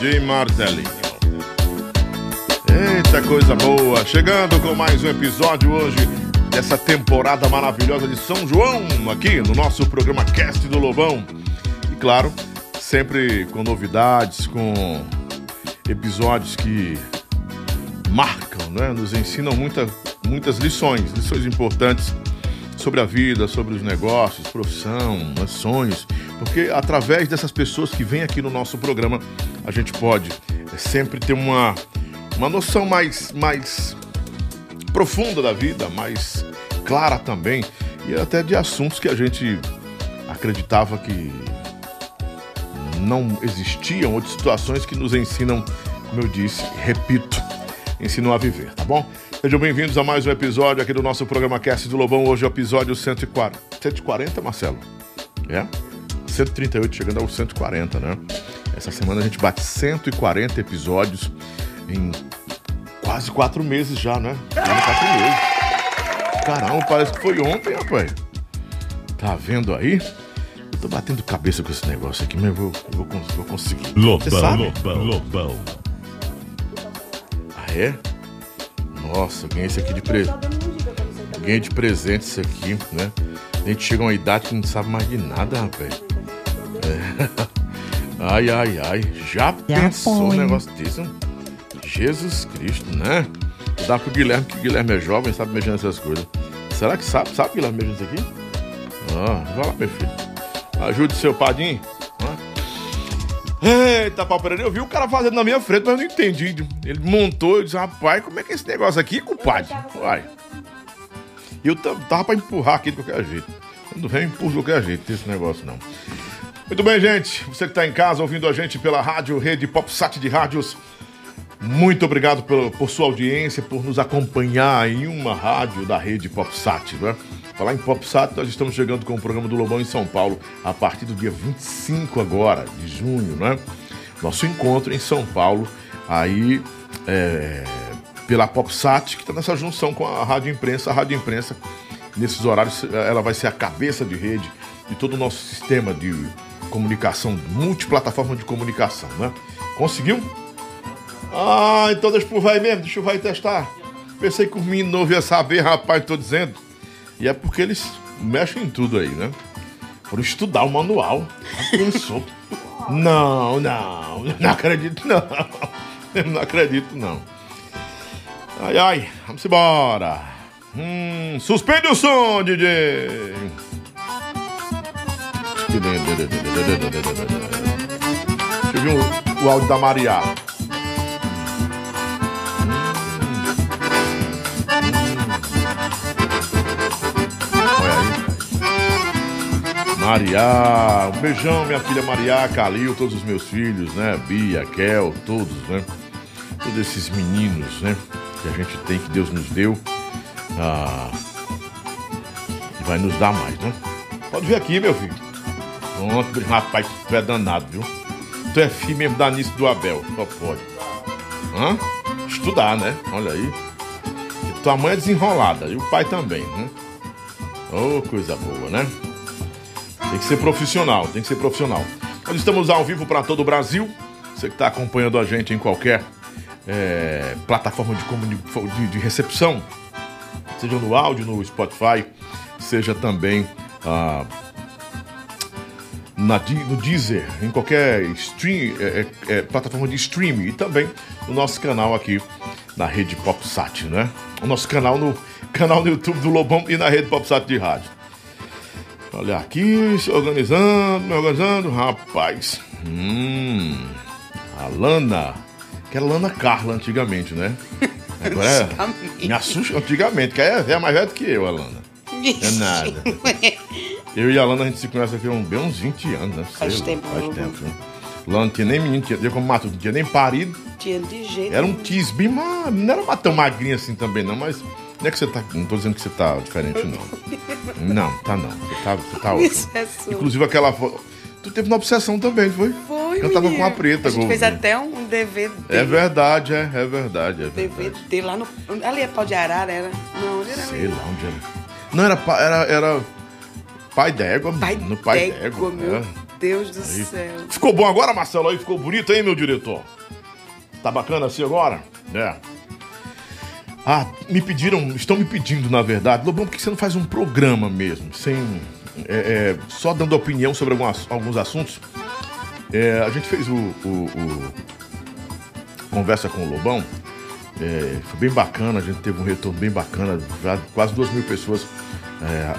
DJ Martelinho. Eita coisa boa, chegando com mais um episódio hoje dessa temporada maravilhosa de São João, aqui no nosso programa Cast do Lobão. E claro, sempre com novidades, com episódios que marcam, né? nos ensinam muita, muitas lições, lições importantes sobre a vida, sobre os negócios, profissão, né, sonhos, porque através dessas pessoas que vêm aqui no nosso programa, a gente pode sempre ter uma, uma noção mais, mais profunda da vida, mais clara também, e até de assuntos que a gente acreditava que não existiam, ou de situações que nos ensinam, como eu disse, repito, ensinam a viver, tá bom? Sejam bem-vindos a mais um episódio aqui do nosso programa Cast do Lobão. Hoje é o episódio 140. 140, Marcelo? É? 138, chegando ao 140, né? Essa semana a gente bate 140 episódios em quase quatro meses já, né? Quase quatro meses. Caramba, parece que foi ontem, rapaz. Tá vendo aí? Eu tô batendo cabeça com esse negócio aqui, mas eu vou, eu vou, vou conseguir. Lobão, Lobão, Lobão. Ah, é? Nossa, ganhei esse aqui de presente. Ganhei de presente isso aqui, né? A gente chega a uma idade que não sabe mais de nada, rapaz. É. Ai, ai, ai. Já pensou um negócio desse? Jesus Cristo, né? Dá pro Guilherme, que o Guilherme é jovem, sabe mexer nessas coisas. Será que sabe? Sabe, Guilherme, mexer nisso aqui? Ah, vai lá, meu filho. Ajude seu padinho. Eita, pau eu vi o cara fazendo na minha frente, mas eu não entendi. Ele montou, eu disse, rapaz, como é que é esse negócio aqui, compadre? Vai. Eu tava pra empurrar aqui de qualquer jeito. Quando vem, empurra de qualquer jeito, esse negócio não. Muito bem, gente. Você que está em casa ouvindo a gente pela rádio Rede PopSat de Rádios, muito obrigado por, por sua audiência, por nos acompanhar em uma rádio da Rede PopSat, né? Falar em PopSat, nós estamos chegando com o programa do Lobão em São Paulo a partir do dia 25 agora, de junho, né? Nosso encontro em São Paulo, aí é, pela PopSat, que está nessa junção com a Rádio Imprensa. A Rádio Imprensa, nesses horários, ela vai ser a cabeça de rede de todo o nosso sistema de comunicação, multiplataforma de comunicação, né? Conseguiu? Ah, então deixa pro vai mesmo, deixa o vai testar. Pensei que o menino não ia saber, rapaz, tô dizendo. E é porque eles mexem em tudo aí, né? Foram estudar o manual. Pensou. não, não, não acredito não. Não acredito não. Ai, ai, vamos embora. Hum, suspende o som, DJ. Deixa eu ver o, o áudio da Maria. Maria, um beijão, minha filha Maria, Calil, todos os meus filhos, né? Bia, Kel, todos, né? Todos esses meninos, né? Que a gente tem, que Deus nos deu. Ah, e vai nos dar mais, né? Pode vir aqui, meu filho. Pronto, rapaz, tu é danado, viu? Tu é filho mesmo da Nice do Abel, só pode. Hã? Estudar, né? Olha aí. E tua mãe é desenrolada, e o pai também, né? Oh, coisa boa, né? Tem que ser profissional, tem que ser profissional. Nós estamos ao vivo para todo o Brasil. Você que está acompanhando a gente em qualquer é, plataforma de, de, de, recepção, seja no áudio, no Spotify, seja também ah, na, no Deezer, em qualquer stream, é, é, é, plataforma de streaming e também no nosso canal aqui na rede PopSat, né? O nosso canal no canal no YouTube do Lobão e na rede PopSat de rádio. Olha aqui, se organizando, me organizando, rapaz. Hum, a Lana, que era Lana Carla antigamente, né? Agora é, me assusta antigamente, que é, é mais velho do que eu, a Lana. É nada. Eu e a Lana, a gente se conhece aqui há uns, bem uns 20 anos, né? Faz Sei, tempo. Faz tempo, né? Lana não tinha nem menino, tinha, como mato, não tinha nem parido. Tinha de jeito. Era um tis bem, mas não era tão magrinha assim também, não, mas não é que você tá. Não tô dizendo que você tá diferente, não. Não, tá não. Você tá, você tá Isso é sua. Inclusive aquela. Tu teve uma obsessão também, foi? Foi. Eu tava com a preta, A gente fez até um DVD. É verdade, é, é verdade, é verdade. DVD lá no. Ali é pau de arara, era? Não, onde era Sei mesmo? lá onde era. Não, era, era, era pai d'égua. Pai no pai d'égua. meu. é. Deus do Aí. céu. Ficou bom agora, Marcelo? Aí ficou bonito, hein, meu diretor? Tá bacana assim agora? É. Ah, me pediram, estão me pedindo, na verdade, Lobão, por que você não faz um programa mesmo, sem. é, é, só dando opinião sobre algumas- alguns assuntos? É, a gente fez o, o- o Conversa com o Lobão, é, foi bem bacana, a gente teve um retorno bem bacana, quase duas mil pessoas é,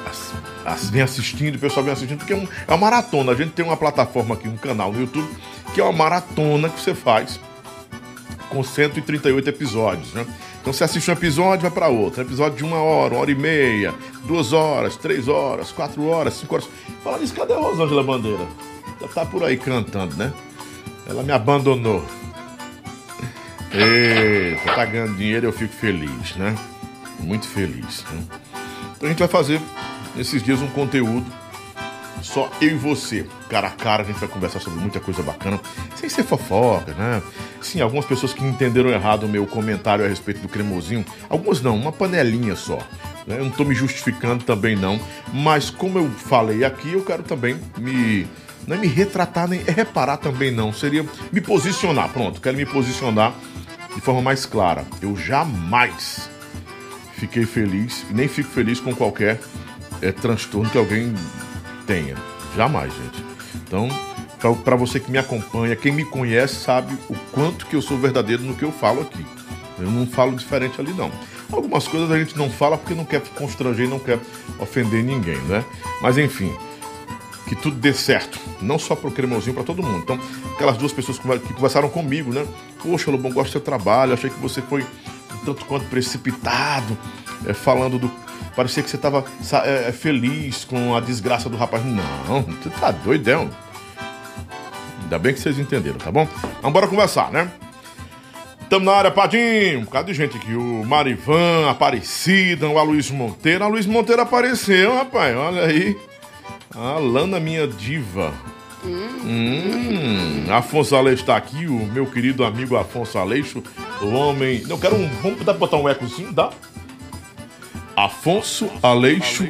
vem assistindo, o pessoal vem assistindo, porque é, um- é uma maratona. A gente tem uma plataforma aqui, um canal no YouTube, que é uma maratona que você faz com 138 episódios, né? Então você assiste um episódio, vai para outro. Um episódio de uma hora, uma hora e meia, duas horas, três horas, quatro horas, cinco horas. Fala nisso, cadê a Rosângela Bandeira? Já tá por aí cantando, né? Ela me abandonou. Eita, tá ganhando dinheiro eu fico feliz, né? Muito feliz. Né? Então a gente vai fazer nesses dias um conteúdo só eu e você, cara a cara, a gente vai conversar sobre muita coisa bacana, sem ser fofoca, né? Sim, algumas pessoas que entenderam errado o meu comentário a respeito do cremosinho, algumas não, uma panelinha só. né? Eu não tô me justificando também não, mas como eu falei aqui, eu quero também me não é me retratar nem é reparar também não, seria me posicionar, pronto, quero me posicionar de forma mais clara. Eu jamais fiquei feliz e nem fico feliz com qualquer eh, transtorno que alguém tenha. Jamais, gente. Então, pra você que me acompanha, quem me conhece sabe o quanto que eu sou verdadeiro no que eu falo aqui. Eu não falo diferente ali, não. Algumas coisas a gente não fala porque não quer constranger, não quer ofender ninguém, né? Mas enfim, que tudo dê certo. Não só pro cremosinho, para todo mundo. Então, aquelas duas pessoas que conver- que conversaram comigo, né? Poxa, Lobão, gosto do seu trabalho. Achei que você foi tanto quanto precipitado, é, falando do. Parecia que você estava feliz com a desgraça do rapaz. Não, você tá doidão. Ainda bem que vocês entenderam, tá bom? Vamos embora conversar, né? Estamos na área, Padinho. Um bocado de gente aqui. O Marivan, Aparecida, o Aloysio Monteiro. A Aloysio Monteiro apareceu, rapaz. Olha aí. A Lana, minha diva. Hum, Afonso Aleixo está aqui, o meu querido amigo Afonso Aleixo, o homem. Não, eu quero um. Vamos botar um ecozinho? Dá? Afonso Aleixo,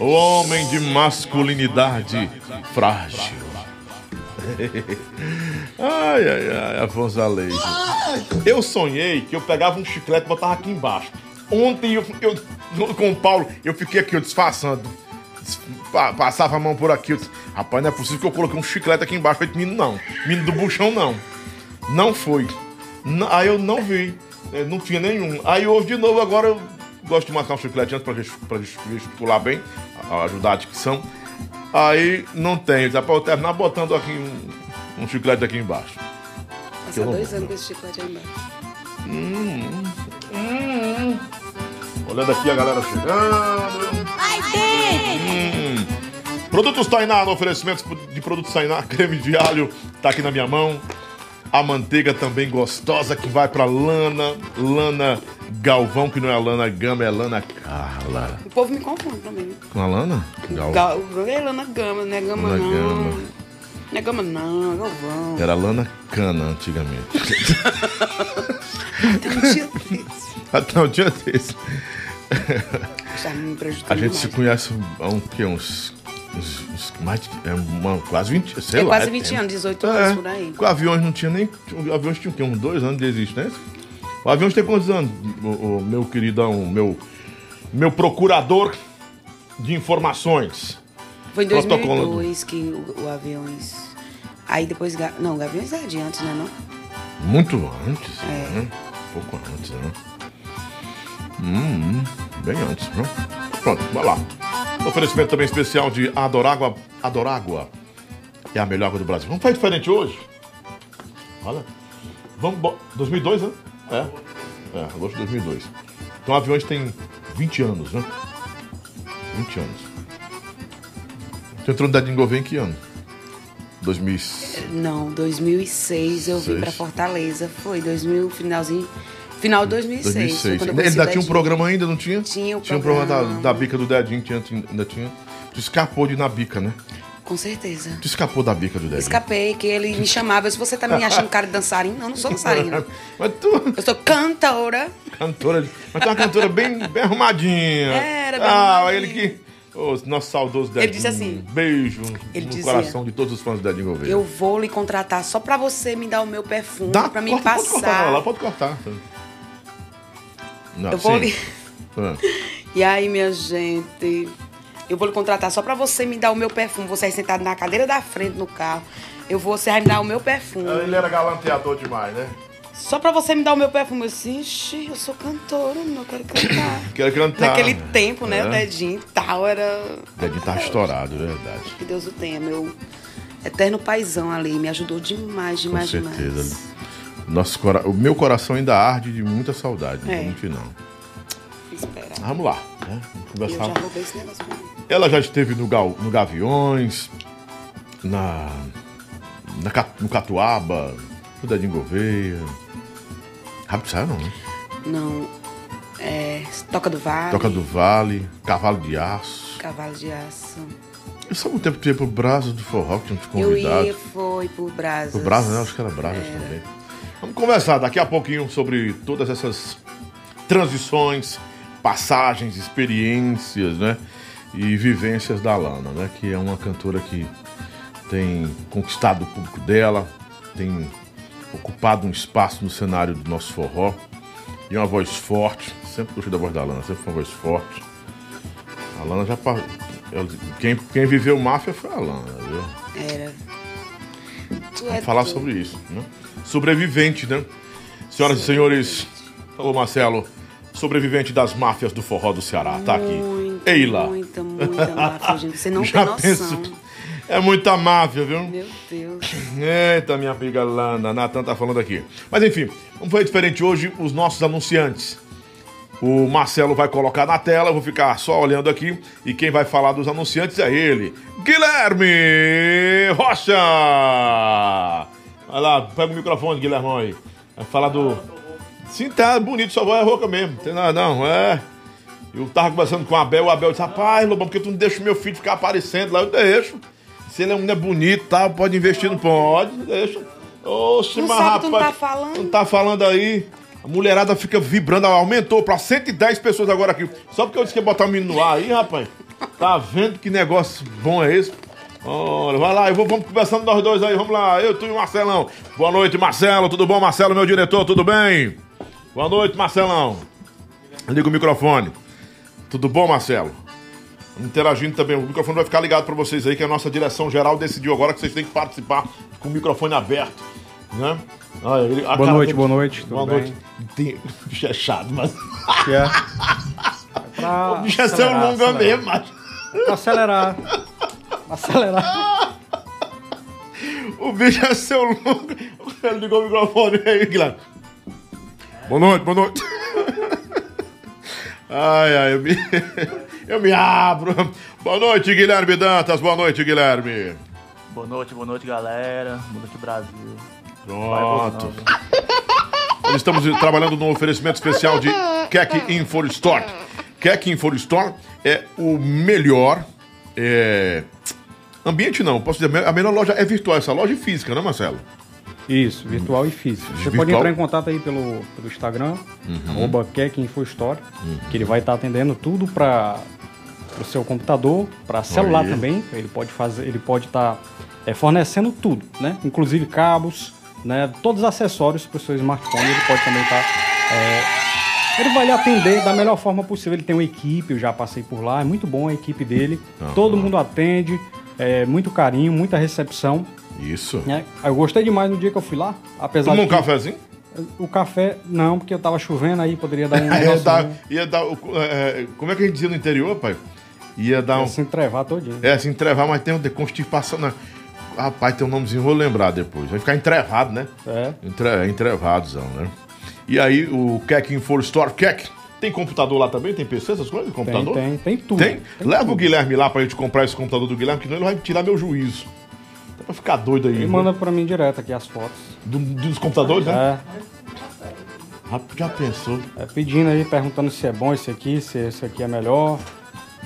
o homem de masculinidade frágil. Ai, ai, ai, Afonso Aleixo. Eu sonhei que eu pegava um chiclete e botava aqui embaixo. Ontem eu, eu com o Paulo, eu fiquei aqui, ó, disfarçando. Passava a mão por aqui. Eu disse, Rapaz, não é possível que eu coloquei um chiclete aqui embaixo. Feito menino, não. Menino do buchão, não. Não foi. Aí eu não vi. É, Não tinha nenhum. Aí hoje, de novo, agora eu gosto de marcar um chiclete antes pra, ges- pra ges- gesticular bem, ajudar a dicção. Aí não tem. Dá pra eu terminar botando aqui um, um chiclete aqui embaixo. Passa dois anos com esse chiclete aí embaixo. Olhando aqui a galera chegando. Hum. Produtos Tainá, no oferecimento de produtos Tainá, creme de alho, tá aqui na minha mão. A manteiga também gostosa que vai pra Lana, Lana Galvão, que não é a Lana Gama, é a Lana Carla. O povo me confunde também. Com a Lana? Gal... Gal... É Lana Gama, não é Gama Lana não. Gama. Não é Gama não, é Galvão. Era Lana Cana antigamente. Tem um dia desse. Até um dia desse. A gente se conhece há um, que, uns, uns, uns mais de, é, uma, quase 20, sei É lá. quase 20 tempo. anos, 18 É, anos por aí. Com aviões não tinha nem. Aviões tinham o quê? Uns dois anos de existência? O avião tem quantos anos, o, o meu queridão, meu, meu procurador de informações? Foi em Protocolo. 2002 que o, o Aviões... Aí depois... Não, o Gaviões é de antes, né não? Muito antes, É. né? Pouco antes, né? Hum, bem antes, né? Pronto, vai lá. Oferecimento também especial de Adorágua. Adorágua é a melhor água do Brasil. Vamos fazer diferente hoje? Olha. Vamos. bo- 2002, né? É. É, agosto de 2002. Então, aviões tem 20 anos, né? 20 anos. Você entrou no Dedinho Gouveia em que ano? 2000. Não, 2006 eu vim Seis. pra Fortaleza. Foi 2000, finalzinho... Final de 2006. foi 2006. quando eu Ele ainda tinha um programa ainda, não tinha? Tinha o Tinha um programa da, programa. da bica do dedinho, tinha, ainda tinha. Tu escapou de ir na bica, né? Com certeza. Tu escapou da bica do dedinho. Escapei, que ele me chamava. Se você tá me achando cara de dançarino, não, eu não sou dançarina. Mas tu, Eu sou cantora. cantora, de- mas tu é uma cantora bem, bem arrumadinha. Era, bem Ah, arrumadinha. ele que. Ô, nosso saudoso Dedinho. Ele disse assim- Beijo Ele no dizia, coração de todos os fãs do Dedinho Gouveia. Eu vou lhe contratar só pra você me dar o meu perfume, Dá, pra me corta, Pode cortar, passar. lá, pode cortar. Não, Eu vou sim. lhe... Ah. E aí, minha gente, eu vou lhe contratar só pra você me dar o meu perfume. Você aí sentado na cadeira da frente no carro. Eu vou, você vai me dar o meu perfume. Ele era galanteador demais, né? Só pra você me dar o meu perfume. Eu disse, ixi, eu sou cantora, não quero cantar. Quero cantar. Naquele tempo, né, É. o Dedinho e tal, era... Dedinho tá estourado, é verdade. Que Deus o tenha, meu eterno paizão ali. Me ajudou demais, Com demais, certeza. demais. Nosso cora... O meu coração ainda arde de muita saudade. Não É. vou mentir, não. Espera. Vamos lá. Né? Vamos Eu conversar. já roubei esse negócio. Ela já esteve no, Gal... no Gaviões, na... na no Catuaba, no Dedinho Gouveia. Rápido saiu, não, né? Não, é... Toca do Vale. Toca do Vale, Cavalo de Aço. Cavalo de Aço. Eu sabe o tempo que ia pro Brasa do Forró, que tinha uns Eu convidados. ia, foi por Brasas. O Brasa, né? Acho que era Brasa também. Vamos conversar daqui a pouquinho sobre todas essas transições, passagens, experiências, né? E vivências da Lana, né? Que é uma cantora que tem conquistado o público dela, tem ocupado um espaço no cenário do nosso forró. E uma voz forte, sempre gostei da voz da Lana, sempre foi uma voz forte. A Lana já. Quem, quem viveu máfia foi a Lana, viu? Era. Tu é Vamos falar sobre isso, né? Sobrevivente, né? Senhoras e senhores, ô Marcelo, sobrevivente das máfias do forró do Ceará, tá aqui. Muita, Eila. Muita, muita máfia, gente. Você não Já tem noção. penso. É muita máfia, viu? Meu Deus. Eita, minha amiga Lana, Natan tá falando aqui. Mas enfim, como foi diferente hoje, os nossos anunciantes. O Marcelo vai colocar na tela, eu vou ficar só olhando aqui. E quem vai falar dos anunciantes é ele, Guilherme Rocha! Vai lá, pega o microfone, Guilherme aí. Vai falar do. Sim, tá bonito, sua voz é rouca mesmo. Tem nada não, é. Eu tava conversando com o Abel, o Abel disse, rapaz, Lobão, por que tu não deixa o meu filho ficar aparecendo lá? Eu deixo. Se ele é um menino bonito, tá? Pode investir, não pode, deixa. Oxe, Não mas sabe, tu não tá falando? Não tá falando aí. A mulherada fica vibrando, aumentou pra 110 pessoas agora aqui. Só porque eu disse que ia botar o menino no ar aí, rapaz. Tá vendo que negócio bom é esse? Olha, vai lá, eu vou, vamos conversando nós dois aí, vamos lá, eu, tu e o Marcelão. Boa noite, Marcelo, tudo bom, Marcelo, meu diretor, tudo bem? Boa noite, Marcelão. Liga o microfone. Tudo bom, Marcelo? Interagindo também, o microfone vai ficar ligado para vocês aí, que a nossa direção geral decidiu agora que vocês têm que participar com o microfone aberto, né? Olha, ele- Boa noite, dele- boa noite, Boa bem? noite. Tem... Bicho é chato, mas. Que é pra O bicho é seu longa mesmo, mas. Pra acelerar. Acelerar. O bicho é seu longa. Ele ligou o microfone aí, Guilherme. Boa noite, boa noite. Ai, ai, eu me. Eu me abro. Boa noite, Guilherme Dantas. Boa noite, Guilherme. Boa noite, boa noite, galera. Boa noite, Brasil. Pronto. Nós estamos trabalhando no oferecimento especial de Keck Info Store. Keck Info Store é o melhor é, ambiente, não. Posso dizer, a melhor loja é virtual. Essa loja é física, né, Marcelo? Isso, virtual e físico. Você Virtual? pode entrar em contato aí pelo, pelo Instagram, arroba KekInfoStore, que ele vai estar atendendo tudo para o seu computador, para celular também. Ele pode fazer, ele pode estar é, fornecendo tudo, né? Inclusive cabos, né? Todos os acessórios para o seu smartphone. Ele pode também estar Ele vai lhe atender da melhor forma possível. Ele tem uma equipe, eu já passei por lá, é muito bom a equipe dele. Aham. Todo mundo atende, é, muito carinho, muita recepção. Isso. né? Eu gostei demais no dia que eu fui lá, apesar Toma de um que cafezinho? o café não, porque eu tava chovendo aí poderia dar um Ia dar, ia dar o- é, como é que a gente dizia no interior, pai? Ia dar um. Ia se entrevar todinho. É, se entrevar, mas tem um de constipação. Né? Rapaz, tem um nomezinho, vou lembrar depois. Vai ficar entrevado, né? É. Entre, entrevadozão, né? E aí, o Keck Info Store, Keck, tem computador lá também? Tem PC, essas coisas? Tem, Computador? tem, tem tudo. Tem? Leva tudo. o Guilherme lá pra gente comprar esse computador do Guilherme, que não ele vai tirar meu juízo. Dá pra ficar doido aí. Ele viu? manda pra mim direto aqui as fotos. Do- dos computadores, né? É, Rapaz, Já pensou? é pedindo aí, perguntando se é bom esse aqui, se esse aqui é melhor.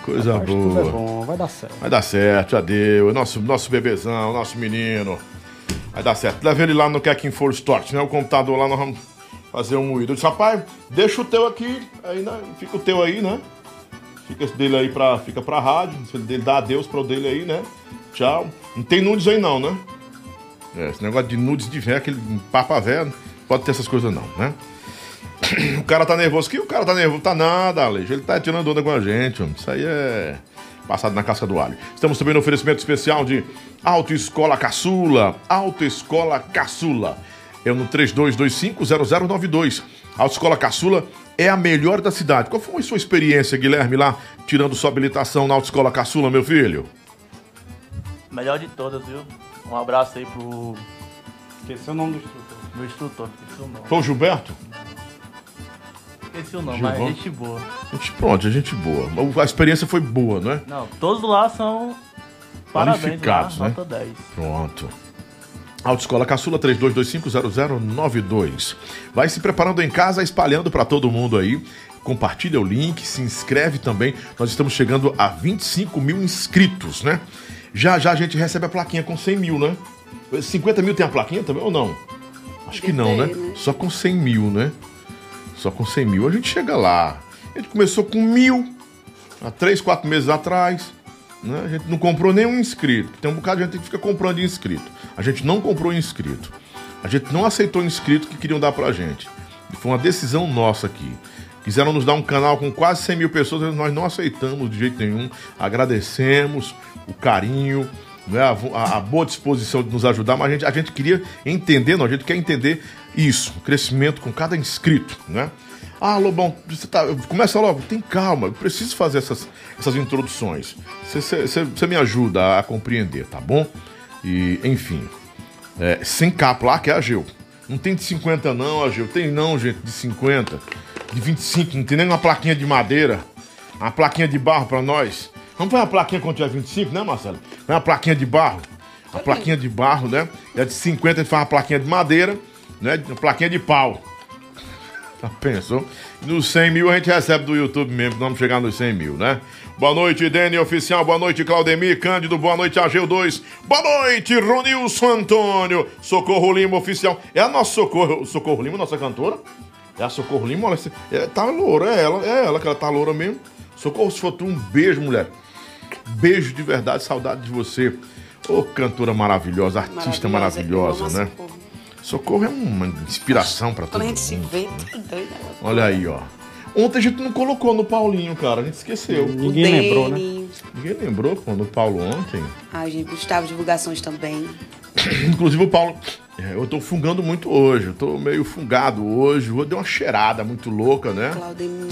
Coisa Mas tudo é boa. bom, vai dar certo. Vai dar certo, já deu. Nosso, nosso bebezão, nosso menino. Vai dar certo. Leva ele lá no Keck Info Store, né? O computador lá, nós vamos fazer um moído. Eu disse, rapaz, deixa o teu aqui. Aí, né? Fica o teu aí, né? Fica esse dele aí pra, fica pra rádio. Ele dá adeus pra o dele aí, né? Tchau. Não tem nudes aí não, né? É, esse negócio de nudes de véia, aquele papa velho, pode ter essas coisas não, né? O cara tá nervoso aqui, o cara tá nervoso, tá nada, Alejo. Ele tá tirando onda com a gente, homem. Isso aí é passado na casca do alho. Estamos também no oferecimento especial de Autoescola Caçula. Autoescola Caçula. É no 32250092. Autoescola Caçula é a melhor da cidade. Qual foi a sua experiência, Guilherme, lá tirando sua habilitação na Autoescola Caçula, meu filho? Melhor de todas, viu? Um abraço aí pro Esqueci o nome do instrutor. meu instrutor, esqueci o nome. Foi o Gilberto? Esqueci o nome, Gilvan? mas gente boa. Gente, pronto, é gente boa. A experiência foi boa, não é? Não, todos lá são parabéns, lá, Qualificados, né? nota 10. Pronto. Autoescola Caçula 32250092. Vai se preparando em casa, espalhando para todo mundo aí. Compartilha o link, se inscreve também. Nós estamos chegando a 25 mil inscritos, né? Já já a gente recebe a plaquinha com 100 mil, né? 50 mil tem a plaquinha também ou não? Acho que não, né? Né? Só com 100 mil, né? Só com 100 mil a gente chega lá. A gente começou com mil há 3, 4 meses atrás. Né? A gente não comprou nenhum inscrito. Tem um bocado de gente que fica comprando inscrito. A gente não comprou inscrito. A gente não aceitou inscrito que queriam dar pra gente. Foi uma decisão nossa aqui. Quiseram nos dar um canal com quase 100 mil pessoas, nós não aceitamos de jeito nenhum. Agradecemos o carinho, né, a- a boa disposição de nos ajudar, mas a gente, a gente queria entender, não, a gente quer entender isso, o crescimento com cada inscrito, né? Ah, Lobão, você tá, começa logo, tem calma, eu preciso fazer essas, essas introduções. Você- me ajuda a compreender, tá bom? E, enfim, é, sem capa lá, que é a Geu. Não tem de 50 não, a Geu. Tem não, gente, de 50. De 25, não tem nem uma plaquinha de madeira. Uma plaquinha de barro pra nós. Vamos fazer uma plaquinha quando tiver 25, né, Marcelo? Põe uma plaquinha de barro. Uma plaquinha de barro, né? É de 50, a gente faz uma plaquinha de madeira, né? Uma plaquinha de pau. Já pensou? Nos 100 mil a gente recebe do YouTube mesmo, vamos chegar nos 100 mil, né? Boa noite, Dani Oficial. Boa noite, Claudemir Cândido. Boa noite, AG2. Boa noite, Ronilson Antônio. Socorro Lima Oficial. É a nossa Socorro, Socorro Lima, nossa cantora? É a Socorro Lima? Olha, é, tá loura, é ela, é ela que ela tá loura mesmo. Socorro, se for tu, um beijo, mulher. Beijo de verdade, saudade de você. Ô, cantora maravilhosa, artista maravilhosa, eu amo a né? Socorro. Socorro é uma inspiração pra todo Quando a mundo. gente se vê, tá doida. Olha aí, ó. Ontem a gente não colocou no Paulinho, cara. A gente esqueceu. Ninguém lembrou, né? Ninguém lembrou pô, no Paulo ontem. Ai, gente, Gustavo, divulgações também. Inclusive o Paulo. é, eu tô fungando muito hoje. Eu tô meio fungado hoje. Eu dei uma cheirada muito louca, né? Claudemir.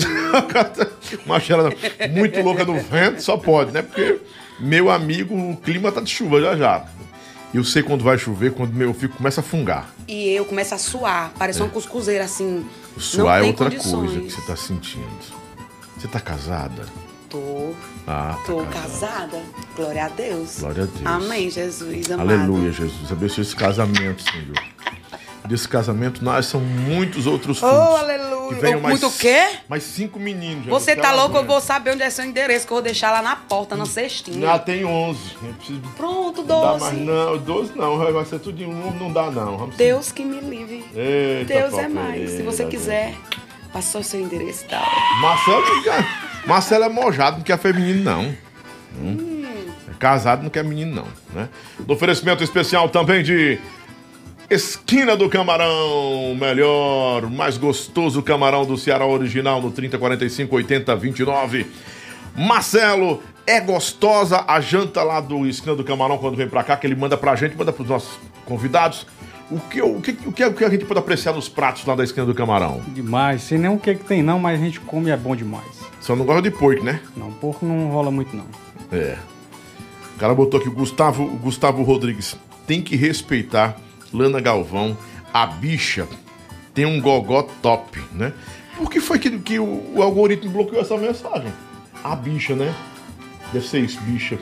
uma cheirada muito louca do vento, só pode, né? Porque, meu amigo, o clima tá de chuva já já. Eu sei quando vai chover, quando meu filho começa a fungar. e eu começo a suar. Parece uma cuscuzeira, assim. O suar é outra condições. coisa que você tá sentindo. Você tá casada? Tô. Ah, tá Tô casada. casada. Glória a Deus. Glória a Deus. Amém, Jesus. Amado. Aleluia, Jesus. Abençoe esse casamento, Senhor. Desse casamento nasçam muitos outros Oh, frutos. aleluia. Que venham mais, Muito o quê? Mais cinco meninos. Você tá louco? Eu vou saber onde é seu endereço, que eu vou deixar lá na porta, na cestinha. Já tem 11. Eu preciso Pronto, não dá mais 12. não. 12 não. Vai ser tudo um. Não dá não. Vamos Deus que me livre. Eita, Deus é mais. Se você quiser, passou seu endereço e tal. Marcelo, não quer- Marcelo é mojado, não quer feminino, não. Hum. É casado, não quer menino, não. Né? No oferecimento especial também de Esquina do Camarão, melhor, mais gostoso camarão do Ceará original no 3045 80 29. Marcelo, é gostosa a janta lá do Esquina do Camarão quando vem pra cá, que ele manda pra gente, manda pros nossos convidados. O que, o, que, o, que, o que a gente pode apreciar nos pratos lá da Esquina do Camarão? Demais. Sei nem o que, que tem não, mas a gente come e é bom demais. Só não gosta de porco, né? Não, porco não rola muito não. É. O cara botou aqui o Gustavo, o Gustavo Rodrigues. Tem que respeitar Lana Galvão, a bicha. Tem um gogó top, né? Por que foi que, que o, o algoritmo bloqueou essa mensagem? A bicha, né? Deve ser isso, bicha.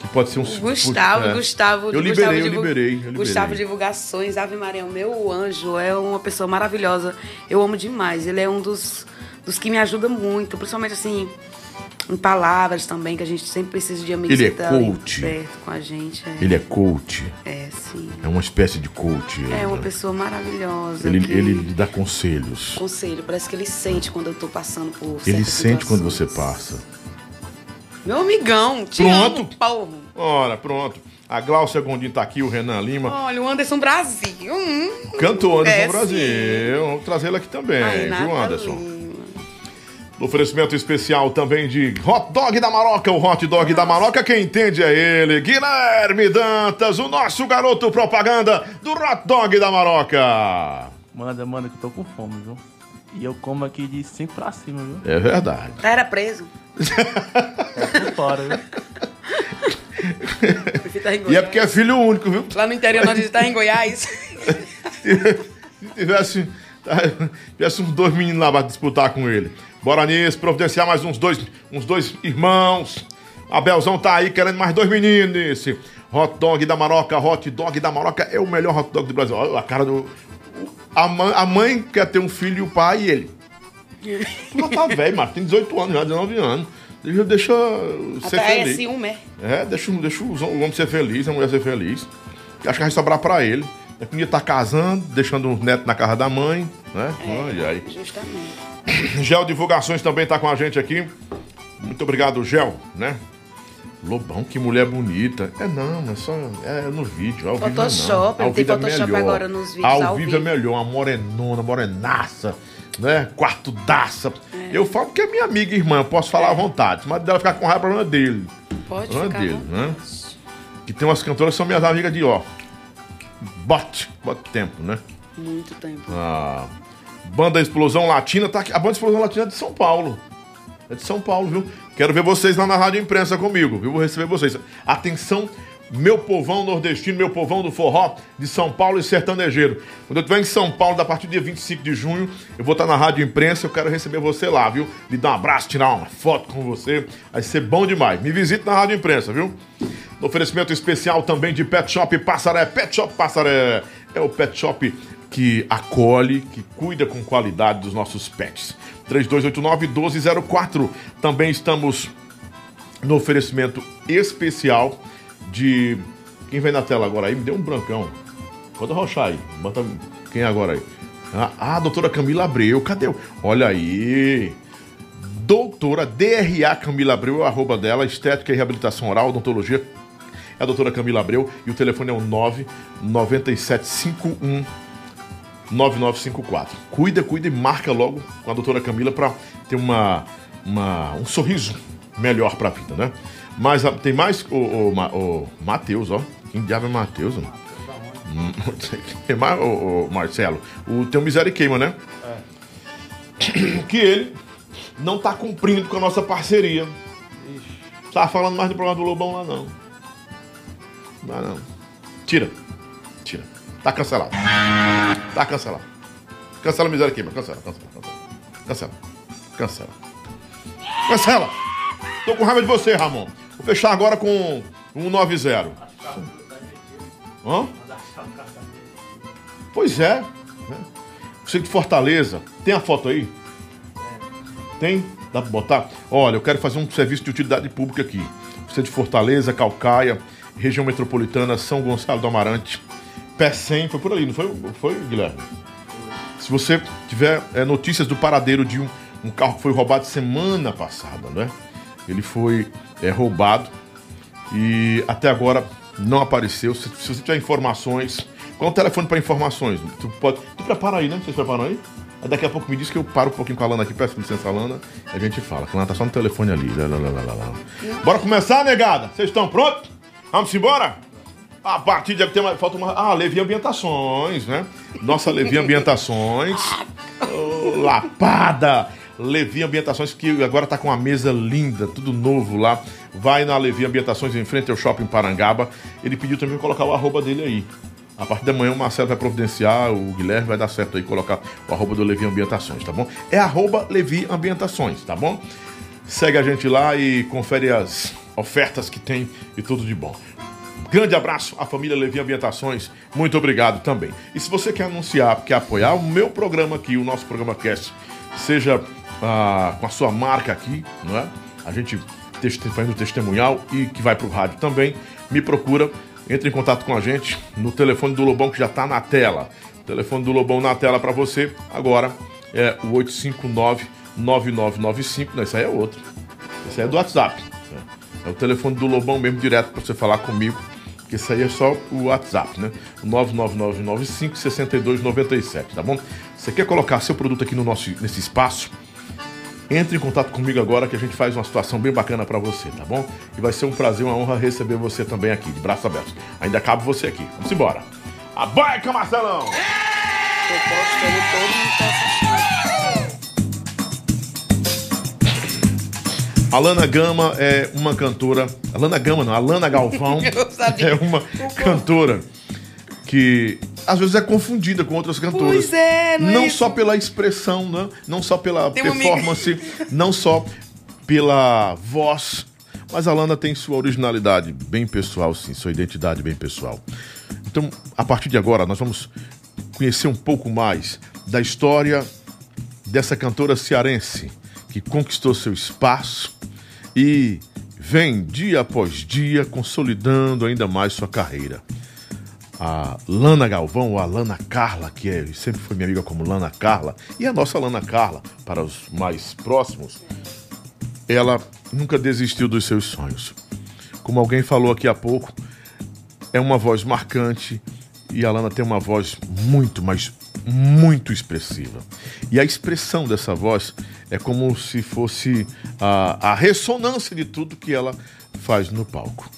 Que pode ser um Gustavo, é. Gustavo. Eu Gustavo liberei, eu divu- liberei, eu liberei. Gustavo Divulgações, Ave Maria, o meu anjo, é uma pessoa maravilhosa. Eu amo demais. Ele é um dos, dos que me ajuda muito, principalmente assim, em palavras também, que a gente sempre precisa de amigos Ele é que coach. perto com a gente. É, Ele é coach. é sim. É uma espécie de coach. É uma né? pessoa maravilhosa. Ele, que- ele lhe dá conselhos. Conselho, parece que ele sente quando eu tô passando por Ele sente quando você situações. passa. Meu amigão, te Pronto. amo, povo. Ora, pronto. A Glaucia Gondim tá aqui, o Renan Lima. Olha, o Anderson Brasil. Hum. Cantor Anderson É, Brasil. Vamos trazê-lo aqui também, A Renata viu, Anderson? No oferecimento especial também de Hot Dog da Maroca. O Hot Dog da Maroca, quem entende é ele. Guilherme Dantas, o nosso garoto propaganda do Hot Dog da Maroca. Manda, manda, que eu tô com fome, viu? E eu como aqui de 5 pra cima, viu? É verdade. Era preso. É por fora, viu? E é porque é filho único, viu? Lá no interior, nós estamos em Goiás. Se tivesse, tivesse uns dois meninos lá pra disputar com ele. Bora nisso, providenciar mais uns dois, uns dois irmãos. Abelzão tá aí querendo mais dois meninos nesse. Hot dog da Maroca, hot dog da Maroca é o melhor hot dog do Brasil. Olha a cara do. A mãe, a mãe quer ter um filho e o pai e ele. Não tá velho, mas tem 18 anos já, 19 anos. Deixa, deixa ser Até é feliz. ciúme, é. É, deixa, deixa o o homem ser feliz, a mulher ser feliz. Acho que vai sobrar pra ele. Um dia tá casando, deixando o neto na casa da mãe, né? Olha aí. Justamente. Gel Divulgações também tá com a gente aqui. Muito obrigado, Gel, né? Lobão, que mulher bonita. É não, é só é no vídeo. Ao vivo Photoshop, não. Ao ele tem vivo é Photoshop melhor. agora nos vídeos Ao, ao vivo, é vivo. melhor, uma morenona, morenaça, né? Quartudaça. É. Eu falo que é minha amiga e irmã, eu posso falar à vontade. Mas dela ficar com raiva, problema dele. Pode Problema ficar. dele, né? Que tem umas cantoras que são minhas amigas de ó. Bote, bote tempo, né? Muito tempo. A Banda Explosão Latina tá aqui. A Banda Explosão Latina é de São Paulo. É de São Paulo, viu? Quero ver vocês lá na Rádio Imprensa comigo, viu? Vou receber vocês. Atenção, meu povão nordestino, meu povão do forró de São Paulo e sertanejeiro. Quando eu estiver em São Paulo, da partir do dia 25 de junho, eu vou estar na Rádio Imprensa, eu quero receber você lá, viu? Lhe dar um abraço, tirar uma foto com você. Vai ser bom demais. Me visite na Rádio Imprensa, viu? No oferecimento especial também de Pet Shop Passaré. Pet Shop Passaré é o pet shop que acolhe, que cuida com qualidade dos nossos pets. 3289-1204. Também estamos no oferecimento especial de. Quem vem na tela agora aí? Me deu um brancão. Pode arrochar aí. Bota quem é agora aí? Ah, ah, a doutora Camila Abreu. Cadê? Olha aí. Doutora DRA Camila Abreu, arroba dela, Estética e Reabilitação Oral, Odontologia. É a doutora Camila Abreu e o telefone é o 99751 9954. Cuida, cuida e marca logo com a doutora Camila para ter uma, uma- um sorriso melhor para a vida, né? Mas ah, tem mais o, o, o Matheus, ó. Quem diabo é Matheus, Tem mais, o, Marcelo. O teu miséria queima, né? Que ele não tá cumprindo com a nossa parceria. Tá falando mais do programa do Lobão lá, não. Não, não. Tira. Tá cancelado. Tá cancelado. Cancela a miséria queima. Cancela, cancela, cancela. Cancela. Cancela. Cancela. Tô com raiva de você, Ramon. Vou fechar agora com um 90. Hã? Pois é. né? Você de Fortaleza. Tem a foto aí? Tem? Dá pra botar? Olha, eu quero fazer um serviço de utilidade pública aqui. Você de Fortaleza, Calcaia, região metropolitana, São Gonçalo do Amarante, Pé 100, foi por ali, não foi, foi Guilherme? Se você tiver é, notícias do paradeiro de um, um carro que foi roubado semana passada, né? Ele foi é, roubado e até agora não apareceu. Se, se você tiver informações, qual é o telefone para informações? Tu pode. Tu prepara aí, né? Vocês preparam aí? Daqui a pouco me diz que eu paro um pouquinho com a Lana aqui, peço licença, Lana, e a gente fala. A Lana tá só no telefone ali. Lá, lá, lá. Bora começar, negada? Vocês estão prontos? Vamos embora? A partir de tem uma, falta uma. Ah, Levi Ambientações, né? Nossa Levi Ambientações. Lapada! Levi Ambientações, que agora tá com uma mesa linda, tudo novo lá. Vai na Levi Ambientações em frente ao shopping Parangaba. Ele pediu também colocar o arroba dele aí. A partir da manhã o Marcelo vai providenciar, o Guilherme vai dar certo aí, colocar o arroba do Levi Ambientações, tá bom? É arroba Levi Ambientações, tá bom? Segue a gente lá e confere as ofertas que tem e tudo de bom. Grande abraço à família Levi Ambientações. Muito obrigado também. E se você quer anunciar, quer apoiar o meu programa aqui, o nosso programa Cast, seja ah, com a sua marca aqui, não é? a gente fazendo testemunhal e que vai pro rádio também, me procura, entre em contato com a gente no telefone do Lobão que já tá na tela. O telefone do Lobão na tela para você agora é o 859 9995, não, esse aí é outro. Esse aí é do WhatsApp. né? É o telefone do Lobão mesmo direto para você falar comigo. Que esse aí é só o WhatsApp, né? O 99995 6297, tá bom? Você quer colocar seu produto aqui no nosso nesse espaço? Entre em contato comigo agora que a gente faz uma situação bem bacana para você, tá bom? E vai ser um prazer, uma honra receber você também aqui, de braços abertos. Ainda cabe você aqui. Vamos embora. A baica, Marcelão! Postando, todo mundo Alana Gama é uma cantora. Alana Gama não, Alana Galvão é uma cantora que às vezes é confundida com outras cantoras. Pois é, não é Não isso? só pela expressão, né? não só pela Tem performance, não só pela voz, mas a Alana tem sua originalidade bem pessoal, sim, sua identidade bem pessoal. Então, a partir de agora, nós vamos conhecer um pouco mais da história dessa cantora cearense que conquistou seu espaço e vem dia após dia consolidando ainda mais sua carreira. A Lana Galvão, ou a Lana Carla, que é, sempre foi minha amiga como Lana Carla, e a nossa Lana Carla, para os mais próximos, ela nunca desistiu dos seus sonhos. Como alguém falou aqui há pouco, é uma voz marcante e a Lana tem uma voz muito, mas muito expressiva. E a expressão dessa voz é como se fosse a, a ressonância de tudo que ela faz no palco.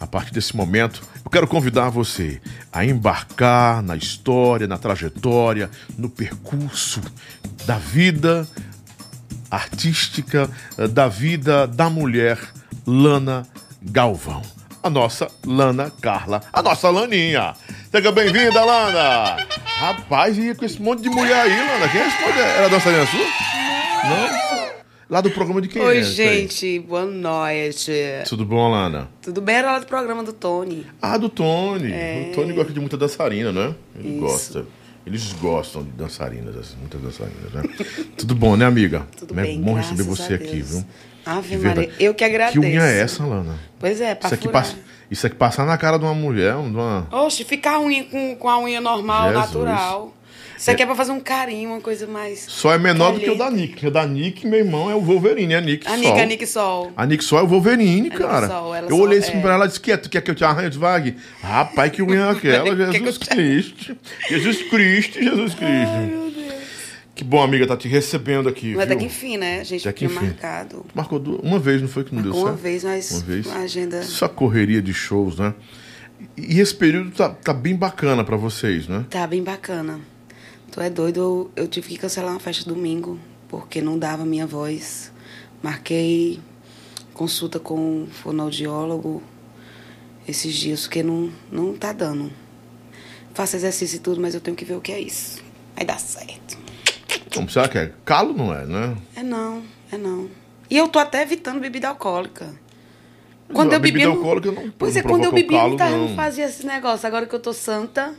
A partir desse momento, eu quero convidar você a embarcar na história, na trajetória, no percurso da vida artística eh, da vida da mulher Lana Galvão. A nossa Lana Carla, a nossa Laninha. Seja bem-vinda, Lana! Rapaz, ia com esse monte de mulher aí, Lana. Quem é esse monte? Era dançarina sua? Não? Lá do programa de quem Oi, é? gente, boa noite. Tudo bom, Lana? Tudo bem? Era lá do programa do Tony. Ah, do Tony. O Tony gosta de muita dançarina, né? Ele É. Isso. gosta. Eles gostam de dançarinas, assim, muitas dançarinas, né? Tudo bom, né, amiga? Tudo é bem, bom receber você aqui, viu? Ave Maria, eu que agradeço. Que unha é essa, Lana? Pois é, pra Isso aqui, passa, isso aqui passar na cara de uma mulher, de uma... Oxe, ficar a unha com, com a unha normal, Jesus. natural. Isso aqui é pra fazer um carinho, uma coisa mais... Só é menor do que o da. Nick. O da Nick, meu irmão, é o Wolverine, é a Nick A Sol. Nick, a Nick Sol. A Nick Sol é o Wolverine, cara. Sol, ela eu olhei assim é. pra ela e disse: Quer, tu quer que eu te arranhe? Eu disse, Vag? Rapaz, que unha é aquela? Jesus Cristo. Jesus Cristo, Jesus Cristo. Que bom, amiga, tá te recebendo aqui. Mas viu? até que enfim, né? A gente Até que tinha enfim. marcado. Marcou duas, uma vez, não foi que não deu Uma certo? vez, mas Uma vez. a agenda... Só correria de shows, né? E esse período tá, tá bem bacana pra vocês, né? Tá bem bacana. Tu é doido, eu, eu tive que cancelar uma festa domingo, porque não dava minha voz. Marquei consulta com um fonoaudiólogo esses dias, porque não, não tá dando. Faço exercício e tudo, mas eu tenho que ver o que é isso. Vai dar certo. Como será que é? Calo não é, né? É não, é não. E eu tô até evitando bebida alcoólica. Quando A eu bebia. bebida não- alcoólica não- Pois não é, quando eu bebia, calo, não, não. não fazia esse negócio. Agora que eu tô santa.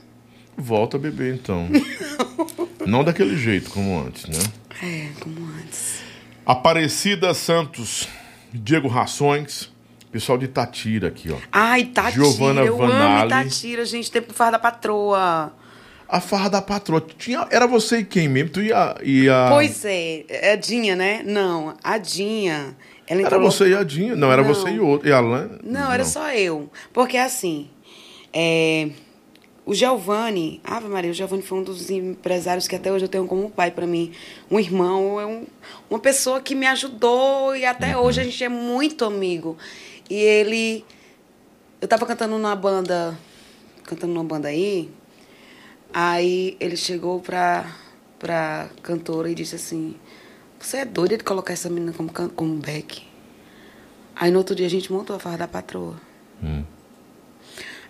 Volta a beber, então. não daquele jeito como antes, né? É, como antes. Aparecida Santos, Diego Rações, pessoal de Tatira aqui, ó. Ai, Tatira, Giovana eu amo Vanali. Tatira, gente, tempo farra da patroa. A farra da patroa. Tinha, era você e quem mesmo? Tu ia. ia... Pois é, é a Dinha, né? Não, a Dinha. Ela Era você e a Dinha. Não, era Não. você e outro. E a Alan? Não, era só eu. Porque assim, é, o Giovanni, Ave Maria, o Giovanni foi um dos empresários que até hoje eu tenho como pai para mim. Um irmão, é um- uma pessoa que me ajudou e até Uhum. hoje a gente é muito amigo. E ele. Eu tava cantando numa banda. Cantando numa banda aí. Aí ele chegou pra, pra cantora e disse assim: Você é doida de colocar essa menina como, como back? Aí no outro dia a gente montou a farra da patroa. Hum.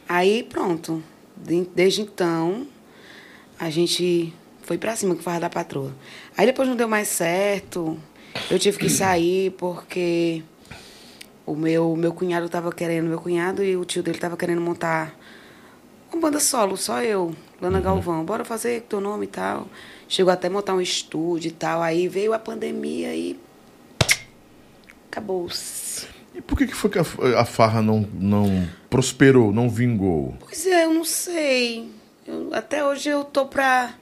Aí pronto. De- Desde então, a gente foi pra cima com a farra da patroa. Aí depois não deu mais certo. Eu tive que sair porque o meu, meu cunhado tava querendo, meu cunhado e o tio dele tava querendo montar uma banda solo, só eu, Lana Galvão. Bora fazer teu nome e tal. Chegou até a montar um estúdio e tal. Aí veio a pandemia e acabou-se. E por que, que foi que a, farra não, não prosperou, não vingou? Pois é, eu não sei. Eu- até hoje eu tô pra.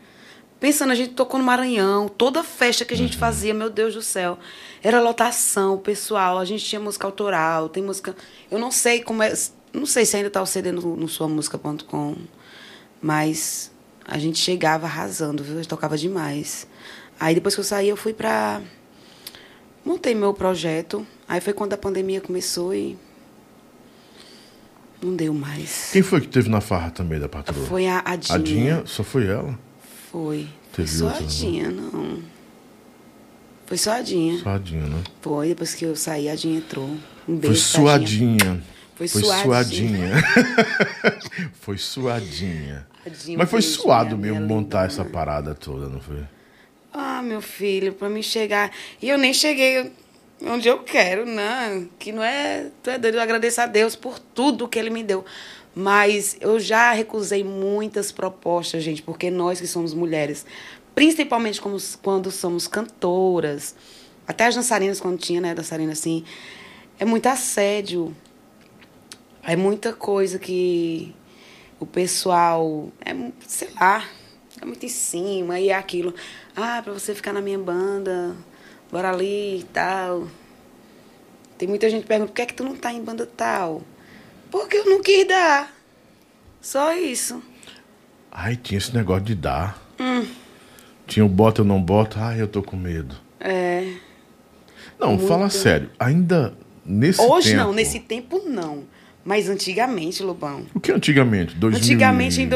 Pensando, a gente tocou no Maranhão, toda festa que a gente fazia, meu Deus do céu. Era lotação, pessoal, a gente tinha música autoral, tem música. Eu não sei como é. Não sei se ainda tá o CD no, no suamusica.com, mas a gente chegava arrasando, viu? Eu tocava demais. Aí depois que eu saí, eu fui pra. Montei meu projeto. Aí foi quando a pandemia começou e. Não deu mais. Quem foi que teve na farra também da patroa? Foi a Adinha. A Dinha? Só foi ela? Foi. Teve foi só outra, a não? Dinha, não. Foi só a Dinha. Só a Dinha, né? Foi, depois que eu saí, a Dinha entrou. Um Foi beijo Dinha. suadinha. Foi Foi suadinha. foi suadinha. Mas foi beijo, suado mesmo montar essa lindona. parada toda, não foi? Ah, meu filho, pra mim chegar. E eu nem cheguei onde eu quero, não. Que não é. Tu é doido, eu agradeço a Deus por tudo que Ele me deu. Mas eu já recusei muitas propostas, gente, porque nós que somos mulheres, principalmente como, quando somos cantoras, até as dançarinas, quando tinha, né, dançarina assim, é muito assédio. É muita coisa que o pessoal, é, sei lá, é muito em cima, e é aquilo. Ah, pra você ficar na minha banda, bora ali e tal. Tem muita gente que pergunta, por que é que tu não tá em banda tal? Porque eu não quis dar. Só isso. Ai, tinha esse negócio de dar. Hum. Tinha o bota, eu não boto. Ai, eu tô com medo. É. Não, fala Muito. sério. Ainda nesse Hoje tempo... não, nesse tempo não. Mas antigamente, Lobão. O que antigamente? 2000 Antigamente, em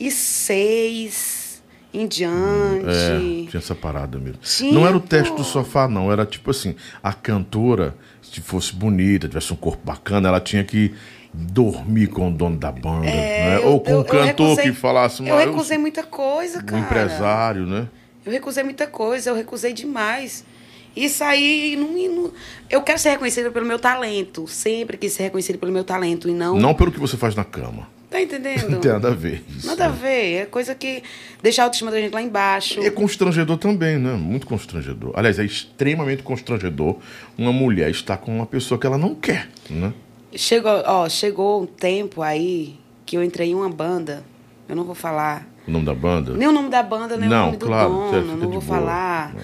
2006 em diante. É, tinha essa parada mesmo. Tinha, não era o teste do sofá, não. Era tipo assim, a cantora, se fosse bonita, tivesse um corpo bacana, ela tinha que dormir com o dono da banda. né? É, eu- Ou com eu- um cantor recusei- que falasse, Eu "Mas recusei muita coisa, um cara. empresário, né? Eu recusei muita coisa, eu recusei demais. Isso aí, não, não- eu quero ser reconhecida pelo meu talento. Sempre quis ser reconhecida pelo meu talento e não. Não pelo que você faz na cama. Tá entendendo? Não tem nada a ver. Isso, Nada a né? ver. É coisa que deixa a autoestima da gente lá embaixo. E é constrangedor também, né? Muito constrangedor. Aliás, é extremamente constrangedor uma mulher estar com uma pessoa que ela não quer, né? Chegou, ó, chegou um tempo aí que eu entrei em uma banda. Eu não vou falar O nome da banda. nem o nome da banda, nem Não, o nome do claro, dono. Não vou boa. falar. É.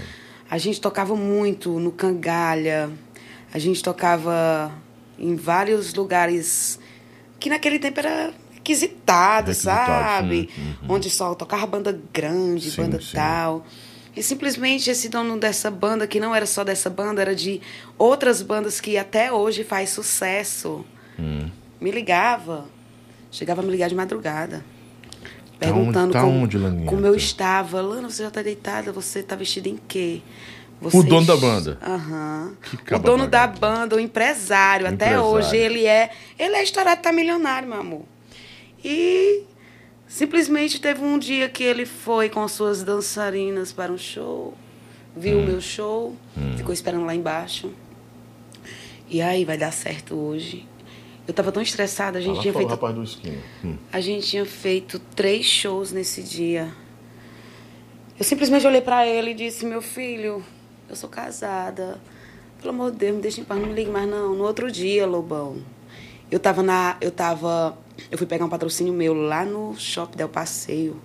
A gente tocava muito no Cangalha. A gente tocava em vários lugares que naquele tempo era requisitado, sabe? uhum. Onde só tocava banda grande, Sim, banda sim. tal. E simplesmente esse dono dessa banda, que não era só dessa banda, era de outras bandas que até hoje faz sucesso, Hum. me ligava. Chegava a me ligar de madrugada. Tá onde- Perguntando tá como, onde, Laninha? como eu Tá. estava. Lana, você já está deitada? Você está vestida em quê? O dono da banda? Aham. Que O dono da banda, o empresário. O Até empresário. hoje ele é. Ele é estourado, tá milionário, meu amor. E simplesmente teve um dia que ele foi com suas dançarinas para um show, viu o meu show, ficou esperando lá embaixo. E aí, vai dar certo hoje. Eu tava tão estressada, a gente tinha feito rapaz do. Hum. a gente tinha feito três shows nesse dia. Eu simplesmente olhei pra ele e disse: Meu filho, eu sou casada. Pelo amor de Deus, me deixa em paz, não me ligue mais não. No outro dia, Lobão, eu tava na. Eu tava. Eu fui pegar um patrocínio meu lá no Shopping Del Passeio.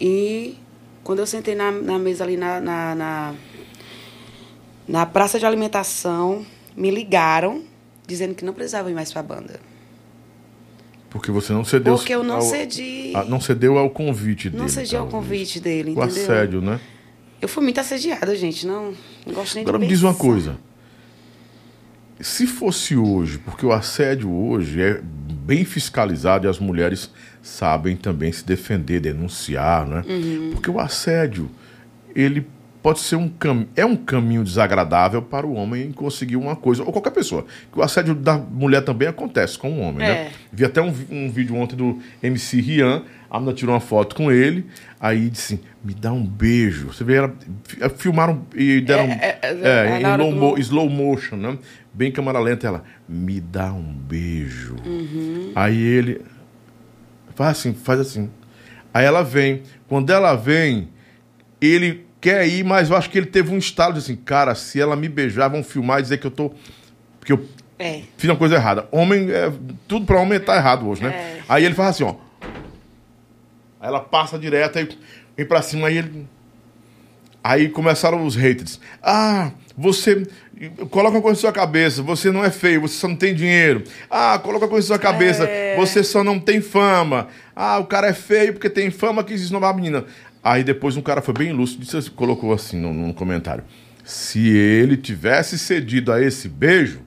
E quando eu sentei na, na mesa ali na, na, na, na praça de alimentação, me ligaram dizendo que não precisava ir mais pra banda. Porque você não cedeu. Porque eu não ao- cedi. a- não cedeu ao convite dele. Não cedi ao convite dele, O entendeu? assédio, né? Eu fui muito assediada, gente. Não, não gosto nem Agora de me diz uma pensar. coisa. Se fosse hoje, porque o assédio hoje é bem fiscalizado e as mulheres sabem também se defender, denunciar, né? Uhum. Porque o assédio, ele pode ser um cam... é um caminho desagradável para o homem conseguir uma coisa, ou qualquer pessoa. O assédio da mulher também acontece com o homem, né? É. Vi até um, um vídeo ontem do MC Rian, a menina tirou uma foto com ele, aí disse, me dá um beijo. Você vê, ela, fi- filmaram e deram É, é, é, é, é, em na hora low, do- mo- slow motion, né? Bem câmera lenta, ela, me dá um beijo. Uhum. Aí ele, faz assim, faz assim. Aí ela vem. Quando ela vem, ele quer ir, mas eu acho que ele teve um estalo de assim, cara, se ela me beijar, vão filmar e dizer que eu tô. que eu É. fiz uma coisa errada. Homem, é, tudo pra homem tá errado hoje, né? É. Aí ele faz assim, ó. Aí ela passa direto, aí vem pra cima, aí ele. Aí começaram os haters. Ah, você. Coloca uma coisa na sua cabeça, você não é feio, você só não tem dinheiro. Ah, coloca uma coisa na sua cabeça, você só não tem fama. Ah, o cara é feio porque tem fama que esnobar a menina. Aí depois um cara foi bem lúcido, disse, colocou assim no, no comentário. Se ele tivesse cedido a esse beijo,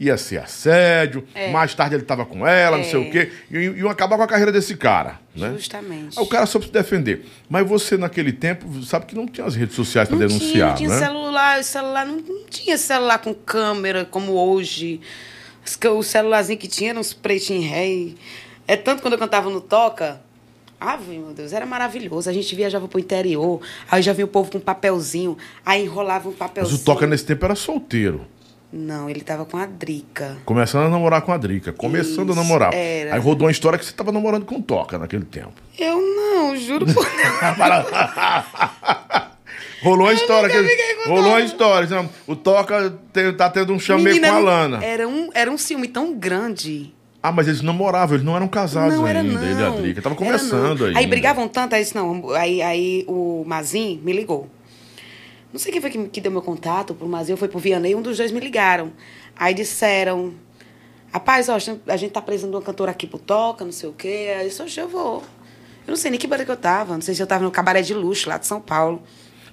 ia ser assédio, mais tarde ele tava com ela, não sei o quê, e e iam acabar com a carreira desse cara. Né? Justamente. Aí o cara soube se defender. Mas você, naquele tempo, sabe que não tinha as redes sociais para denunciar, tinha, não tinha né? celular, celular não, não tinha celular com câmera como hoje. O celularzinho que tinha era uns pretinhos e- É tanto quando eu cantava no Toca. Ave, meu Deus, era maravilhoso. A gente viajava pro interior, aí já vinha o povo com papelzinho, aí enrolava um Mas papelzinho. o Toca nesse tempo era solteiro. Não, ele tava com a Drica. Começando a namorar com a Drica. Começando a Isso, namorar. era. Aí rodou uma história que você tava namorando com o Toca naquele tempo. Eu não, juro por Rolou a história. que- rolou a história. O Toca tem- tá tendo um chamê Menina, com a um- Lana. Era um, era um ciúme tão grande. Ah, mas eles namoravam, eles não eram casados não ainda, não. ele e a Drica. Tava não. ainda. Aí brigavam tanto, aí disse, não, aí, aí o Mazin me ligou. Não sei quem foi que, que deu meu contato pro Mazin, foi pro Vianney, um dos dois me ligaram. Aí disseram, rapaz, ó, a gente tá precisando de uma cantora aqui pro Toca, não sei o quê. Aí eu disse, "Oxe, eu vou. Eu não sei nem que banda que eu tava, não sei se eu tava no Cabaré de Luxo, lá de São Paulo.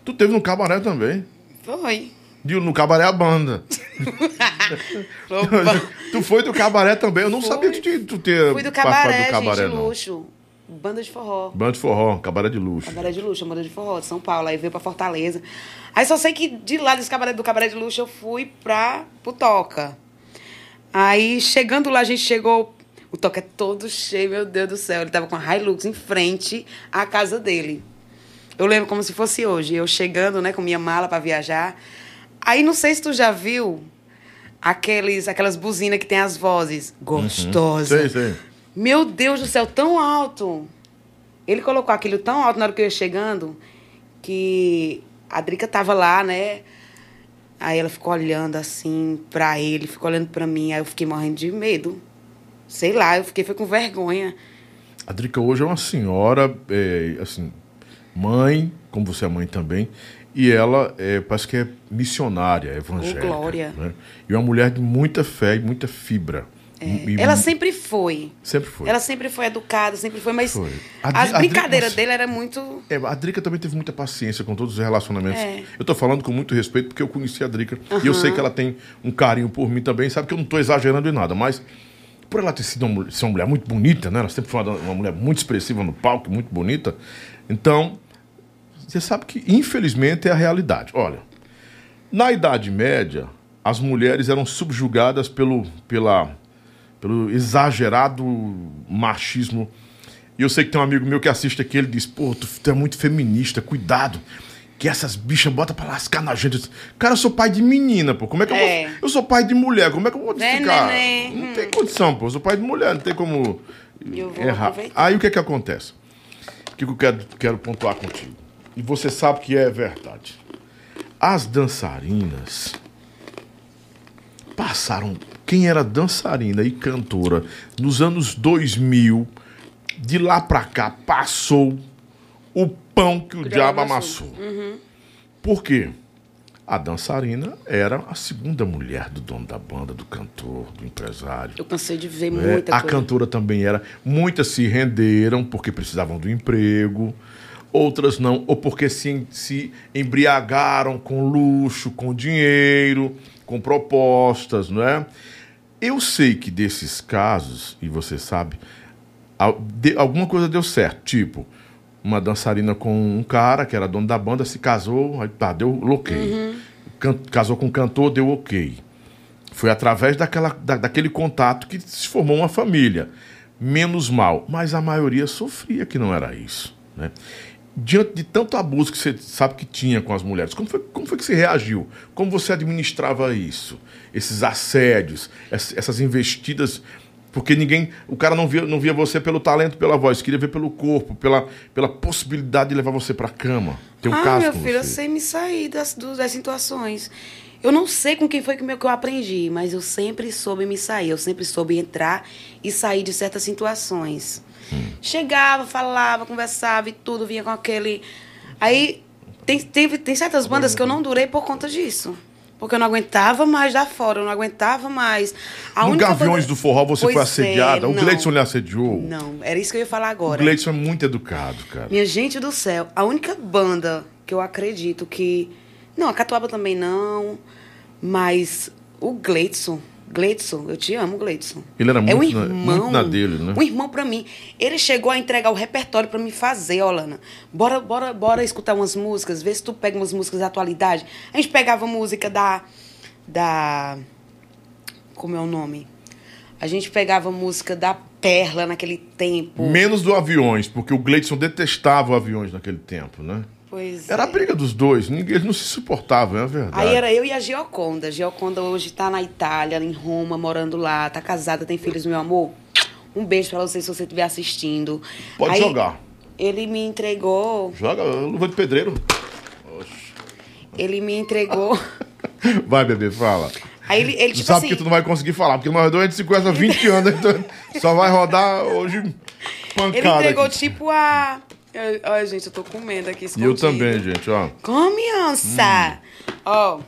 Tu teve no cabaré também. Foi. No cabaré a banda. Tu foi do cabaré também. Eu não Fui. sabia que tu, tu ter Fui do Cabaré, do cabaré, gente, de luxo. Banda de forró. Banda de forró, cabaré de luxo. Cabaré de luxo, banda de forró de São Paulo. Aí veio pra Fortaleza. Aí só sei que de lá desse cabaré, do cabaré de luxo eu fui pra pro Toca. Aí chegando lá, a gente chegou. O Toca é todo cheio, meu Deus do céu. Ele tava com a Hilux em frente à casa dele. Eu lembro como se fosse hoje. Eu chegando, né, com minha mala pra viajar. Aí não sei se tu já viu aqueles, aquelas buzinas que tem as vozes. Gostosa. Sei, sei. Meu Deus do céu, tão alto. Ele colocou aquilo tão alto na hora que eu ia chegando que a Drica tava lá, né? Aí ela ficou olhando assim pra ele, ficou olhando pra mim. Aí eu fiquei morrendo de medo. Sei lá, eu fiquei foi com vergonha. A Drica hoje é uma senhora, é, assim, mãe, como você é mãe também, e ela é, parece que é missionária, evangélica. glória. Né? E uma mulher de muita fé e muita fibra. E- Ela sempre foi. sempre foi. Ela sempre foi educada, sempre foi, mas Foi. A a Dri- brincadeiras nossa. dele era muito. É, a Drica também teve muita paciência com todos os relacionamentos. É. Eu tô falando com muito respeito porque eu conheci a Drica. E eu sei que ela tem um carinho por mim também. Sabe que eu não tô exagerando em nada, mas por ela ter sido uma, mulher- ser uma mulher muito bonita, né? Ela sempre foi uma, uma mulher muito expressiva no palco, muito bonita. Então, você sabe que, infelizmente, é a realidade. Olha, na Idade Média, as mulheres eram subjugadas pelo, pela, pelo exagerado machismo. E eu sei que tem um amigo meu que assiste aqui, ele diz, pô, tu, tu é muito feminista, cuidado. Que essas bichas botam pra lascar na gente. Cara, eu sou pai de menina, pô. Como é que eu É. vou. Eu sou pai de mulher, como é que eu vou Né, ficar? neném? Não Hum. tem condição, pô. Eu sou pai de mulher, não tem como errar. aproveitar. Aí o que é que acontece? O que que eu quero, quero pontuar contigo? E você sabe que é verdade. As dançarinas passaram. Quem era dançarina e cantora nos anos 2000, de lá pra cá, passou o pão que o, O diabo amassou. amassou. Por quê? A dançarina era a segunda mulher do dono da banda, do cantor, do empresário. Eu cansei de ver É, muita a coisa. cantora também era. Muitas se renderam porque precisavam do emprego, outras não, ou porque se, se embriagaram com luxo, com dinheiro, com propostas, não é? Eu sei que desses casos, e você sabe, alguma coisa deu certo. Tipo, uma dançarina com um cara que era dono da banda, se casou, aí tá, deu ok. Can- casou com um cantor, deu ok. Foi através daquela, da- daquele contato que se formou uma família. Menos mal. Mas a maioria sofria que não era isso. Né? Diante de tanto abuso que você sabe que tinha com as mulheres, como foi, como foi que você reagiu? Como você administrava isso? Esses assédios, ess- essas investidas Porque ninguém. O cara não via, não via você pelo talento, pela voz, queria ver pelo corpo, pela, pela possibilidade de levar você pra cama. Tem um ah, caso meu filho, eu você. sei me sair das, das situações. Eu não sei com quem foi que eu aprendi, mas eu sempre soube me sair. Eu sempre soube entrar e sair de certas situações. Chegava, falava, conversava e tudo, vinha com aquele. Aí tem, teve, tem certas bandas que eu não durei por conta disso. Porque eu não aguentava mais dar fora, eu não aguentava mais. A No Gaviões banda- do Forró você foi Pois assediada. é, o. Gleidson lhe assediou. Não, era isso que eu ia falar O agora. Gleidson é muito educado, cara. Minha gente do céu, a única banda que eu acredito que. Não, a Catuaba também não. Mas o Gleidson. Gleidson, eu te amo, Gleidson. Ele era é um muito na- irmão. muito na dele, né? Um irmão pra mim. Ele chegou a entregar o repertório pra me fazer, ó, Lana. Bora, bora, bora escutar umas músicas, ver se tu pega umas músicas da atualidade. A gente pegava música da. Da. Como é o nome? A gente pegava música da Perla naquele tempo. Menos do Aviões, porque o Gleidson detestava Aviões naquele tempo, né? Pois Era a é. briga dos dois. Ninguém, eles não se suportavam, é verdade. Aí era eu e a Gioconda. A Gioconda hoje tá na Itália, em Roma, morando lá, tá casada, tem filhos, meu amor. Um beijo pra você se você estiver assistindo. Pode Aí, jogar. Ele me entregou. Joga luva de pedreiro. Ele me entregou. Vai, bebê, fala. Aí ele, ele tipo sabe assim. que tu não vai conseguir falar, porque nós dois a gente se conhece há 20 anos, então só vai rodar hoje pancada. Ele entregou aqui. tipo a. Ai, gente, eu tô comendo aqui. E eu escondido. também, gente, ó. Come, onça! Hum. Ó.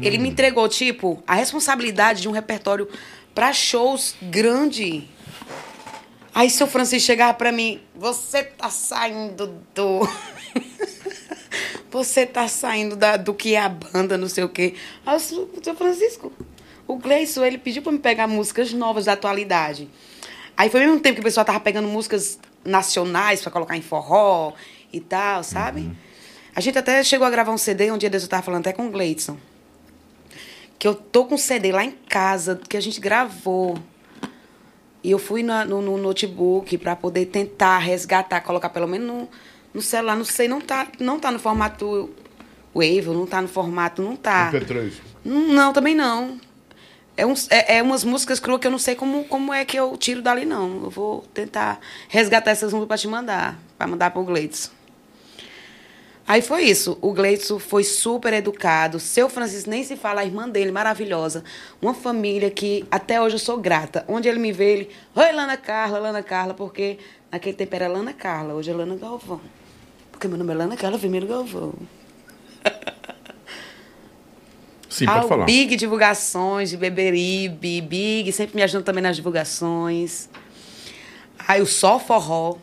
Ele me entregou, tipo, a responsabilidade de um repertório pra shows grande. Aí seu Francisco chegava pra mim, você tá saindo do. você tá saindo da- do que é a banda, não sei o quê. Aí disse, seu Francisco, o Gleison, ele pediu pra me pegar músicas novas da atualidade. Aí foi ao mesmo tempo que o pessoal tava pegando músicas nacionais pra colocar em forró e tal, sabe? A gente até chegou a gravar um CD, um dia desse eu tava falando até com o Gleidson. Que eu tô com um CD lá em casa, que a gente gravou. E eu fui na- no, no notebook pra poder tentar resgatar, colocar pelo menos no, no celular. Não sei, não tá, não tá no formato Wave, não tá no formato, não tá. MP3. Não, também não. É, uns, é, é umas músicas cruas que eu não sei como, como é que eu tiro dali, não. Eu vou tentar resgatar essas músicas pra te mandar. Pra mandar pro Gleidson. Aí foi isso. O Gleidson foi super educado. Seu Francisco nem se fala, a irmã dele, maravilhosa. Uma família que até hoje eu sou grata. Onde ele me vê, ele. Oi, Lana Carla, Lana Carla, porque naquele tempo era Lana Carla, hoje é Lana Galvão. Porque meu nome é Lana Carla Firmino Galvão. Sim, Ah, pode o falar. Big Divulgações de Beberibe, Big, sempre me ajudando também nas divulgações. Aí o Só Forró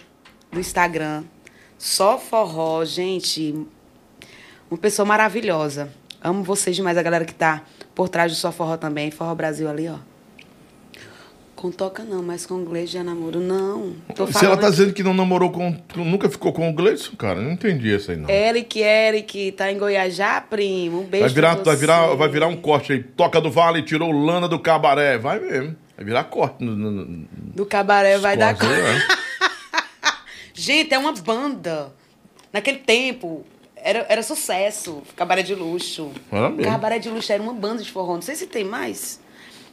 do Instagram. Só Forró, gente. Uma pessoa maravilhosa. Amo vocês demais, a galera que tá por trás do Só Forró também. Forró Brasil ali, ó. Com toca não, mas com inglês já namoro. Não. Tô Se ela tá dizendo que não namorou com. Nunca ficou com o Gleidson, cara, não entendi essa aí, não. Eric, Eric, tá em Goiás já, primo? Um beijo Vai virar, pra vai, virar, vai virar um corte aí. Toca do Vale, tirou lana do cabaré. Vai mesmo. Vai virar corte. No, no, no- Do cabaré vai dar... cortes aí, é. Gente, é uma banda. Naquele tempo, era, era sucesso. Cabaré de luxo. Era mesmo. Cabaré de luxo era uma banda de forró. Não sei se tem mais.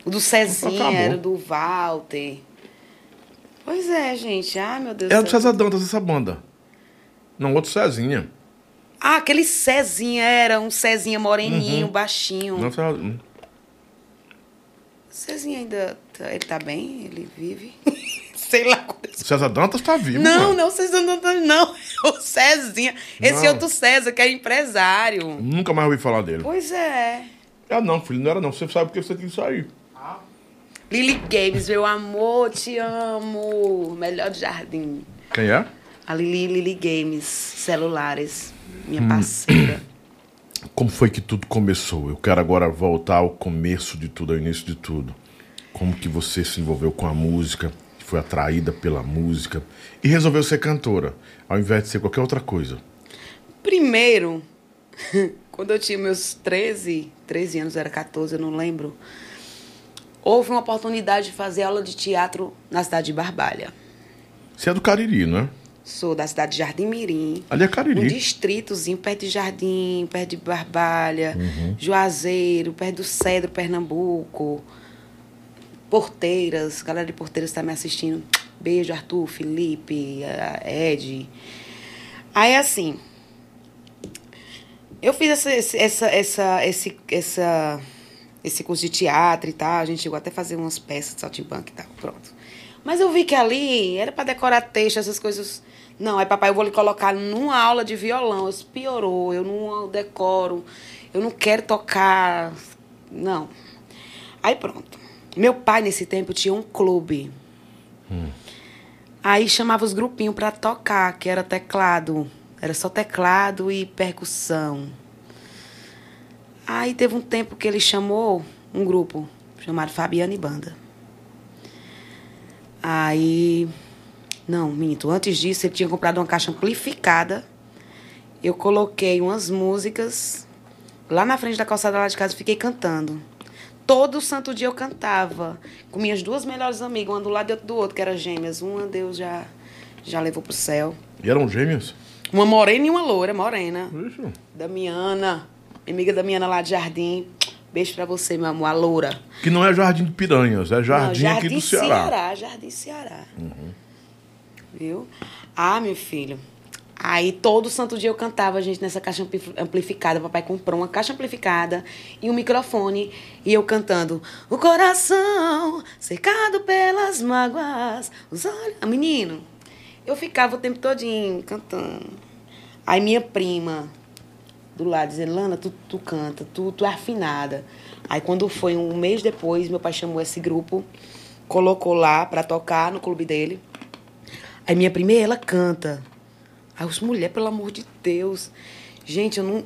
O do Cezinha, Acabou. era do Walter. Pois é, gente. Ai, meu Deus É do. César Dantas essa banda. Não, outro Cezinha. Ah, aquele Cezinha era um Cezinha moreninho, baixinho. Uhum. Não, César- hum. Cezinha ainda. tá- Ele tá bem? Ele vive? Sei lá. César Dantas tá vivo. Não, mano. não, César tá- não. É o Cezinha. Esse Não. outro César, que é empresário. Nunca mais ouvi falar dele. Pois é. Ah, não, filho, não era não. Você sabe porque você tem que sair. Lily Games, meu amor, te amo. Melhor do jardim. Quem é? A Lili Lili Games, celulares. Minha parceira. Como foi que tudo começou? Eu quero agora voltar ao começo de tudo, ao início de tudo. Como que você se envolveu com a música, foi atraída pela música e resolveu ser cantora, ao invés de ser qualquer outra coisa. Primeiro, quando eu tinha meus 13, 13 anos, era 14, eu não lembro. Houve uma oportunidade de fazer aula de teatro na cidade de Barbalha. Você é do Cariri, não é? Sou da cidade de Jardim Mirim. Ali é Um Cariri. distritozinho perto de Jardim, perto de Barbalha, Uhum. Juazeiro, perto do Cedro, Pernambuco. Porteiras, galera de Porteiras está me assistindo. Beijo, Arthur, Felipe, Ed. Aí, assim, eu fiz essa, essa, essa, esse, essa, esse curso de teatro e tal. A gente chegou até a fazer umas peças de saltimbanco e tal. Pronto. Mas eu vi que ali era para decorar texto, essas coisas. Não, aí papai, eu vou lhe colocar numa aula de violão. Isso piorou, eu não decoro, eu não quero tocar. Não. Aí pronto. Meu pai, nesse tempo, tinha um clube. Aí chamava os grupinhos para tocar, que era teclado. Era só teclado e percussão. Aí teve um tempo que ele chamou um grupo chamado Fabiana e Banda. Aí. Não, minto. Antes disso, ele tinha comprado uma caixa amplificada. Eu coloquei umas músicas lá na frente da calçada lá de casa e fiquei cantando. Todo santo dia eu cantava. Com minhas duas melhores amigas, uma do lado e outra do outro, que eram gêmeas. Uma Deus já, já levou pro céu. E eram gêmeos? Uma morena e uma loura, morena. Vixe. Damiana, minha amiga Damiana lá de Jardim. Beijo pra você, meu amor, a loura. Que não é Jardim de Piranhas, é Jardim, Não, aqui do Ceará. Jardim Ceará. Viu? Ah, meu filho. Aí todo santo dia eu cantava, gente, nessa caixa ampli- amplificada. Papai comprou uma caixa amplificada e um microfone. E eu cantando. O coração cercado pelas mágoas. Os olhos. Ah, menino, eu ficava o tempo todinho cantando. Aí minha prima do lado dizendo, Lana, tu, tu canta, tu, tu é afinada. Aí quando foi um mês depois, meu pai chamou esse grupo, colocou lá pra tocar no clube dele. Aí minha prima, "Ei, ela canta. Aí os mulher, pelo amor de Deus. Gente, eu não.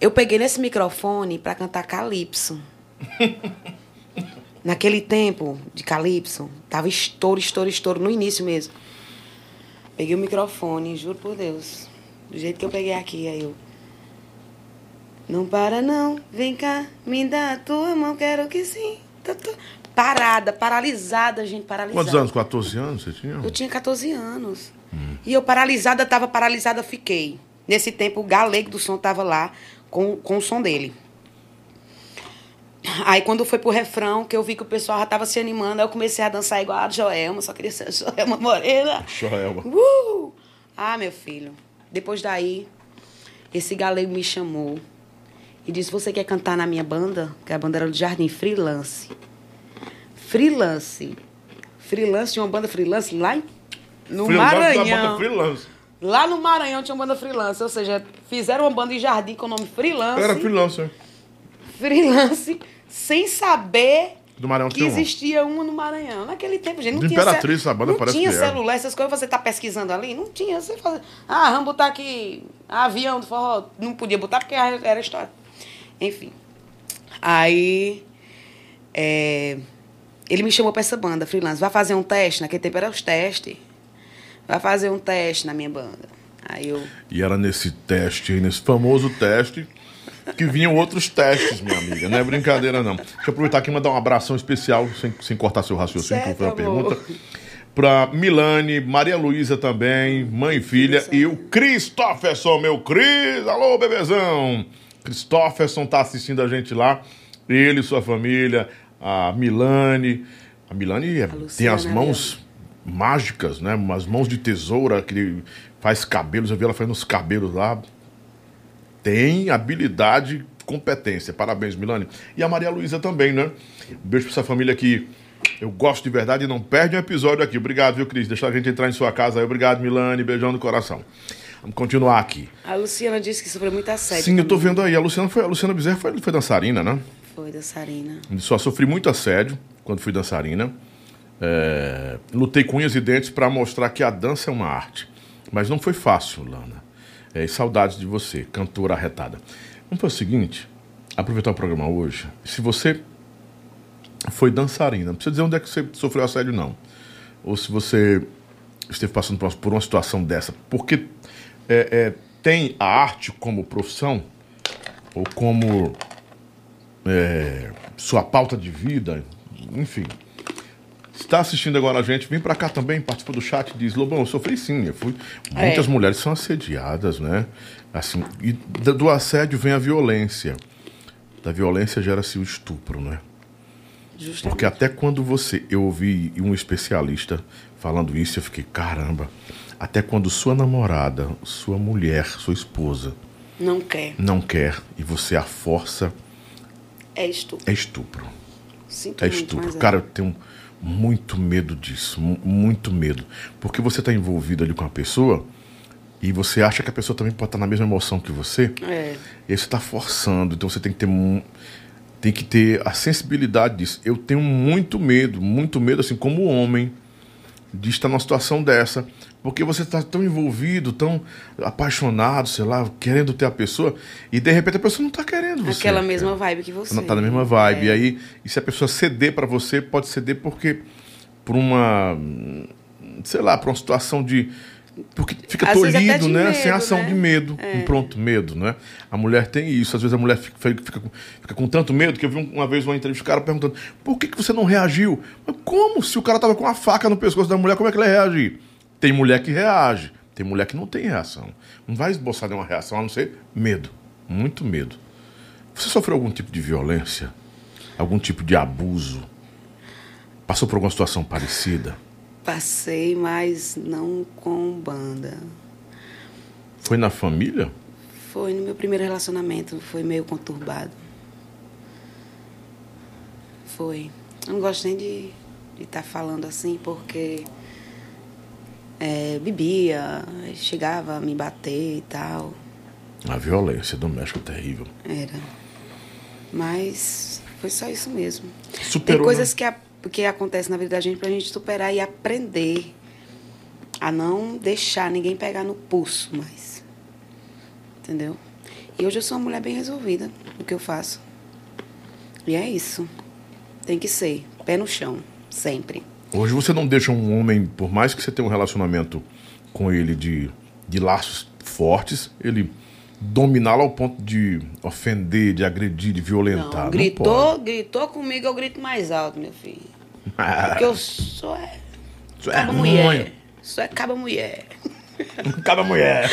Eu peguei nesse microfone pra cantar Calypso. Naquele tempo de Calypso, tava estouro, estouro, estouro, no início mesmo. Peguei o microfone, juro por Deus. Do jeito que eu peguei aqui, aí eu. Não para não, vem cá, me dá a tua mão, quero que sim. Tá, tá. Parada, paralisada, gente, paralisada. Quantos anos? 14 anos você tinha? Eu tinha 14 anos. E eu paralisada, tava paralisada, fiquei. Nesse tempo, o galego do som tava lá com, com o som dele. Aí quando foi pro refrão, que eu vi que o pessoal já tava se animando, aí eu comecei a dançar igual a Joelma, só queria ser a Joelma Morena. Joelma. Uh! Ah, meu filho. Depois daí, esse galego me chamou e disse: Você quer cantar na minha banda? Que a banda era do Jardim Freelance. Freelance. Freelance, tinha uma banda freelance lá em, no Freelance Maranhão. Lá no Maranhão tinha uma banda freelance. Ou seja, fizeram uma banda em jardim com o nome Freelance. Era freelancer. Freelance, sem saber Do Maranhão que existia uma no Maranhão. Naquele tempo, gente, não Do tinha... Imperatriz, ce- a banda não parece tinha era. celular, essas coisas você tá pesquisando ali. Não tinha. Você fazia... Ah, vamos botar aqui avião do forró. Não podia botar porque era história. Enfim. Aí... é, Ele me chamou pra essa banda, freelance. Vai fazer um teste? Naquele tempo era os testes. Vai fazer um teste na minha banda. Aí eu... E era nesse teste, nesse famoso teste, que vinham outros testes, minha amiga. Não é brincadeira, não. Deixa eu aproveitar aqui e mandar um abração especial, sem, sem cortar seu raciocínio, que Certo, foi a pergunta. Pra Milane, Maria Luísa também, mãe e filha, e o Christopherson, meu Cris. Alô, bebezão. Christopherson tá assistindo a gente lá. Ele, sua família, a Milane. A Milane é- tem Luciana as mãos mágicas, né? Umas mãos de tesoura que faz cabelos. Eu vi ela fazendo os cabelos lá. Tem habilidade, competência. Parabéns, Milane. E a Maria Luísa também, né? Um beijo pra essa família que eu gosto de verdade e não perde um episódio aqui. Obrigado, viu, Cris? Deixar a gente entrar em sua casa aí. Obrigado, Milane. Beijão no coração. Vamos continuar aqui. A Luciana disse que sofreu muito assédio. Sim, eu tô também. vendo aí. A Luciana, foi, a Luciana Bezerra foi, foi dançarina, né? Foi, dançarina. Só sofri muito assédio quando fui dançarina. É, lutei com unhas e dentes para mostrar que a dança é uma arte. Mas não foi fácil, Lana. É, e saudades de você, cantora arretada. Vamos fazer o seguinte: aproveitar o programa hoje. Se você foi dançarina, não precisa dizer onde é que você sofreu assédio, não. Ou se você esteve passando por uma situação dessa. Porque é, é, tem a arte como profissão, ou como é, sua pauta de vida, enfim. Está assistindo agora a gente, vem pra cá também, participa do chat diz, Lobão, eu sofri sim, eu fui. Muitas É. mulheres são assediadas, né? Assim, e do assédio vem a violência. Da violência gera-se o estupro, né? Justamente. Porque até quando você. Eu ouvi um especialista falando isso, eu fiquei, caramba. Até quando sua namorada, sua mulher, sua esposa Não quer. não quer e você a força, É estupro. é estupro. Sinto É estupro. é. Cara, eu tenho muito medo disso. mu- Muito medo. Porque você está envolvido ali com a pessoa e você acha que a pessoa também pode estar na mesma emoção que você. É. E aí você está forçando. Então você tem que ter. Tem que ter a sensibilidade disso. Eu tenho muito medo, muito medo, assim, como homem, de estar numa situação dessa. Porque você está tão envolvido, tão apaixonado, sei lá, querendo ter a pessoa, e de repente a pessoa não está querendo você. Aquela cara. mesma vibe que você. Não tá na mesma vibe. É. E aí, e se a pessoa ceder pra você, pode ceder porque por uma sei lá, por uma situação de porque fica Às tolhido, de né? medo, Sem ação né? de medo, um pronto medo, né? A mulher tem isso. Às vezes a mulher fica, fica, com, fica com tanto medo que eu vi um- uma vez uma entrevista, o cara perguntando: por que, que você não reagiu? Mas como? Se o cara tava com uma faca no pescoço da mulher, como é que ele ia reagir? Tem mulher que reage, tem mulher que não tem reação. Não vai esboçar nenhuma reação, a não ser medo. Muito medo. Você sofreu algum tipo de violência? Algum tipo de abuso? Passou por alguma situação parecida? Passei, mas não com banda. Foi na família? Foi no meu primeiro relacionamento, foi meio conturbado. Foi. Eu não gosto nem de estar falando assim, porque é, bebia, chegava a me bater e tal. A violência doméstica é terrível. Era. Mas foi só isso mesmo. Superou, Tem coisas né? que, a, que acontecem na vida da gente pra gente superar e aprender a não deixar ninguém pegar no pulso mais. Entendeu? E hoje eu sou uma mulher bem resolvida no que eu faço. E é isso. Tem que ser. Pé no chão. Sempre. Hoje você não deixa um homem, por mais que você tenha um relacionamento com ele de, de laços fortes, ele dominá-lo ao ponto de ofender, de agredir, de violentar. Não, Não gritou, pode. gritou comigo, eu grito mais alto, meu filho. Ah, Porque eu sou é, isso é caba mulher. Isso é caba mulher. Cada mulher.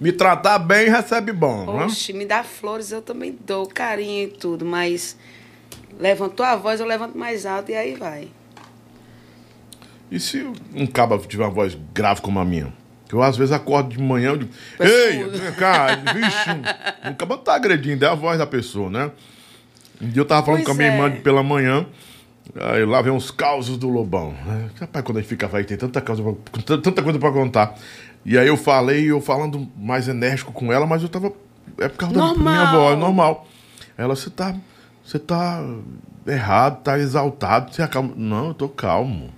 Me tratar bem, recebe bom, né? Oxe, me dá flores, eu também dou carinho e tudo, mas levantou a voz, eu levanto mais alto e aí vai. E se um caba tiver uma voz grave como a minha? Que eu às vezes acordo de manhã e digo, ei, tudo." vem cá, vixe, um caba tá agredindo, é a voz da pessoa, né? Um dia eu tava falando Pois com a minha é. irmã pela manhã, aí lá vem os causos do Lobão. Rapaz, quando a gente fica vai tem tanta, causa pra- tanta coisa pra contar. E aí eu falei, eu falando mais enérgico com ela, mas eu tava. É por causa da minha Normal. voz, normal. Ela, você tá. Você tá errado, tá exaltado, você acalma. Não, eu tô calmo.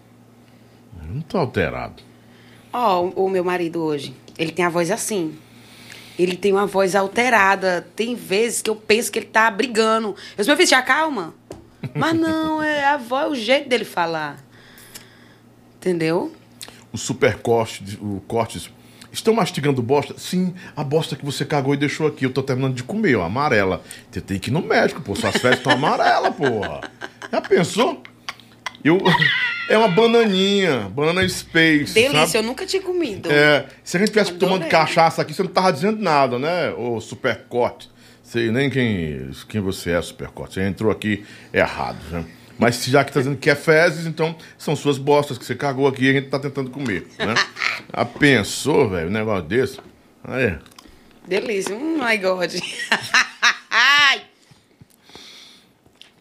Eu não tô alterado. Ó, o, o meu marido hoje, ele tem a voz assim. Ele tem uma voz alterada. Tem vezes que eu penso que ele tá brigando. Eu meu filho, se acalma. Mas não, é a voz, o jeito dele falar. Entendeu? O super corte, o cortes. Estão mastigando bosta? Sim, a bosta que você cagou e deixou aqui. Eu tô terminando de comer, ó, amarela. Você tem que ir no médico, pô. Suas fezes estão amarelas, porra. Já pensou? É uma bananinha, banana space. Delícia, sabe? eu nunca tinha comido. É, se a gente tivesse Adorei. tomando cachaça aqui, você não tava dizendo nada, né? Ô, supercorte. Sei nem quem, quem você é, supercorte. Você entrou aqui errado, né? Mas já que tá dizendo que é fezes, então são suas bostas que você cagou aqui e a gente tá tentando comer, né? ah, pensou, velho, um negócio desse? Aí, Delícia. Hum, my God. Ai,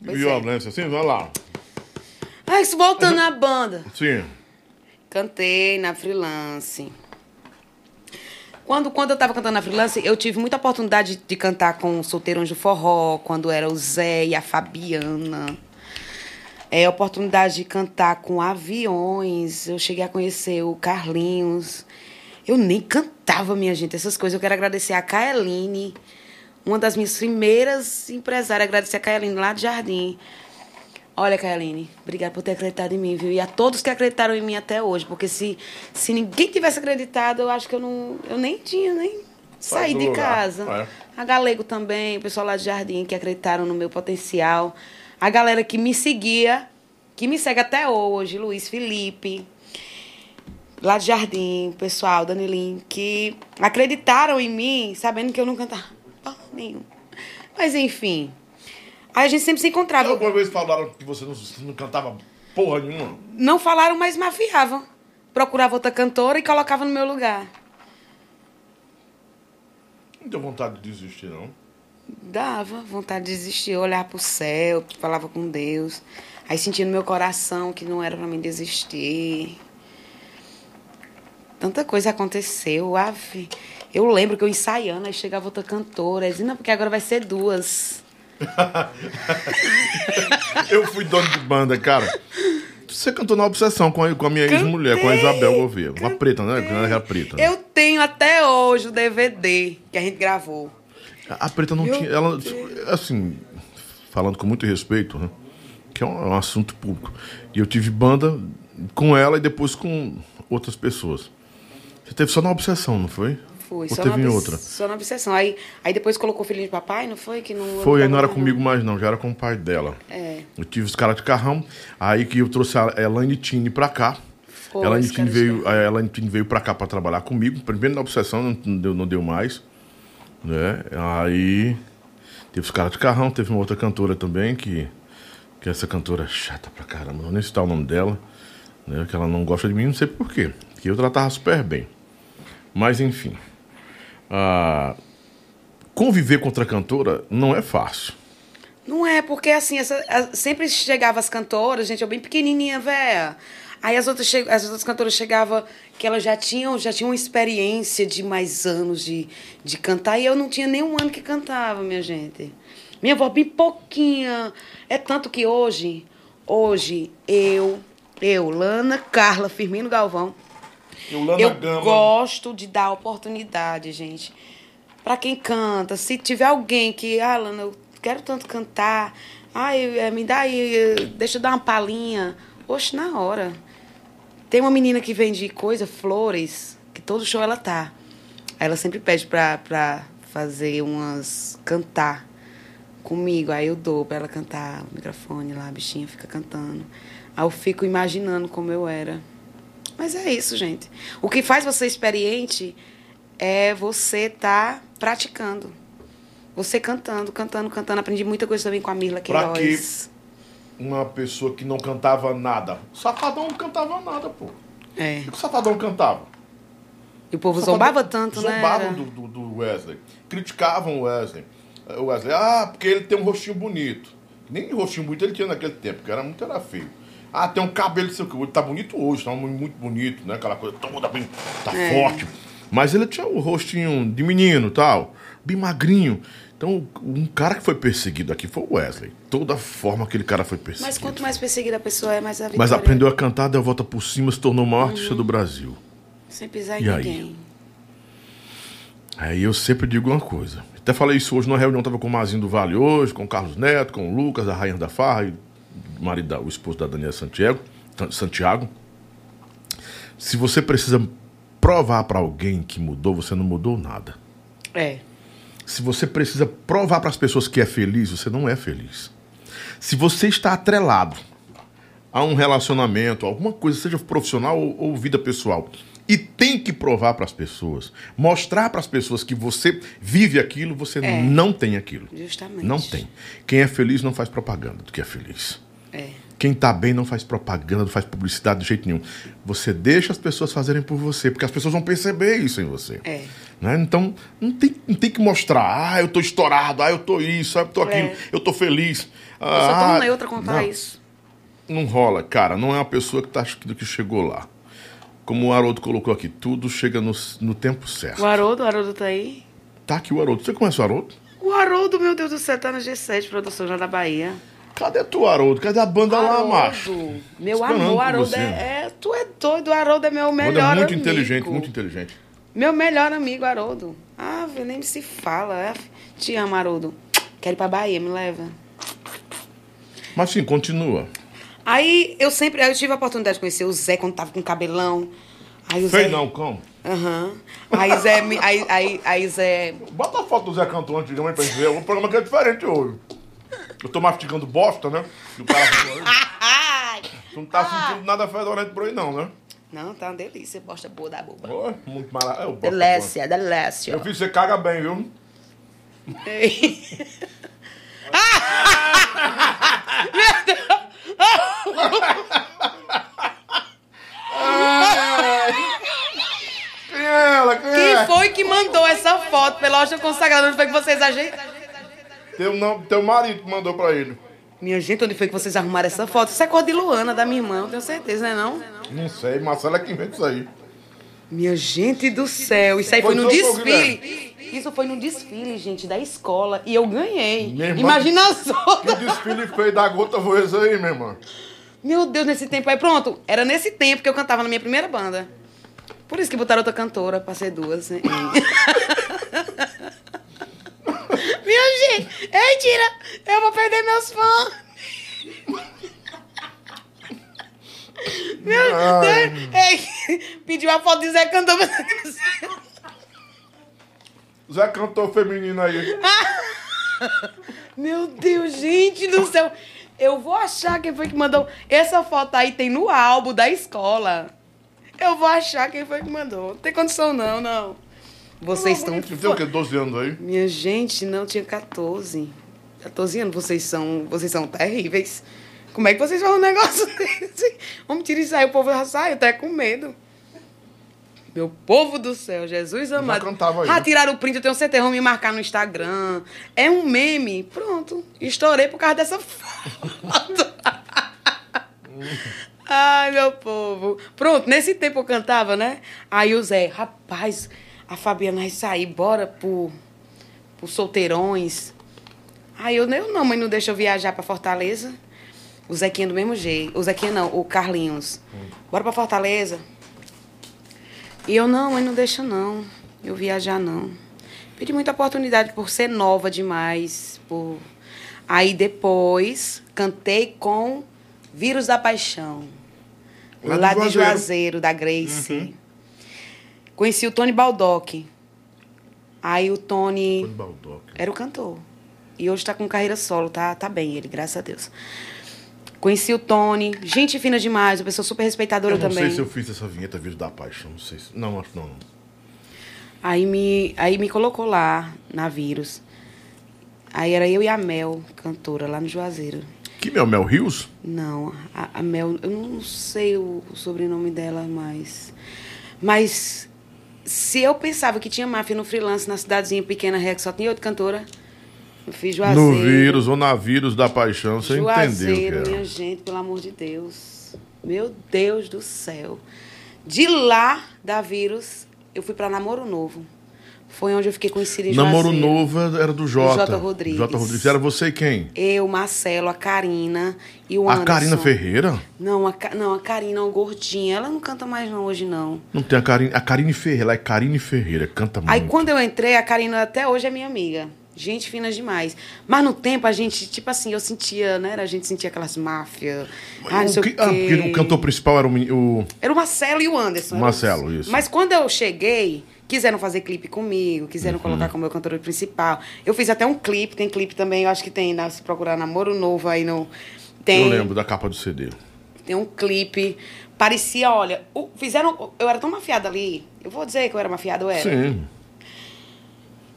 Pois é. assim, vai lá. Ai, isso voltando à banda. Sim. Cantei na freelance. Quando, quando eu estava cantando na freelance, eu tive muita oportunidade de cantar com o Solteirões do Forró, quando era o Zé e a Fabiana. É, oportunidade de cantar com aviões. Eu cheguei a conhecer o Carlinhos. Eu nem cantava, minha gente, essas coisas. Eu quero agradecer a Kaeline, uma das minhas primeiras empresárias. Agradecer a Kaeline lá de Jardim. Olha, Kaeline, obrigada por ter acreditado em mim, viu? E a todos que acreditaram em mim até hoje, porque se, se ninguém tivesse acreditado, eu acho que eu não. Eu nem tinha, nem saí de casa. é. A Galego também, o pessoal lá de Jardim que acreditaram no meu potencial. A galera que me seguia, que me segue até hoje, Luiz Felipe, lá de Jardim, o pessoal, Danilinho, que acreditaram em mim, sabendo que eu não cantava porra nenhuma. Mas enfim, Aí a gente sempre se encontrava. Alguma vez falaram que você não, não cantava porra nenhuma? Não falaram, mas me afiavam. Procurava outra cantora e colocava no meu lugar. Não deu vontade de desistir, não. Dava vontade de desistir, olhar pro céu, falava com Deus. Aí sentia no meu coração que não era pra mim desistir. Tanta coisa aconteceu. Ave. Eu lembro que eu ensaiando, aí chegava outra cantora, dizia, não, porque agora vai ser duas. Eu fui dono de banda, cara. Você cantou na Obsessão com a, com a minha ex-mulher, com a Isabel Gouveia. Uma preta, né? Ela era preta. né? Eu tenho até hoje o DVD que a gente gravou. A preta não Meu tinha. Ela, assim, falando com muito respeito, né? Que é um, é um assunto público. E eu tive banda com ela e depois com outras pessoas. Você teve só na Obsessão, não foi? Foi, Ou só teve na, outra? Só na obsessão. Aí, aí depois colocou o filhinho de papai, não foi? Que não Foi, aí não era mais, comigo mais, não, já era com o pai dela. É. Eu tive os caras de carrão, aí que eu trouxe a Elaine Tini pra cá. Foi, Elaine de veio, a Elaine Tini veio pra cá pra trabalhar comigo. Primeiro na obsessão, não, não deu, não deu mais. Né? Aí teve os caras de carrão, teve uma outra cantora também, que, que essa cantora é chata pra caramba, não vou nem citar o nome dela, né? Que ela não gosta de mim, não sei porquê. Que eu tratava super bem. Mas enfim. Ah, conviver com outra cantora não é fácil. Não é, porque assim, essa- a- sempre chegava as cantoras, gente, eu bem pequenininha, véia. Aí as outras, as outras cantoras chegavam que elas já tinham, já tinham experiência de mais anos de, de cantar, e eu não tinha nem um ano que cantava, minha gente. Minha voz bem pouquinha. É tanto que hoje, hoje, eu, eu, Lana, Carla, Firmino Galvão, Eu, Gama, gosto de dar oportunidade, gente. Pra quem canta, se tiver alguém que, ah, Lana, eu quero tanto cantar, ai, eh, me dá aí, eh, deixa eu dar uma palhinha. Oxe, na hora. Tem uma menina que vende coisa, flores, que todo show ela tá. Aí ela sempre pede pra, pra fazer umas. cantar comigo. Aí eu dou pra ela cantar o microfone lá, a bichinha fica cantando. Aí eu fico imaginando como eu era. Mas é isso, gente. O que faz você experiente é você estar praticando. Você cantando, cantando, cantando. Aprendi muita coisa também com a Mirla Pra Queiroz. uma pessoa que não cantava nada. O Safadão não cantava nada, pô. É. O que o Safadão cantava? E o povo Safadão zombava tanto, né? Zombavam do, do, do Wesley. Criticavam o Wesley. O Wesley, ah, porque ele tem um rostinho bonito. Nem rostinho bonito ele tinha naquele tempo, porque era muito era feio. Ah, tem um cabelo, sei o que. Ele tá bonito hoje, tá muito bonito, né? Aquela coisa toda bem. Tá É. forte. Mas ele tinha o rostinho de menino tal, bem magrinho. Então, um cara que foi perseguido aqui foi o Wesley. Toda a forma que aquele cara foi perseguido. Mas quanto mais perseguida a pessoa é, mais a vitória. Mas aprendeu a cantar, deu a volta por cima, se tornou o maior artista do Brasil. Sem pisar em E aí? ninguém. Aí eu sempre digo uma coisa. Até falei isso hoje numa reunião, tava com o Mazinho do Vale hoje, com o Carlos Neto, com o Lucas, a Rainha da Farra, e marido da- o esposo da Daniela Santiago, Santiago. Se você precisa provar para alguém que mudou, você não mudou nada. É. Se você precisa provar para as pessoas que é feliz, você não é feliz. Se você está atrelado a um relacionamento, alguma coisa, seja profissional ou, ou vida pessoal, e tem que provar para as pessoas, mostrar para as pessoas que você vive aquilo, você É. não tem aquilo. Justamente. Não tem. Quem é feliz não faz propaganda do que é feliz. É. Quem tá bem não faz propaganda, não faz publicidade de jeito nenhum. Você deixa as pessoas fazerem por você, porque as pessoas vão perceber isso em você. É. Né? Então, não tem, não tem que mostrar, ah, eu tô estourado, ah, eu tô isso, ah, eu tô aquilo, É. eu tô feliz. Eu sou ah, tão neutra quanto a não, isso. Não rola, cara, não é uma pessoa que tá achando que chegou lá. Como o Haroldo colocou aqui, tudo chega no, no tempo certo. O Haroldo, o Haroldo tá aí? Tá aqui o Haroldo. Você conhece o Haroldo? O Haroldo, meu Deus do céu, tá na G7, produção já da Bahia. Cadê tu, Haroldo? Cadê a banda lá, Haroldo, macho? Meu amor, Haroldo é, é- Tu é doido, o Haroldo é meu Haroldo melhor é muito amigo. inteligente, muito inteligente. Meu melhor amigo, Haroldo. Ah, nem se fala. é. Te amo, Haroldo. Quero ir pra Bahia, me leva. Mas sim, continua. Aí eu sempre. Eu tive a oportunidade de conhecer o Zé quando tava com cabelão. Aí o Sei Zé. não, cão. Aham. Aí Zé. Aí, aí, aí Zé. Bota a foto do Zé Cantor antigamente pra gente ver. O programa aqui é diferente hoje. Eu tô mastigando bosta, né? Do cara Tu não tá ah. sentindo nada fedorento por aí, não, né? Não, tá uma delícia. Bosta boa da boba. Oh, muito maravilhoso. É, delícia, delícia. Eu fiz, você caga bem, viu? Ei. Meu Deus! Quem é ela? Quem Quem é? foi que mandou essa foto pela loja consagrada? Onde foi que vocês ajeitaram? Teu, não, teu marido mandou pra ele. Minha gente, onde foi que vocês arrumaram essa foto? Isso é cor de Luana, da minha irmã, eu tenho certeza, né não? Não sei, Marcelo é quem inventa isso aí. Minha gente do céu, isso aí foi Foi no desfile. Isso foi no desfile, gente, da escola. E eu ganhei. Minha irmã- Imagina Que só. desfile feio da gota foi esse aí, meu irmão? Meu Deus, nesse tempo aí, pronto. Era nesse tempo que eu cantava na minha primeira banda. Por isso que botaram outra cantora pra ser duas. né? Minha gente, ei, tira, eu vou perder meus fãs. Meu. Deus, ei, pediu a foto de Zé Cantor. Zé cantor feminino aí. Meu Deus, gente do céu. Eu vou achar quem foi que mandou. Essa foto aí tem no álbum da escola. Eu vou achar quem foi que mandou. Não tem condição, não, não. Vocês estão. Você tem o quê? 12 anos aí? Minha gente, não tinha 14. 14 anos, vocês são, vocês são terríveis. Como é que vocês falam um negócio desse? Vamos tirar isso aí, o povo já sai, até com medo. Meu povo do céu, Jesus amado. cantava aí. Ah, tiraram o print, eu tenho certeza, vão me marcar no Instagram. É um meme. Pronto. Estourei por causa dessa foto. Ai, meu povo. Pronto, nesse tempo eu cantava, né? Aí o Zé, rapaz, a Fabiana vai sair, bora pro, pro solteirões. Aí eu, eu não, mãe, não deixa eu viajar pra Fortaleza. O Zequinha do mesmo jeito. O Zequinha não, o Carlinhos. Bora pra Fortaleza. E eu, não, mãe, não deixa não. Eu viajar não. Pedi muita oportunidade por ser nova demais. Por... Aí depois cantei com Vírus da Paixão. Lá Lá, de Juazeiro. Da Grace. Conheci o Tony Baldock. Aí o Tony. Tony Baldock. Era o cantor. E hoje tá com carreira solo, tá, tá bem ele, graças a Deus. Conheci o Tony, gente fina demais, uma pessoa super respeitadora Eu não também. sei se eu fiz essa vinheta Vídeo da Paixão. Não sei se... Não, acho que não. não. Aí me, aí me colocou lá, na Vírus. Aí era eu e a Mel, cantora, lá no Juazeiro. Que meu, Mel Rios? Não, a, a Mel, eu não sei o, o sobrenome dela mais. Mas se eu pensava que tinha máfia no freelance na cidadezinha pequena que só tinha outra cantora, eu fiz Juazeiro. No vírus ou na vírus da paixão, você entendeu o que Juazeiro, minha gente, pelo amor de Deus. Meu Deus do céu. De lá, da Vírus, eu fui pra Namoro Novo. Foi onde eu fiquei conhecida em Namoro Juazeiro. Novo era do Jota. Jota Rodrigues. Jota Rodrigues. Era você e quem? Eu, Marcelo, a Karina e o A Anderson. Karina Ferreira? Não, a, não, a Karina, uma gordinha. Ela não canta mais não, hoje, não. Não tem a Karine. A Karine Ferreira. Ela é Karine Ferreira. Canta muito. Aí, quando eu entrei, a Karina até hoje é minha amiga. Gente fina demais. Mas no tempo, a gente, tipo assim, eu sentia, né? A gente sentia aquelas máfias. Ah, não o que, o ah, porque o cantor principal era o, o- Era o Marcelo e o Anderson. Marcelo, isso. Mas quando eu cheguei, quiseram fazer clipe comigo, quiseram Uhum. colocar como meu cantor principal. Eu fiz até um clipe, tem clipe também, eu acho que tem, né, se procurar Namoro Novo aí no... Tem, Eu lembro da capa do CD. tem um clipe, parecia, olha, o- fizeram... Eu era tão mafiada ali, eu vou dizer que eu era mafiada, eu era. Sim.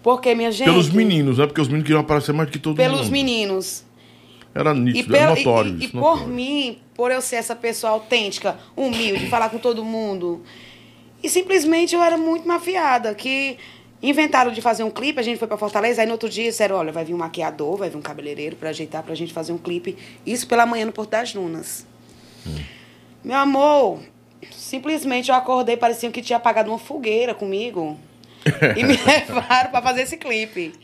Porque, minha gente... Pelos meninos, né? Porque os meninos queriam aparecer mais que todo Pelos mundo. meninos. Era E, nítido, era pelo- notório. e, e por notório. mim, por eu ser essa pessoa autêntica, humilde, falar com todo mundo. E simplesmente eu era muito mafiada. Que inventaram de fazer um clipe, a gente foi pra Fortaleza, aí no outro dia disseram: olha, vai vir um maquiador, vai vir um cabeleireiro pra ajeitar pra gente fazer um clipe. Isso pela manhã no Porto das Dunas. Meu amor, simplesmente eu acordei, parecia que tinha apagado uma fogueira comigo. e me levaram pra fazer esse clipe.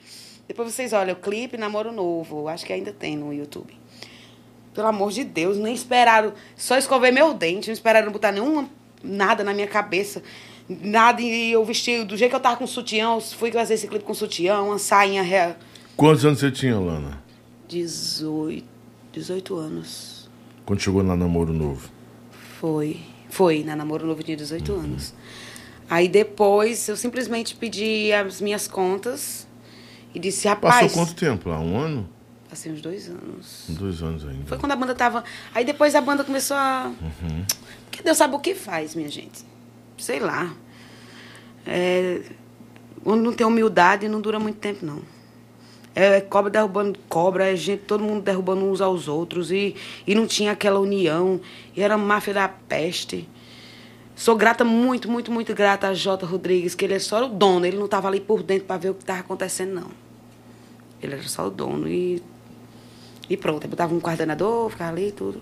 Depois vocês olham, o clipe Namoro Novo. Acho que ainda tem no YouTube. Pelo amor de Deus, nem esperaram. Só escovei meu dente, não esperaram botar nenhuma nada na minha cabeça. Nada, e eu vesti do jeito que eu tava com sutiã, eu fui fazer esse clipe com sutiã, uma sainha real. Quantos anos você tinha, Lana? 18, 18 anos. Quando chegou na Namoro Novo? Foi. Foi, na Namoro Novo tinha 18 anos. Aí depois eu simplesmente pedi as minhas contas e disse, rapaz. Passou quanto tempo lá? Um ano? Passei uns dois anos. Dois anos ainda. Foi quando a banda tava. Aí depois a banda começou a. Porque Deus sabe o que faz, minha gente. Sei lá. É... Quando não tem humildade, não dura muito tempo, não. É cobra derrubando cobra, é gente, todo mundo derrubando uns aos outros. E, e não tinha aquela união. E era máfia da peste. Sou grata, muito, muito, muito grata a Jota Rodrigues, que ele é só o dono. Ele não estava ali por dentro para ver o que estava acontecendo, não. Ele era só o dono. E, e pronto. Eu botava um coordenador, ficava ali e tudo.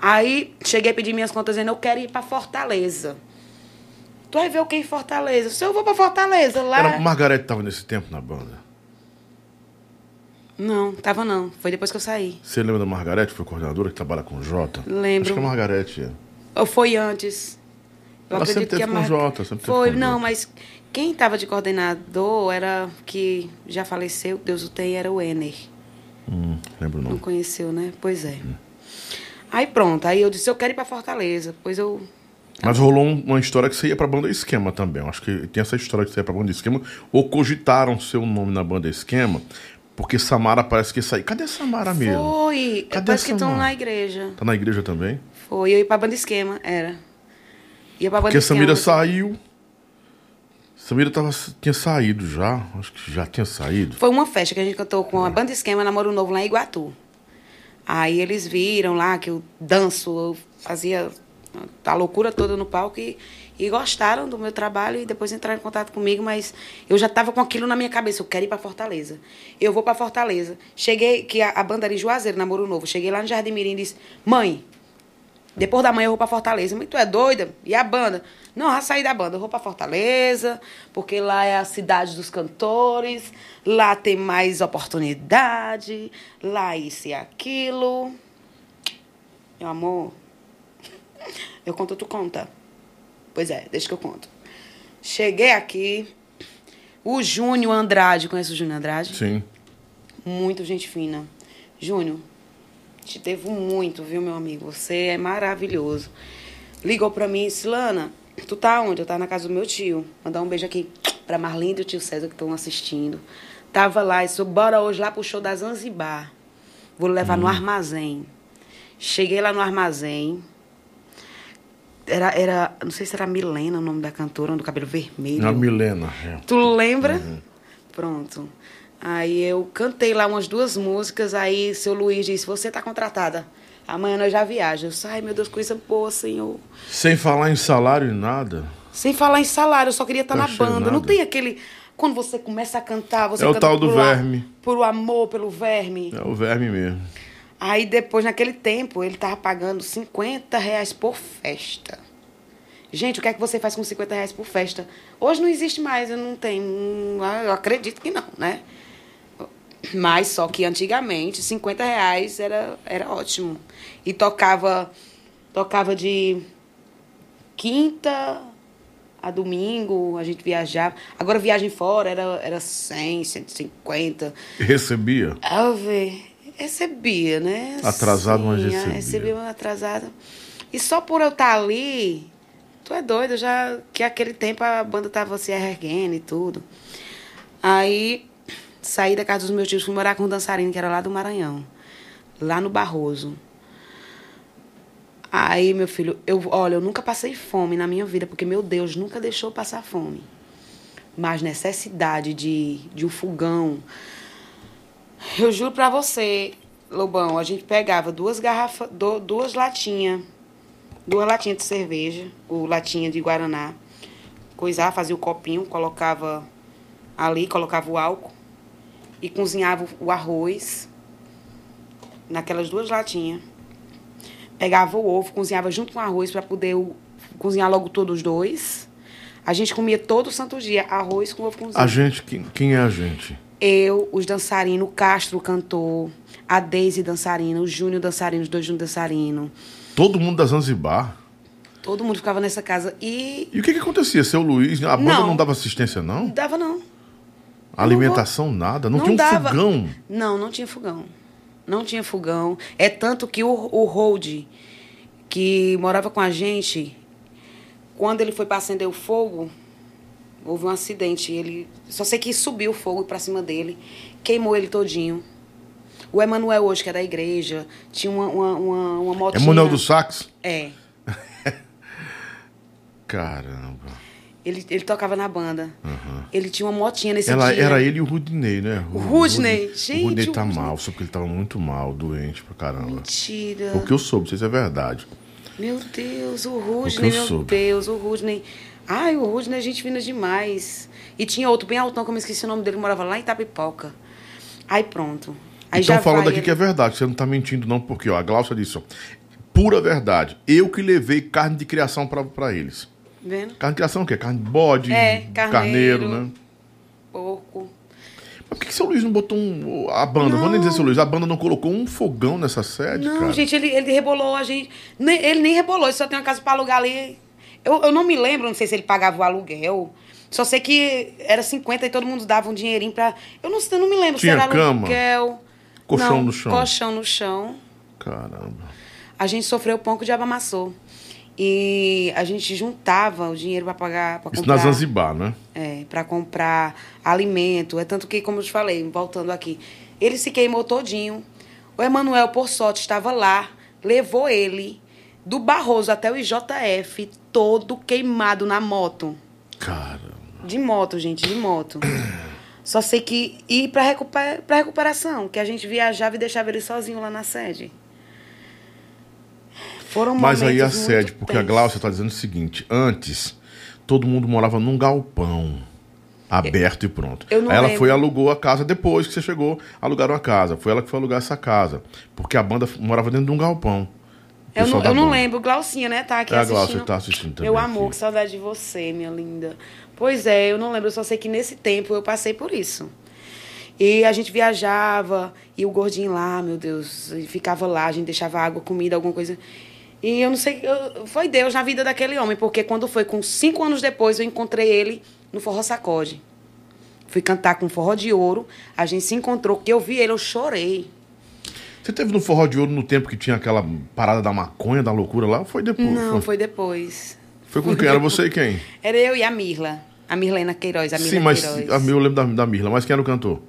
Aí cheguei a pedir minhas contas dizendo, eu quero ir para Fortaleza. Tu vai ver o que em Fortaleza? Se eu vou para Fortaleza, lá. Era, Margarete estava nesse tempo na banda. Não, tava não. Foi depois que eu saí. Você lembra da Margarete, que foi coordenadora, que trabalha com o Jota? Lembro. Acho que a Margarete é. Ou foi antes? Eu Ela sempre teve com o Mar- Jota, sempre teve Foi, o não, mas quem estava de coordenador era que já faleceu, Deus o tem, era o Ener. Hum, lembro Não não. conheceu, né? Pois é. Aí pronto, aí eu disse, eu quero ir pra Fortaleza. Pois eu. Mas rolou um- uma história que você ia pra banda Esquema também. Eu acho que tem essa história que você ia pra banda Esquema. Ou cogitaram seu nome na banda Esquema, porque Samara parece que ia sair. Cadê a Samara mesmo? Foi! Cadê Parece que estão na igreja. Tá na igreja também? Foi, eu ia pra banda esquema, era. Ia pra banda Porque esquema. Samira saiu. Samira tava, tinha saído já. Acho que já tinha saído. Foi uma festa que a gente cantou com a banda esquema Namoro Novo lá em Iguatu. Aí eles viram lá que eu danço, eu fazia a loucura toda no palco e, e gostaram do meu trabalho e depois entraram em contato comigo, mas eu já estava com aquilo na minha cabeça, eu quero ir para Fortaleza. Eu vou para Fortaleza. Cheguei, que a, a banda era em Juazeiro, Namoro Novo. Cheguei lá no Jardim Mirim e disse, mãe, depois da manhã eu vou pra Fortaleza. Mas tu é doida? E a banda? Não, já saí da banda. Eu vou pra Fortaleza, porque lá é a cidade dos cantores, lá tem mais oportunidade, lá isso e aquilo. Meu amor, eu conto, tu conta. Pois é, deixa que eu conto. Cheguei aqui, o Júnior Andrade, conhece o Júnior Andrade? Sim. Muito gente fina. Júnior, te devo muito, viu, meu amigo? Você é maravilhoso. Ligou pra mim e disse, Lana, tu tá onde? Eu tava na casa do meu tio. Mandar um beijo aqui pra Marlinda e o tio César que estão assistindo. Tava lá e disse, bora hoje lá pro show da Zanzibar. Vou levar no armazém. Cheguei lá no armazém. Era, era, não sei se era Milena o nome da cantora, do cabelo vermelho. A Milena. é. Tu lembra? Pronto. Aí eu cantei lá umas duas músicas, aí seu Luiz disse, você tá contratada. Amanhã nós já viaja. Eu disse, ai meu Deus, coisa boa, senhor. Sem falar em salário e nada. Sem falar em salário, eu só queria estar Tá na achando banda. Não nada? tem aquele. Quando você começa a cantar, você É o canta tal do a- verme. Por o amor, pelo verme. É o verme mesmo. Aí depois, naquele tempo, ele tava pagando 50 reais por festa. Gente, o que é que você faz com 50 reais por festa? Hoje não existe mais, eu não tenho. hum, Eu acredito que não, né? Mas só que antigamente, 50 reais era, era ótimo. E tocava, tocava de quinta a domingo, a gente viajava. Agora viagem fora era, era 100, 150. Recebia? Ave, recebia, né? Atrasado, mas Sim, recebia. Recebia, mas atrasado. E só por eu estar ali, tu é doido, já que aquele tempo a banda tava se erguendo e tudo. Aí saí da casa dos meus tios, fui morar com um dançarino que era lá do Maranhão, lá no Barroso. Aí, meu filho, eu, olha, eu nunca passei fome na minha vida, porque meu Deus nunca deixou passar fome. Mas necessidade de, de um fogão, eu juro pra você, Lobão, a gente pegava duas garrafas, du- duas latinhas, duas latinhas de cerveja, ou latinha de Guaraná, coisava, fazia o copinho, colocava ali, colocava o álcool e cozinhava o arroz naquelas duas latinhas. Pegava o ovo, cozinhava junto com o arroz para poder o- cozinhar logo todos os dois. A gente comia todo santo dia arroz com ovo cozido. A gente, quem, quem é a gente? Eu, os dançarinos, o Castro, o cantor, a Deise dançarina, o Júnior dançarino, os dois Júnior dançarino. Todo mundo da Zanzibar. Todo mundo ficava nessa casa e E o que que acontecia? Seu Luiz, a banda não, Não. dava assistência, não? não dava não. Alimentação, nada? Não, Não tinha um dava. fogão? Não, não tinha fogão. Não tinha fogão. É tanto que o, o Hold, que morava com a gente, quando ele foi para acender o fogo, houve um acidente. Ele, só sei que subiu o fogo para cima dele, queimou ele todinho. O Emanuel hoje, que é da igreja, tinha uma, uma, uma, uma motinha. Manuel do Sax? É. Caramba. Ele, ele tocava na banda. Ele tinha uma motinha nesse Ela, dia. era ele e o Rudney, né? O Rudney, O gente, Rudney o tá Rudney. mal, só porque ele tava muito mal, doente pra caramba. Mentira. O que eu soube, não sei se é verdade. Meu Deus, o O Rudney, que eu meu soube. Deus, o Rudney. Ai, o Rudney é gente fina demais. E tinha outro bem altão, como eu esqueci o nome dele, que morava lá em Itapipoca. Aí pronto. Aí Estão já falando aqui ele- que é verdade, você não tá mentindo não, porque ó, a Glaucia disse, ó, pura verdade. Eu que levei carne de criação pra eles. Vendo? Carne de criação o quê? Carne de bode, É, carneiro, carneiro. né? Porco. Mas por que, que seu Luiz não botou um. A banda, vou nem dizer seu Luiz, a banda não colocou um fogão nessa sede, Não, cara? gente, ele, ele rebolou a gente. Ele nem rebolou, ele só tem uma casa pra alugar ali. Eu, eu não me lembro, não sei se ele pagava o aluguel. Só sei que era 50 e todo mundo dava um dinheirinho pra. Eu não, eu não me lembro Tinha se era cama? aluguel. Colchão Não, no chão? Colchão no chão. Caramba. A gente sofreu pão que o diabo amassou. E a gente juntava o dinheiro pra pagar. Pra Isso comprar, na Zanzibar, né? É, pra comprar alimento. É tanto que, como eu te falei, voltando aqui, ele se queimou todinho. O Emanuel, por sorte, estava lá, levou ele do Barroso até o IJF, todo queimado na moto. Caramba. De moto, gente, de moto. Só sei que ir pra, recuper, pra recuperação, que a gente viajava e deixava ele sozinho lá na sede. Foram Mas aí a sede, porque a. Glaucia tá dizendo o seguinte: antes, todo mundo morava num galpão. Aberto e pronto. Eu não Aí ela lembro. foi e alugou a casa depois que você chegou, alugaram a casa. Foi ela que foi alugar essa casa. Porque a banda morava dentro de um galpão. Eu não, eu não lembro. Glaucinha, né? Tá aqui É, a assistindo. Glaucia tá assistindo também Meu amor, aqui. que saudade de você, minha linda. Pois é, eu não lembro. Eu só sei que nesse tempo eu passei por isso. E a gente viajava, e o gordinho lá, meu Deus, ficava lá, a gente deixava água, comida, alguma coisa. E eu não sei, eu- foi Deus na vida daquele homem, porque quando foi com cinco anos depois, eu encontrei ele no Forró Sacode. Fui cantar com Forró de Ouro, a gente se encontrou, que eu vi ele, eu chorei. Você teve no Forró de Ouro no tempo que tinha aquela parada da maconha, da loucura lá? Ou foi depois? Não, foi, foi depois. foi com quem? Era você e quem? Era eu e a Mirla. A Mirlena Queiroz, a Mirla Sim, mas Queiroz. a, eu lembro da, da Mirla. Mas quem era o cantor?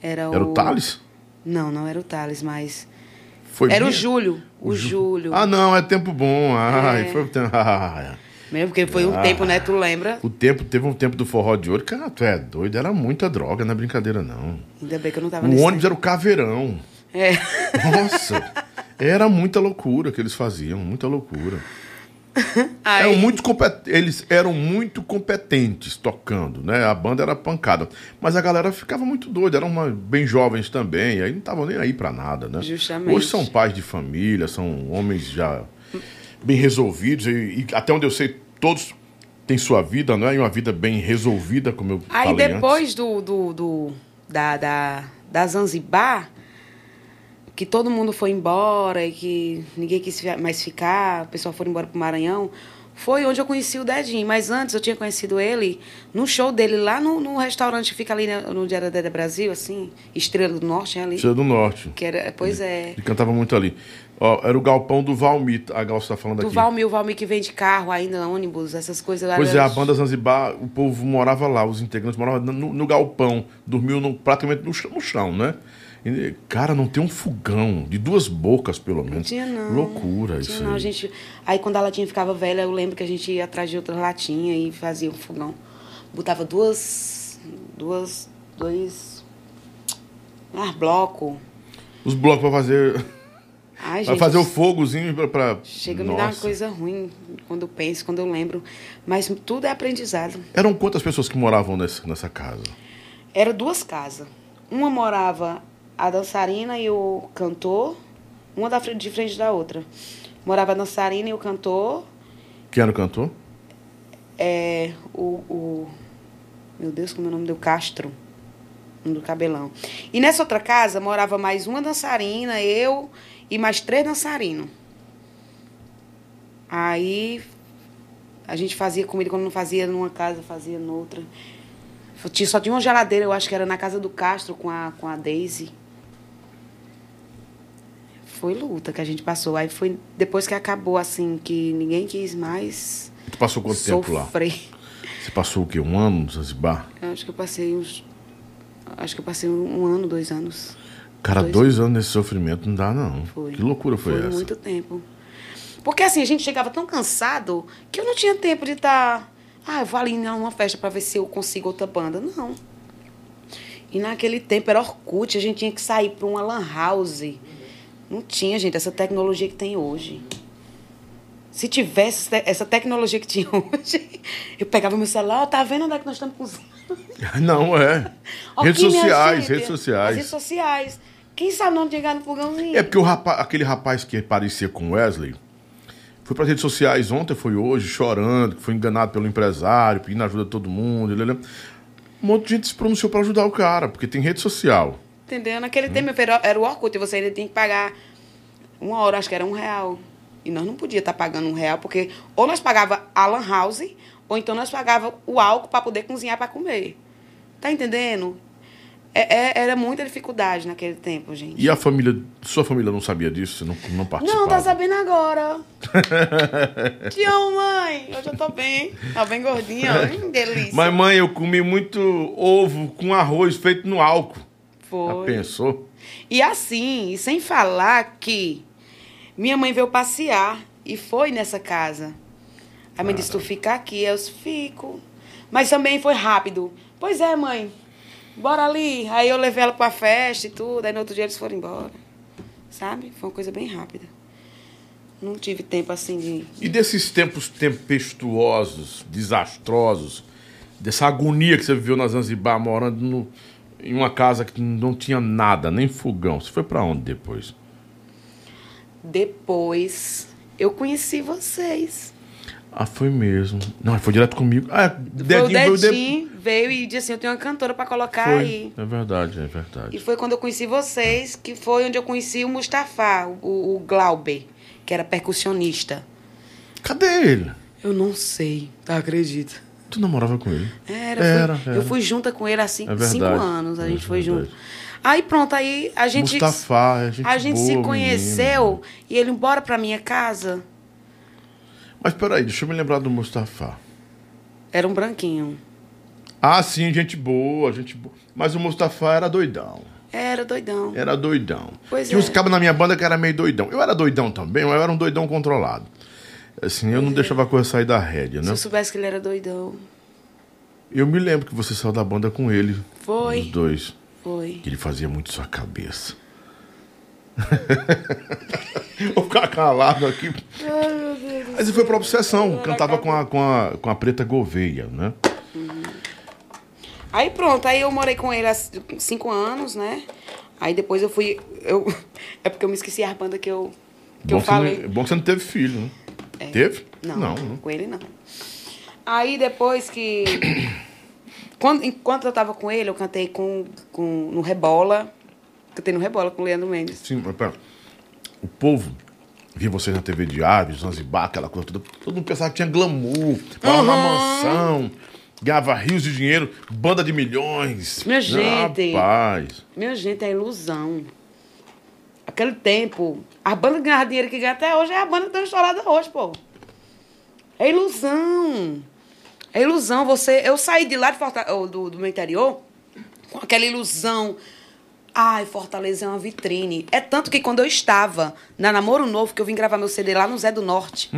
Era o... Era o Thales? Não, não era o Thales, mas... Foi era o minha? Júlio. O, Júlio. Ah, não, é tempo bom. Ai, É. foi o tempo. Ah, Mesmo porque foi um Ah. tempo, né? Tu lembra? o tempo, teve um tempo do forró de ouro. Cara, tu é doido, era muita droga, não é brincadeira, não. Ainda bem que eu não tava O ônibus tempo. era o caveirão. É. Nossa, era muita loucura que eles faziam, muita loucura. Aí, Eram muito compet... Eles eram muito competentes tocando, né? A banda era pancada. Mas a galera ficava muito doida, eram uma- bem jovens também, aí não estavam nem aí pra nada, né? Justamente. Hoje são pais de família, são homens já bem resolvidos, e, e até onde eu sei, todos têm sua vida, não é? E uma vida bem resolvida, como eu aí falei antes. depois do, do, do- da, da, da Zanzibar, que todo mundo foi embora e que ninguém quis mais ficar, o pessoal foi embora pro Maranhão, foi onde eu conheci o Dedinho. Mas antes eu tinha conhecido ele no show dele lá no, no restaurante que fica ali né, no Diário da Brasil, assim, Estrela do Norte, ali. Você é do norte. Que era, pois é. Ele cantava muito ali. Ó, era o galpão do Valmir, a Gal está falando Do aqui. Valmir, o Valmir que vende carro ainda, ônibus, essas coisas. Pois é, a banda Zanzibar, o povo morava lá, os integrantes moravam no, no galpão, dormiam no- praticamente no chão, no chão, né? Cara, não tem um fogão, de duas bocas pelo menos. Não tinha, não. Loucura Não isso tinha, não. aí. A gente... Aí quando a latinha ficava velha, eu lembro que a gente ia atrás de outra latinha e fazia um fogão. Botava duas. duas. dois. Ah, bloco. Os blocos pra fazer. Ai, Pra gente. fazer o fogozinho pra. pra... Chega a me dar uma coisa ruim quando eu penso, quando eu lembro. Mas tudo é aprendizado. Eram quantas pessoas que moravam nesse, nessa casa? Era duas casas. Uma morava a dançarina e o cantor, uma da frente, de frente da outra. Morava a dançarina e o cantor, Quem era o cantor? é, o, o. Meu Deus, como é o nome deu? Castro. Um do cabelão. E nessa outra casa morava mais uma dançarina, eu e mais três dançarinos. Aí a gente fazia comida quando não fazia numa casa, fazia noutra. Tinha- Só tinha uma geladeira, eu acho que era na casa do Castro com a, com a Daisy. Foi luta que a gente passou. Aí foi depois que acabou, assim, que ninguém quis mais Tu passou quanto tempo lá? sofrer. Você passou o quê? Um ano no Zanzibar? Eu acho que eu passei uns. Acho que eu passei um ano, dois anos. Cara, Dois dois, anos nesse sofrimento não dá, não. Foi. Que loucura foi, essa? muito tempo. Porque assim, a gente chegava tão cansado que eu não tinha tempo de estar Ah, eu vou ali numa festa pra ver se eu consigo outra banda. Não. E naquele tempo era Orkut, a gente tinha que sair pra uma lan house. Não tinha, gente, essa tecnologia que tem hoje. Se tivesse essa tecnologia que tinha hoje, eu pegava meu celular, tá vendo onde é que nós estamos cozinhando? Não, é. Redes sociais, gente, redes As redes sociais. sociais. Quem sabe não chegar no fogãozinho? É porque o rapaz, aquele rapaz que parecia com Wesley foi para redes sociais ontem, foi hoje, chorando, que foi enganado pelo empresário, pedindo ajuda a todo mundo. Um monte de gente se pronunciou para ajudar o cara, porque tem rede social. Entendeu? Naquele tempo meu filho, era o Orkut e você ainda tinha que pagar uma hora, acho que era um real. E nós não podíamos estar pagando um real, porque ou nós pagava a lan house, ou então nós pagava o álcool para poder cozinhar para comer. Tá entendendo? É- é- era muita dificuldade naquele tempo, gente. E a família, sua família não sabia disso? Não, não participava? Não, tá sabendo agora. Te amo, mãe. Hoje eu tô bem. Tá bem gordinha. ó. Hum, delícia. Mas mãe, eu comi muito ovo com arroz feito no álcool. Já Foi. pensou? E assim, e sem falar que minha mãe veio passear e foi nessa casa. A mãe disse, tu fica aqui, eu disse, fico. Mas também foi rápido. Pois é, mãe, bora ali. Aí eu levei ela pra festa e tudo, aí no outro dia eles foram embora. Sabe? Foi uma coisa bem rápida. Não tive tempo assim de... E desses tempos tempestuosos, desastrosos, dessa agonia que você viveu na Zanzibar, morando no- em uma casa que não tinha nada, nem fogão. Você foi pra onde depois? Depois, eu conheci vocês. Ah, foi mesmo. Não, foi direto comigo. Ah, Foi o Dedinho veio de- Dedinho, veio e disse assim, eu tenho uma cantora pra colocar Foi. aí. É verdade, é E verdade. foi quando eu conheci vocês, que foi onde eu conheci o Mustafa, o, o Glauber, que era percussionista. Cadê ele? Eu não sei, tá, acredita? Tu namorava com ele? Era, Era, fui- era. eu fui junta com ele há cinco, É cinco anos, a É gente foi verdade. junto. Aí pronto, aí a gente, Mustafa, é gente a gente boa, se conheceu e ele embora pra minha casa. Mas peraí, deixa eu me lembrar do Mustafa. Era um branquinho. Ah, sim, gente boa, gente boa. Mas o Mustafa era doidão. Era doidão. Era doidão. Pois Tinha é. uns cabos na minha banda que era meio doidão. Eu era doidão também, mas eu era um doidão controlado. Assim, eu não deixava a coisa sair da rédea, Se né? eu soubesse que ele era doidão. Eu me lembro que você saiu da banda com ele. Foi. Os dois. Foi. Que ele fazia muito sua cabeça. Vou ficar calado aqui. Ai, meu Deus. Mas ele foi pra obsessão. Cantava com a, com, a, com a Preta Gouveia, né? Aí pronto, aí eu morei com ele há cinco anos, né? Aí depois eu fui. Eu, é porque eu me esqueci a banda que eu, que bom, eu falei. Não, bom que você não teve filho, né? É. Teve? Não, Não, né? com ele não. Aí depois que. Quando, enquanto eu tava com ele, eu cantei com, com, no Rebola. Cantei no Rebola com o Leandro Mendes. Sim, mas pera. O povo via vocês na TV de Aves, Zanzibar, aquela coisa toda. Todo mundo pensava que tinha glamour, morava na mansão, ganhava rios de dinheiro, banda de milhões. Minha gente. Rapaz. Minha gente, é ilusão. Aquele tempo, a banda que ganhava dinheiro que ganha até hoje é a banda que tá estourada hoje, pô. É ilusão. É ilusão. Você, eu saí de lá de Forta- do, do meu interior com aquela ilusão. Ai, Fortaleza é uma vitrine. É tanto que quando eu estava na Namoro Novo, que eu vim gravar meu CD lá no Zé do Norte.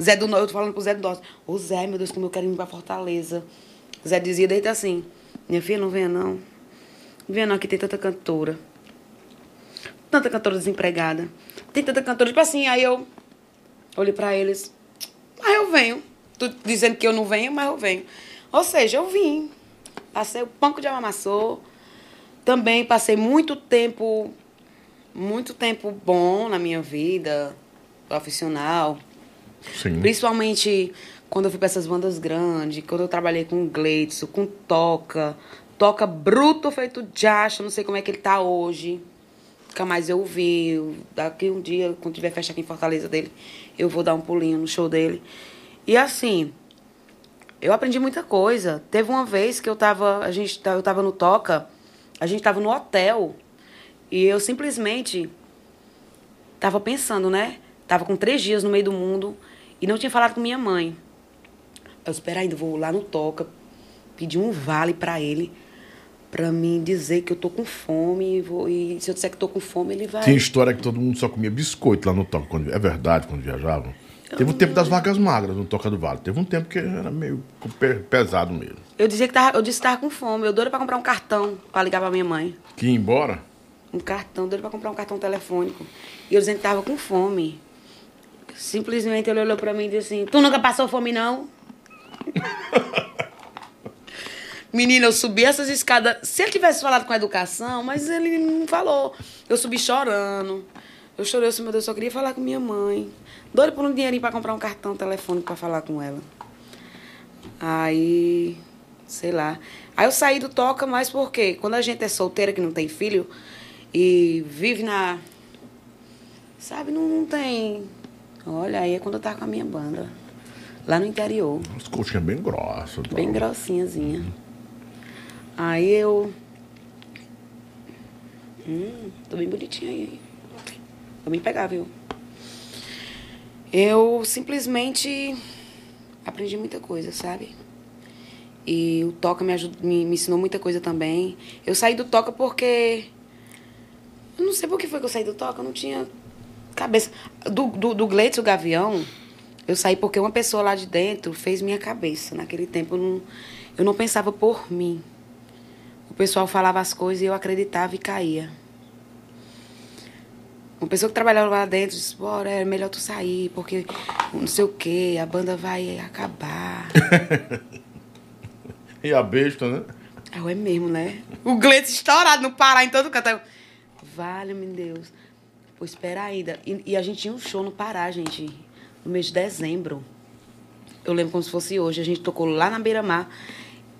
Zé do Norte, eu tô falando pro Zé do Norte. Ô Zé, meu Deus, como eu quero ir pra Fortaleza. Zé dizia desde assim, minha filha, não venha não. Não venha não, aqui tem tanta cantora. Tanta cantora desempregada. Tem tanta cantora, tipo assim, aí eu olhei pra eles. Mas eu venho. Tu dizendo que eu não venho, mas eu venho. Ou seja, eu vim. Passei o banco de amassou. Também passei muito tempo, muito tempo bom na minha vida profissional. Sim. Principalmente quando eu fui para essas bandas grandes, quando eu trabalhei com o Gleitson, com Toca. Toca bruto feito Jacha, não sei como é que ele tá hoje. Nunca mais eu vi. Daqui um dia, quando tiver festa aqui em Fortaleza dele, eu vou dar um pulinho no show dele. E assim, eu aprendi muita coisa. Teve uma vez que eu tava, a gente, eu tava no Toca, a gente tava no hotel, e eu simplesmente tava pensando, né? Tava com três dias no meio do mundo e não tinha falado com minha mãe. Eu espera ainda, vou lá no Toca, pedir um vale pra ele, pra mim dizer que eu tô com fome, e, vou, e se eu disser que tô com fome, ele vai... Tinha história que todo mundo só comia biscoito lá no toque. Quando, é verdade, quando viajavam? Teve o tempo das vagas magras no Toca do Vale. Teve um tempo que era meio pe- pesado mesmo. Eu dizia que tava, eu disse que tava com fome. Eu doida pra comprar um cartão pra ligar pra minha mãe. Que ia embora. Um cartão, doida pra comprar um cartão telefônico. E eu dizendo que tava com fome. Simplesmente ele olhou pra mim e disse assim: Tu nunca passou fome, não? Menina, eu subi essas escadas. Se ele tivesse falado com a educação, mas ele não falou. Eu subi chorando. Eu chorei, eu disse, meu Deus, eu só queria falar com minha mãe. Doido por um dinheirinho pra comprar um cartão telefônico pra falar com ela. Aí, sei lá. Aí eu saí do Toca, mas por quê? Quando a gente é solteira, que não tem filho, e vive na. Sabe, não, não tem. Olha, aí é quando eu tava com a minha banda. Lá no interior. As coxinhas bem grossas. tal. Bem grossinhazinha. Aí eu. Hum, tô bem bonitinha aí. Me pegar, viu? Eu simplesmente aprendi muita coisa, sabe? E o Toca me, ajudou, me, me ensinou muita coisa também. Eu saí do Toca porque. Eu não sei por que foi que eu saí do Toca, eu não tinha cabeça. Do, do, do Gleitz, o Gavião, eu saí porque uma pessoa lá de dentro fez minha cabeça. Naquele tempo eu não, eu não pensava por mim. O pessoal falava as coisas e eu acreditava e caía. Uma pessoa que trabalhava lá dentro disse, bora, é melhor tu sair, porque não sei o quê, a banda vai acabar. E a besta, né? Ah, é mesmo, né? O Gleitz estourado no Pará, em todo canto. Vale-me Deus. Pô, espera ainda. E, e a gente tinha um show no Pará, gente, no mês de dezembro. Eu lembro como se fosse hoje. A gente tocou lá na beira-mar.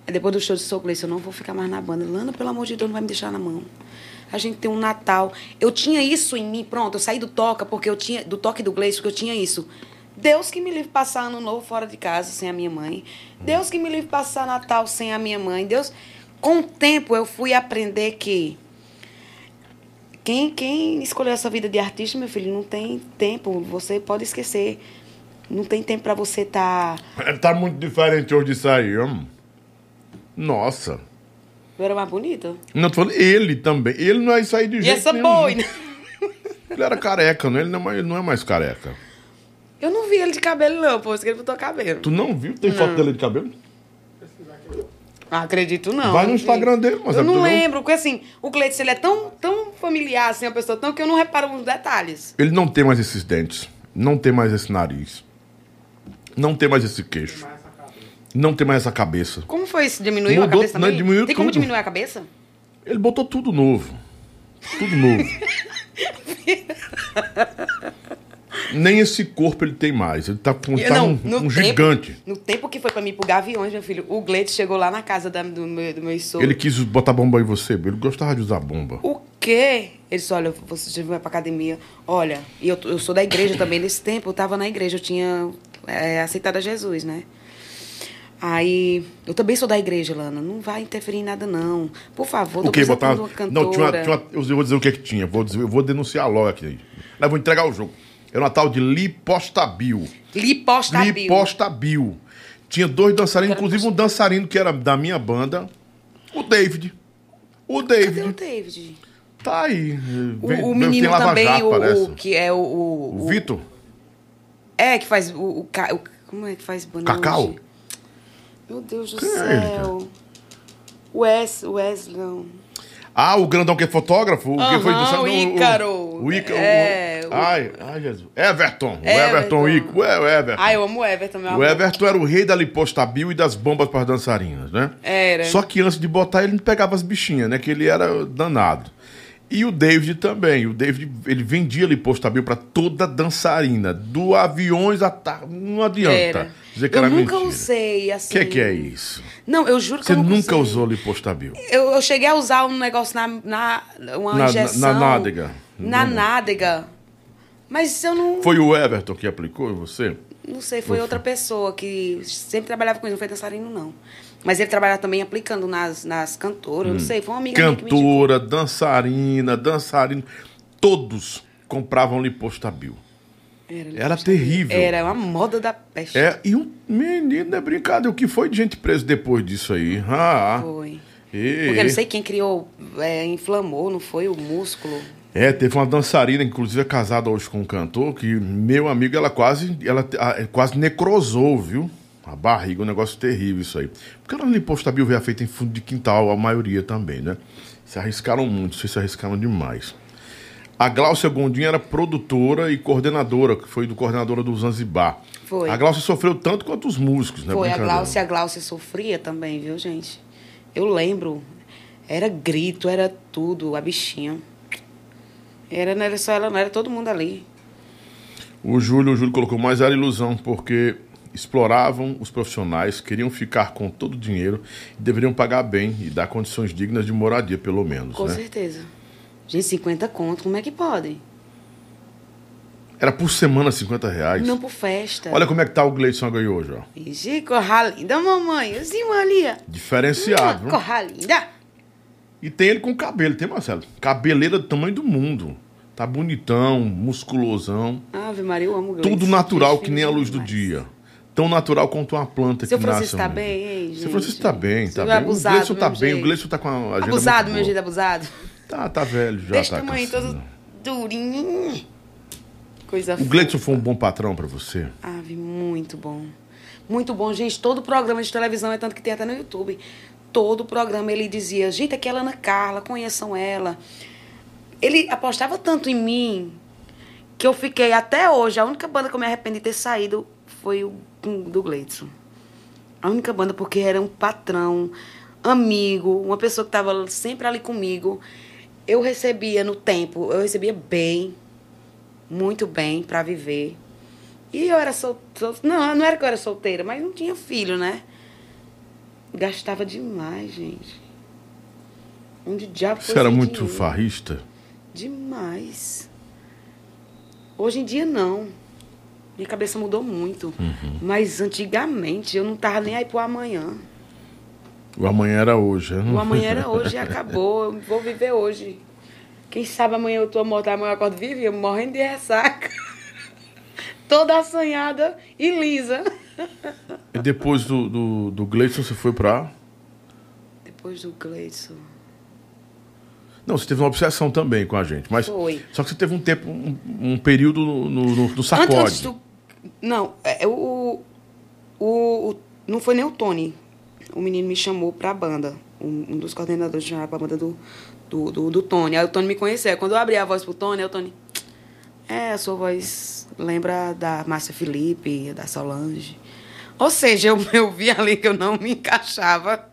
Aí Depois do show de Sou Gleice, eu não vou ficar mais na banda. Lana, pelo amor de Deus, não vai me deixar na mão. A gente tem um Natal. Eu tinha isso em mim, pronto. Eu saí do toca porque eu tinha do toque do Gleice porque eu tinha isso. Deus que me livre passar ano novo fora de casa sem a minha mãe. Deus que me livre passar Natal sem a minha mãe. Deus, com o tempo eu fui aprender que quem, quem escolheu essa vida de artista, meu filho, não tem tempo. Você pode esquecer. Não tem tempo para você estar. Tá... Tá muito diferente hoje disso aí, hum. Nossa. Eu era mais bonita. Não, tô falando ele também. Ele não é isso aí de E jeito essa nenhum. boi, né? Ele era careca, não? Ele não é mais, ele não é mais careca. Eu não vi ele de cabelo, não, pô. Que ele botou cabelo. Tu não viu? Tem foto dele de cabelo? Ah, acredito não. Vai no não Instagram dele, mas Eu é não não- lembro, porque assim, o Cleiton, ele é tão, tão familiar, assim, uma pessoa tão que eu não reparo nos detalhes. Ele não tem mais esses dentes. Não tem mais esse nariz. Não tem mais esse queixo. Não tem mais essa cabeça. Como foi isso? Diminuiu a Mudou- cabeça não, também? diminuiu Tem como tudo. diminuir a cabeça? Ele botou tudo novo. Tudo novo. Nem esse corpo ele tem mais. Ele tá, com, tá não, um, um tempo- gigante. No tempo que foi pra mim pro Gaviões, meu filho, o Gleito chegou lá na casa da- do, meu, do meu sogro. Ele quis botar bomba em você. Ele gostava de usar bomba. O quê? Ele disse, olha, você vai pra academia. Olha, e eu, eu sou da igreja também. Nesse tempo, eu tava na igreja, eu tinha é, aceitado a Jesus, né? Aí, eu também sou da igreja, Lana. Não vai interferir em nada, não. Por favor, tô O que? Botar. contratando Não, uma tinha uma, cantora. tinha uma- eu vou dizer o que que tinha. Vou, dizer, eu vou denunciar logo aqui. Mas vou entregar o jogo. Era uma tal de Lipostabil. Lipostabil. Lipostabil. Tinha dois dançarinos, inclusive um dançarino que era da minha banda, o David. O Cadê o David. David? Tá aí. O, Vem- o menino também, Jato, o, o que é o... O, O Vitor? É, que faz o... o, como é que faz banana? Cacau? Meu Deus do Quem é céu. O Wes, Wesley, não. Ah, o grandão que é fotógrafo? O que foi dançando- o Ícaro. O, Ícaro. É, o- Ai, ai, Jesus. Everton. O Everton. Everton Ícaro. Ué, o Everton. Ah, eu amo o Everton, meu O amor. Everton era o rei da lipostabil e das bombas para as dançarinas, né? Era. Só que antes de botar, ele não pegava as bichinhas, né? Que ele era danado. E o David também. O David, ele vendia lipostabil para toda dançarina. Do aviões a... ta- Não adianta Era. dizer que eu nunca mentira. usei, O assim. que, que é isso? Não, eu juro que Você eu nunca usei. usou lipostabil? Eu, eu cheguei a usar um negócio na... na uma Na- na- injeção. na nádega. Na Não. nádega. Mas eu não... Foi o Everton que aplicou em você? Não sei, foi outra pessoa que sempre trabalhava com isso, não foi dançarino, não. Mas ele trabalhava também aplicando nas, nas cantoras, eu não sei, foi uma amiga. Cantora, dançarina, dançarino. Todos compravam lipostabil. Era, Era terrível. Era uma moda da peste. É, e um menino é brincadeira. O que foi de gente presa depois disso aí? Ah, Foi. E- Porque eu não sei quem criou, é, inflamou, não foi o músculo. É, teve uma dançarina, inclusive é casada hoje com um cantor, que meu amigo, ela quase, ela ah, quase necrosou, viu? A barriga, um negócio terrível isso aí. Porque ela limpou estabilo veio feita em fundo de quintal, a maioria também, né? Se arriscaram muito, se arriscaram demais. A Gláucia Gondim era produtora e coordenadora, que foi do coordenadora do Zanzibar. Foi. A Gláucia sofreu tanto quanto os músicos, né? Foi a. Gláucia, a Gláucia sofria também, viu, gente? Eu lembro. Era grito, era tudo, a bichinha. Era, não era só ela, não era todo mundo ali. O Júlio, o Júlio colocou, mas era ilusão, porque exploravam os profissionais, queriam ficar com todo o dinheiro e deveriam pagar bem e dar condições dignas de moradia, pelo menos. Com né? certeza. Gente, 50 conto, como é que pode? Era por semana 50 reais. Não por festa. Olha como é que tá o Gleison aí hoje, ó. Ixi, corra linda, mamãe. Assim, Maria. Diferenciado. viu? Corra linda. E tem ele com cabelo, tem Marcelo? Cabeleira do tamanho do mundo. Tá bonitão, musculosão. Ave Maria, eu amo o Gleison. Tudo natural, que nem a luz do dia. Tão natural quanto uma planta Seu que Francisco nasce. tá bem, hein, Seu gente? Francisco tá bem, tá é bem. abusado o Gleison tá mesmo bem, o. Gleison tá com a agenda Abusado, meu jeito abusado. Tá, tá velho já, Desse tá tamanho, todo durinho. Coisa O Gleison foi um bom patrão pra você? Ave, muito bom. Muito bom, gente. Todo programa de televisão é tanto que tem até no YouTube. Todo programa ele dizia, gente, aqui é a Ana Carla, conheçam ela. Ele apostava tanto em mim que eu fiquei até hoje. A única banda que eu me arrependi de ter saído foi o do Gleidson. A única banda, porque era um patrão, amigo, uma pessoa que estava sempre ali comigo. Eu recebia no tempo, eu recebia bem, muito bem para viver. E eu era solteira. Não, não era que eu era solteira, mas não tinha filho, né? Gastava demais, gente. Onde diabo foi Você era muito dinheiro? farrista? Demais. Hoje em dia, não. Minha cabeça mudou muito. Uhum. Mas antigamente, eu não tava nem aí pro amanhã. O amanhã era hoje, né? O amanhã era hoje e acabou. Eu vou viver hoje. Quem sabe amanhã eu tô morta, amanhã eu acordo viva eu morrendo de ressaca. Toda assanhada e lisa. E depois do, do, do Gleison você foi pra. Depois do Gleison. Não, você teve uma obsessão também com a gente. Mas Foi. Só que você teve um tempo, um, um período no, no, no- no sacode. Antes, antes do. Não, é, o, o, o- Não foi nem o Tony. O menino me chamou pra banda. Um, um dos coordenadores chamou pra banda do, do, do, do Tony. Aí o Tony me conheceu. Quando eu abri a voz pro Tony, aí o Tony. É, a sua voz lembra da Márcia Felipe, da Solange. Ou seja, eu, eu vi ali que eu não me encaixava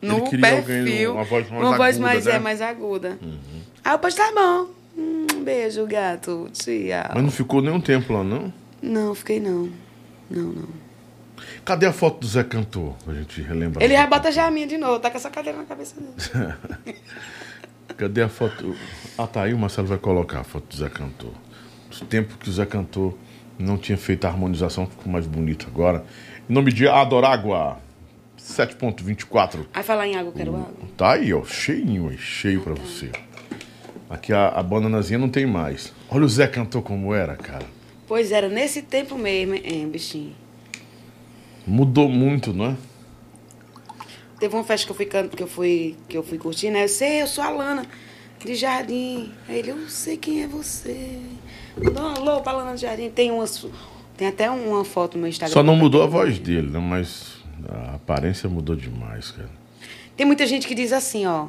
no perfil. uma voz mais uma voz aguda, mais, né? é, mais aguda. Aí eu pois tá bom. Um beijo, gato. Tchau. Mas não ficou nem um tempo lá, não? Não, fiquei não. Não, não. Cadê a foto do Zé Cantor? Pra gente relembrar. Ele já bota já a minha de novo, tá com essa cadeira na cabeça dele. Cadê a foto? Ah, tá aí, o Marcelo vai colocar a foto do Zé Cantor. Os tempos que o Zé Cantor não tinha feito a harmonização, ficou mais bonito agora. Em nome de Adorágua, 7.24. Aí falar em água, eu quero água. Tá aí, ó, cheinho, aí, cheio pra você. Aqui a, a bananazinha não tem mais. Olha o Zé Cantor como era, cara. Pois era, nesse tempo mesmo, hein, bichinho. Mudou muito, não é? Teve uma festa que eu fui, que eu fui, que eu fui curtir, né? Eu sei, eu sou a Lana de Jardim. Aí ele, eu sei quem é você. Mandou um alô pra Lana de Jardim. Tem, umas, tem até uma foto no meu Instagram. Só não mudou a voz dele, né? Mas a aparência mudou demais, cara. Tem muita gente que diz assim, ó.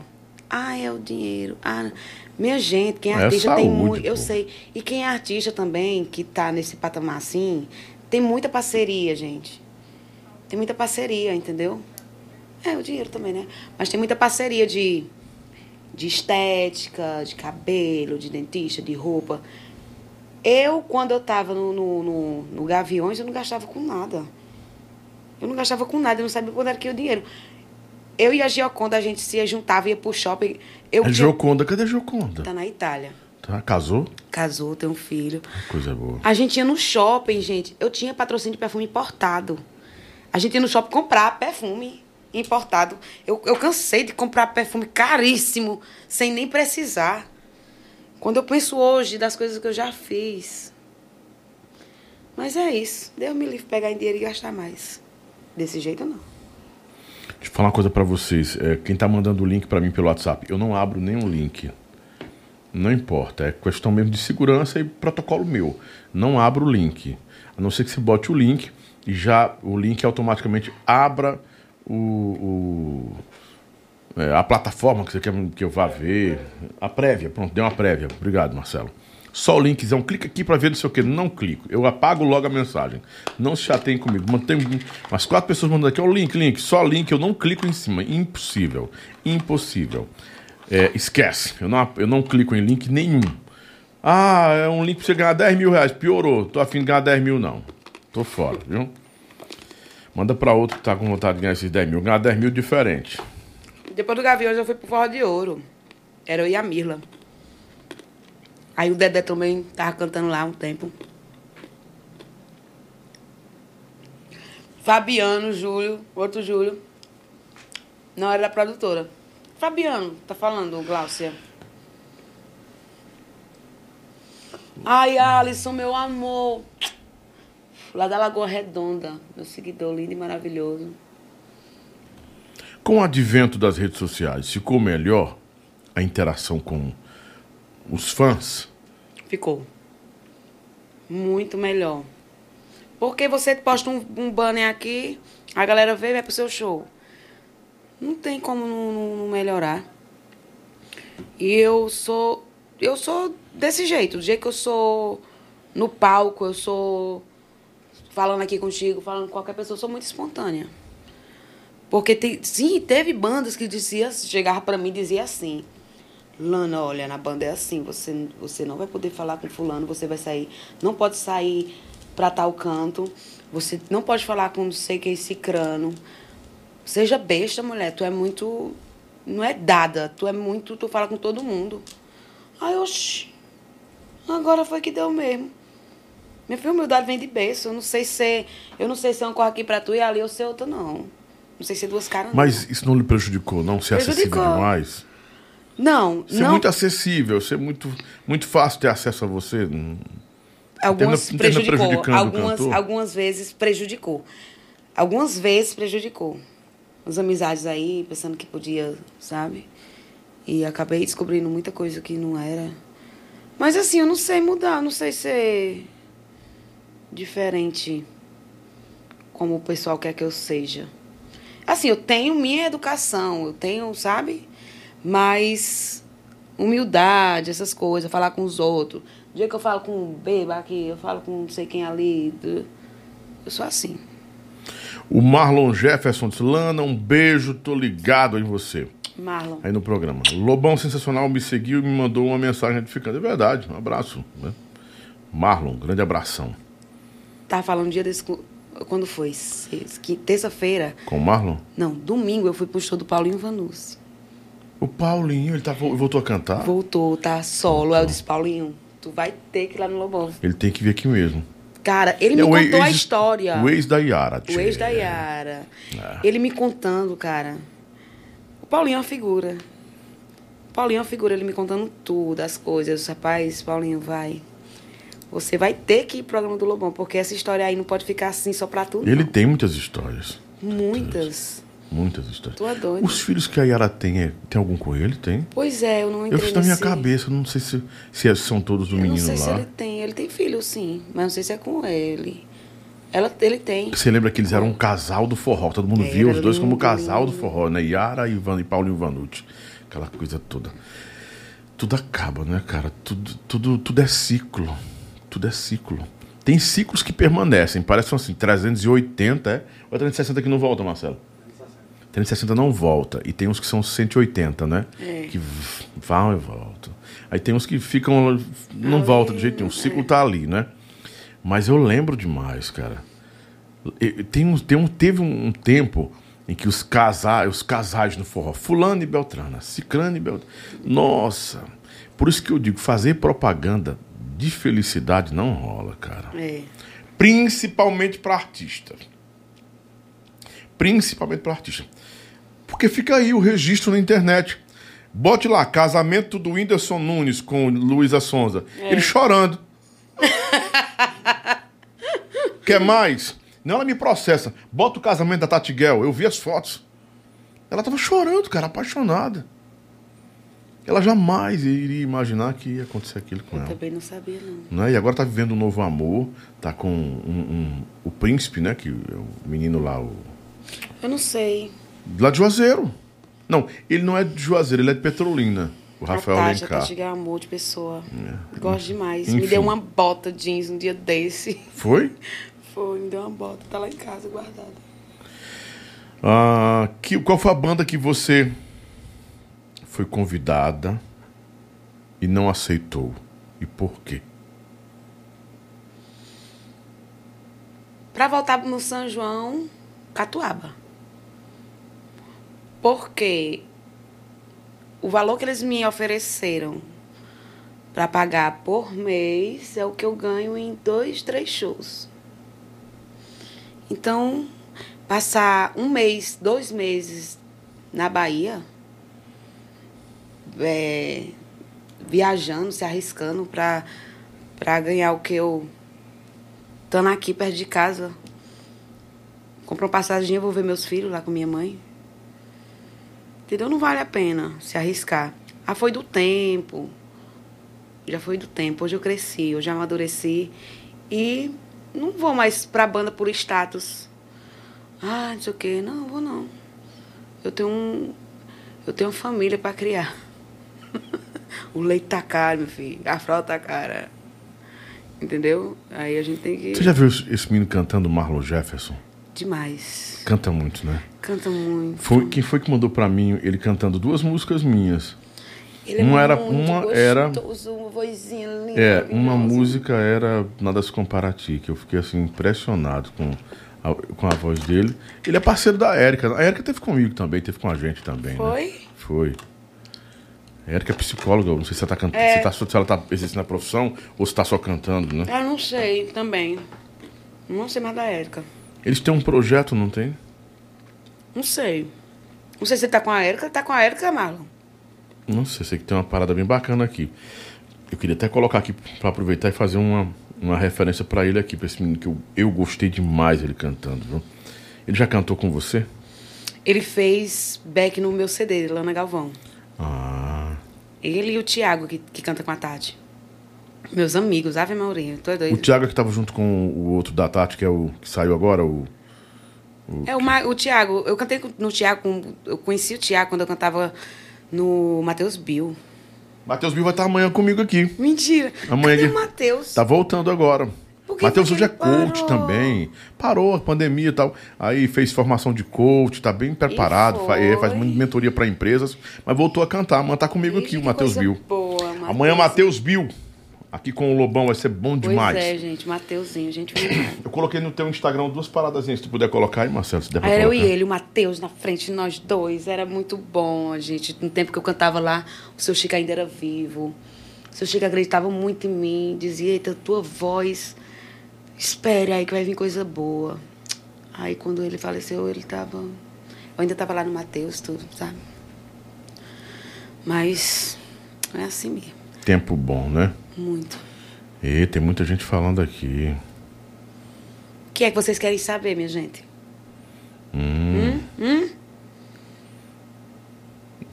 Ah, é o dinheiro. Ah, minha gente, quem é É artista tem saúde, muito. Eu sei. E quem é artista também, que tá nesse patamar assim, tem muita parceria, gente. Tem muita parceria, entendeu? É, o dinheiro também, né? Mas tem muita parceria de, de estética, de cabelo, de dentista, de roupa. Eu, quando eu tava no, no, no, no Gaviões, eu não gastava com nada. Eu não gastava com nada, eu não sabia quando era que o dinheiro. Eu e a Gioconda, a gente se juntava, ia pro shopping. Eu tinha- Joconda, cadê Joconda? Tá na Itália. Tá, casou? Casou, tem um filho. Coisa boa. A gente ia no shopping, gente. Eu tinha patrocínio de perfume importado. A gente ia no shopping comprar perfume importado. Eu, eu cansei de comprar perfume caríssimo, sem nem precisar. Quando eu penso hoje das coisas que eu já fiz. Mas é isso. Deus me livre pegar em dinheiro e gastar mais. Desse jeito, não. Deixa eu falar uma coisa pra vocês. É, quem tá mandando o link pra mim pelo WhatsApp, eu não abro nenhum link. Não importa, é questão mesmo de segurança e protocolo meu. Não abro o link. A não ser que você bote o link e já o link automaticamente abra o, o- é, a plataforma que você quer que eu vá ver. A prévia, pronto, deu uma prévia. Obrigado, Marcelo. Só o linkzão, clica aqui pra ver não sei o que. Não clico. Eu apago logo a mensagem. Não se chateiem comigo. Mantém umas quatro pessoas mandando aqui, o link, link, só link, eu não clico em cima. Impossível. Impossível. É, esquece. Eu não, eu não clico em link nenhum. Ah, é um link pra você ganhar 10 mil reais. Piorou. Tô afim de ganhar 10 mil, não. Tô fora, viu? Manda pra outro que tá com vontade de ganhar esses 10 mil. Ganhar 10 mil diferente. Depois do Gaviões eu fui pro Forró de Ouro. Era eu e a Mirla. Aí o Dedé também tava cantando lá um tempo. Fabiano, Júlio, outro Júlio. Não era da produtora. Fabiano, tá falando, Gláucia. Ai, Alisson, meu amor. Lá da Lagoa Redonda, meu seguidor lindo e maravilhoso. Com o advento das redes sociais, ficou melhor a interação com os fãs? Ficou. Muito melhor. Porque você posta um, um banner aqui, a galera vê e vai pro seu show. Não tem como não, não- melhorar. E eu sou. Eu sou desse jeito. Do jeito que eu sou no palco, eu sou falando aqui contigo, falando com qualquer pessoa, eu sou muito espontânea. Porque tem, sim, teve bandas que dizia, chegava pra mim e dizia assim. Lana, olha, na banda é assim, você, você não vai poder falar com fulano, você vai sair, não pode sair pra tal canto, você não pode falar com não sei quem cicrano. Seja besta, mulher, tu é muito. Não é dada, tu é muito. Tu fala com todo mundo. Ai, oxi. Agora foi que deu mesmo. Minha filha, humildade vem de berço. Eu não sei ser. Eu não sei se um corre aqui pra tu e ali eu ser outra, não. Não sei ser duas caras, não. Mas isso não lhe prejudicou, não? Ser acessível Prejudicou. demais? Não, Ser não. muito acessível, ser muito, muito fácil ter acesso a você. Algumas termina prejudicou. o Algumas, algumas vezes prejudicou. Algumas vezes prejudicou. As amizades aí, pensando que podia, sabe? E acabei descobrindo muita coisa que não era. Mas assim, eu não sei mudar, não sei ser diferente como o pessoal quer que eu seja. Assim, eu tenho minha educação, eu tenho, sabe? Mas humildade, essas coisas, falar com os outros. O dia que eu falo com um beba aqui, eu falo com não sei quem ali. Eu sou assim. O Marlon Jefferson disse, Lana, um beijo, tô ligado em você. Marlon. Aí no programa. Lobão Sensacional me seguiu e me mandou uma mensagem retificando. É verdade, um abraço. Né? Marlon, grande abração. Tava falando um dia desse. Quando foi? Terça-feira. Com o Marlon? Não, domingo eu fui pro show do Paulinho Vanucci. O Paulinho, ele tá, voltou a cantar? Voltou, tá solo. Aí eu disse, Paulinho, tu vai ter que ir lá no Lobão. Ele tem que vir aqui mesmo. Cara, ele É me contou a ex- história. O ex da Yara. O ex tchê. da Yara. É. Ele me contando, cara. O Paulinho é uma figura. O Paulinho é uma figura, ele me contando tudo, as coisas. Rapaz, Paulinho, vai. Você vai ter que ir pro programa do Lobão, porque essa história aí não pode ficar assim só pra tu. Ele não. tem muitas histórias. Muitas. Muitas histórias. Tu é doido. Os filhos que a Yara tem, é- tem algum com ele? Tem. Pois é, eu não entrei Eu fiz na minha cabeça, não sei se, se é- são todos do Eu não menino sei se lá. ele tem. Ele tem filho, sim. Mas não sei se é com ele. Ela, ele tem. Você lembra que eles eram um casal do forró? Todo mundo Era via os dois como lindo, casal do lindo. forró, né? Yara e, Van, e Paulinho Vanucci. Aquela coisa toda. Tudo acaba, né, cara? Tudo, tudo, tudo é ciclo. Tudo é ciclo. Tem ciclos que permanecem. Parecem assim, 380, é? Ou é 360 que não volta, Marcelo? 360 não volta. E tem uns que são 180, né? É. Que vão e voltam. Aí tem uns que ficam. Não Ali, volta de jeito nenhum. O ciclo é. tá ali, né? Mas eu lembro demais, cara. Tem um, tem um, teve um, um tempo em que os casais, os casais no forró, fulano e Beltrana, Cicrano e Beltrana. Nossa! Por isso que eu digo, fazer propaganda de felicidade não rola, cara. É. Principalmente para artista. Principalmente para artista. Porque fica aí o registro na internet. Bote lá, casamento do Whindersson Nunes com Luísa Sonza. Ele chorando. Quer mais? Não, ela me processa. Bota o casamento da Tati Guel. Eu vi as fotos. Ela tava chorando, cara, apaixonada. Ela jamais iria imaginar que ia acontecer aquilo com Eu ela. também não sabia, não. Né? E agora tá vivendo um novo amor, tá com um- um- o príncipe, né? Que é o menino lá, o. Eu não sei. Lá de Juazeiro. Não, ele não é de Juazeiro, ele é de Petrolina. O Rafael a Tati, a Alencar. Tati é amor de pessoa. Gosto demais. Enfim. Me deu uma bota jeans um dia desse. Foi? Foi, me deu uma bota. Tá lá em casa guardada. Ah, que, qual foi a banda que você foi convidada e não aceitou? E por quê? Pra voltar no São João, Catuaba. Porque o valor que eles me ofereceram para pagar por mês é o que eu ganho em dois, três shows. Então, passar um mês, dois meses na Bahia, é, viajando, se arriscando para ganhar o que eu estando aqui perto de casa. Comprou uma passagem, vou ver meus filhos lá com minha mãe. Entendeu? Não vale a pena se arriscar. Ah, foi do tempo. Já foi do tempo. Hoje eu cresci, hoje eu amadureci. E não vou mais pra banda por status. Ah, não sei o quê. Não, vou não. Eu tenho um. Eu tenho família pra criar. o leite tá caro, meu filho. A fralda tá cara. Entendeu? Aí a gente tem que. Você já viu esse menino cantando Marlon Jefferson? Demais. Canta muito, né? Canta muito. Foi, quem foi que mandou pra mim ele cantando duas músicas minhas? Ele é uma era- uma era- gostoso, uma vozinha linda. É, uma música era Nada se compara a ti, que eu fiquei assim impressionado com a, com a voz dele. Ele é parceiro da Érica. A Érica teve comigo também, teve com a gente também. Né? Foi? Foi. A Érica é psicóloga, eu não sei se ela tá cantando, É. se, tá, se ela tá exercendo a profissão ou se tá só cantando, né? Eu não sei também. Não sei mais da Érica. Eles têm um projeto, não tem? Não sei. Não sei se ele tá com a Érica. Tá com a Érica, Marlon? Não sei, sei que tem uma parada bem bacana aqui. Eu queria até colocar aqui pra aproveitar e fazer uma, uma referência pra ele aqui, pra esse menino que eu, eu gostei demais ele cantando, viu? Ele já cantou com você? Ele fez back no meu CD, Lana Galvão. Ah. Ele e o Thiago, que, que canta com a Tati. Meus amigos, Ave Maurinho. Tô O doido. Thiago que tava junto com o outro da Tati, que é o que saiu agora, o. É o, Ma- o Thiago. Eu cantei no Thiago. eu conheci o Thiago quando eu cantava no Matheus Bill. Matheus Bill vai estar amanhã comigo aqui. Mentira. Amanhã Cadê ele- o Matheus? Tá voltando agora. Matheus hoje é coach também. Parou a pandemia e tal. Aí fez formação de coach, tá bem preparado, é, faz muita mentoria para empresas, mas voltou a cantar. Amanhã tá comigo Ixi, aqui, o Matheus Bill. Boa, Matheus. Amanhã, Matheus Bill. Aqui com o Lobão vai ser bom Pois demais. é, gente. Mateuzinho, gente. Eu coloquei no teu Instagram duas paradazinhas, se tu puder colocar aí, Marcelo, se der pra era eu colocar. e ele, o Matheus na frente, nós dois. Era muito bom, gente. No tempo que eu cantava lá, o seu Chico ainda era vivo. O seu Chico acreditava muito em mim. Dizia, eita, tua voz, espere aí que vai vir coisa boa. Aí quando ele faleceu, ele tava... Eu ainda tava lá no Matheus, tudo, sabe? Mas é assim mesmo. Tempo bom, né? Muito. E tem muita gente falando aqui. O que é que vocês querem saber, minha gente?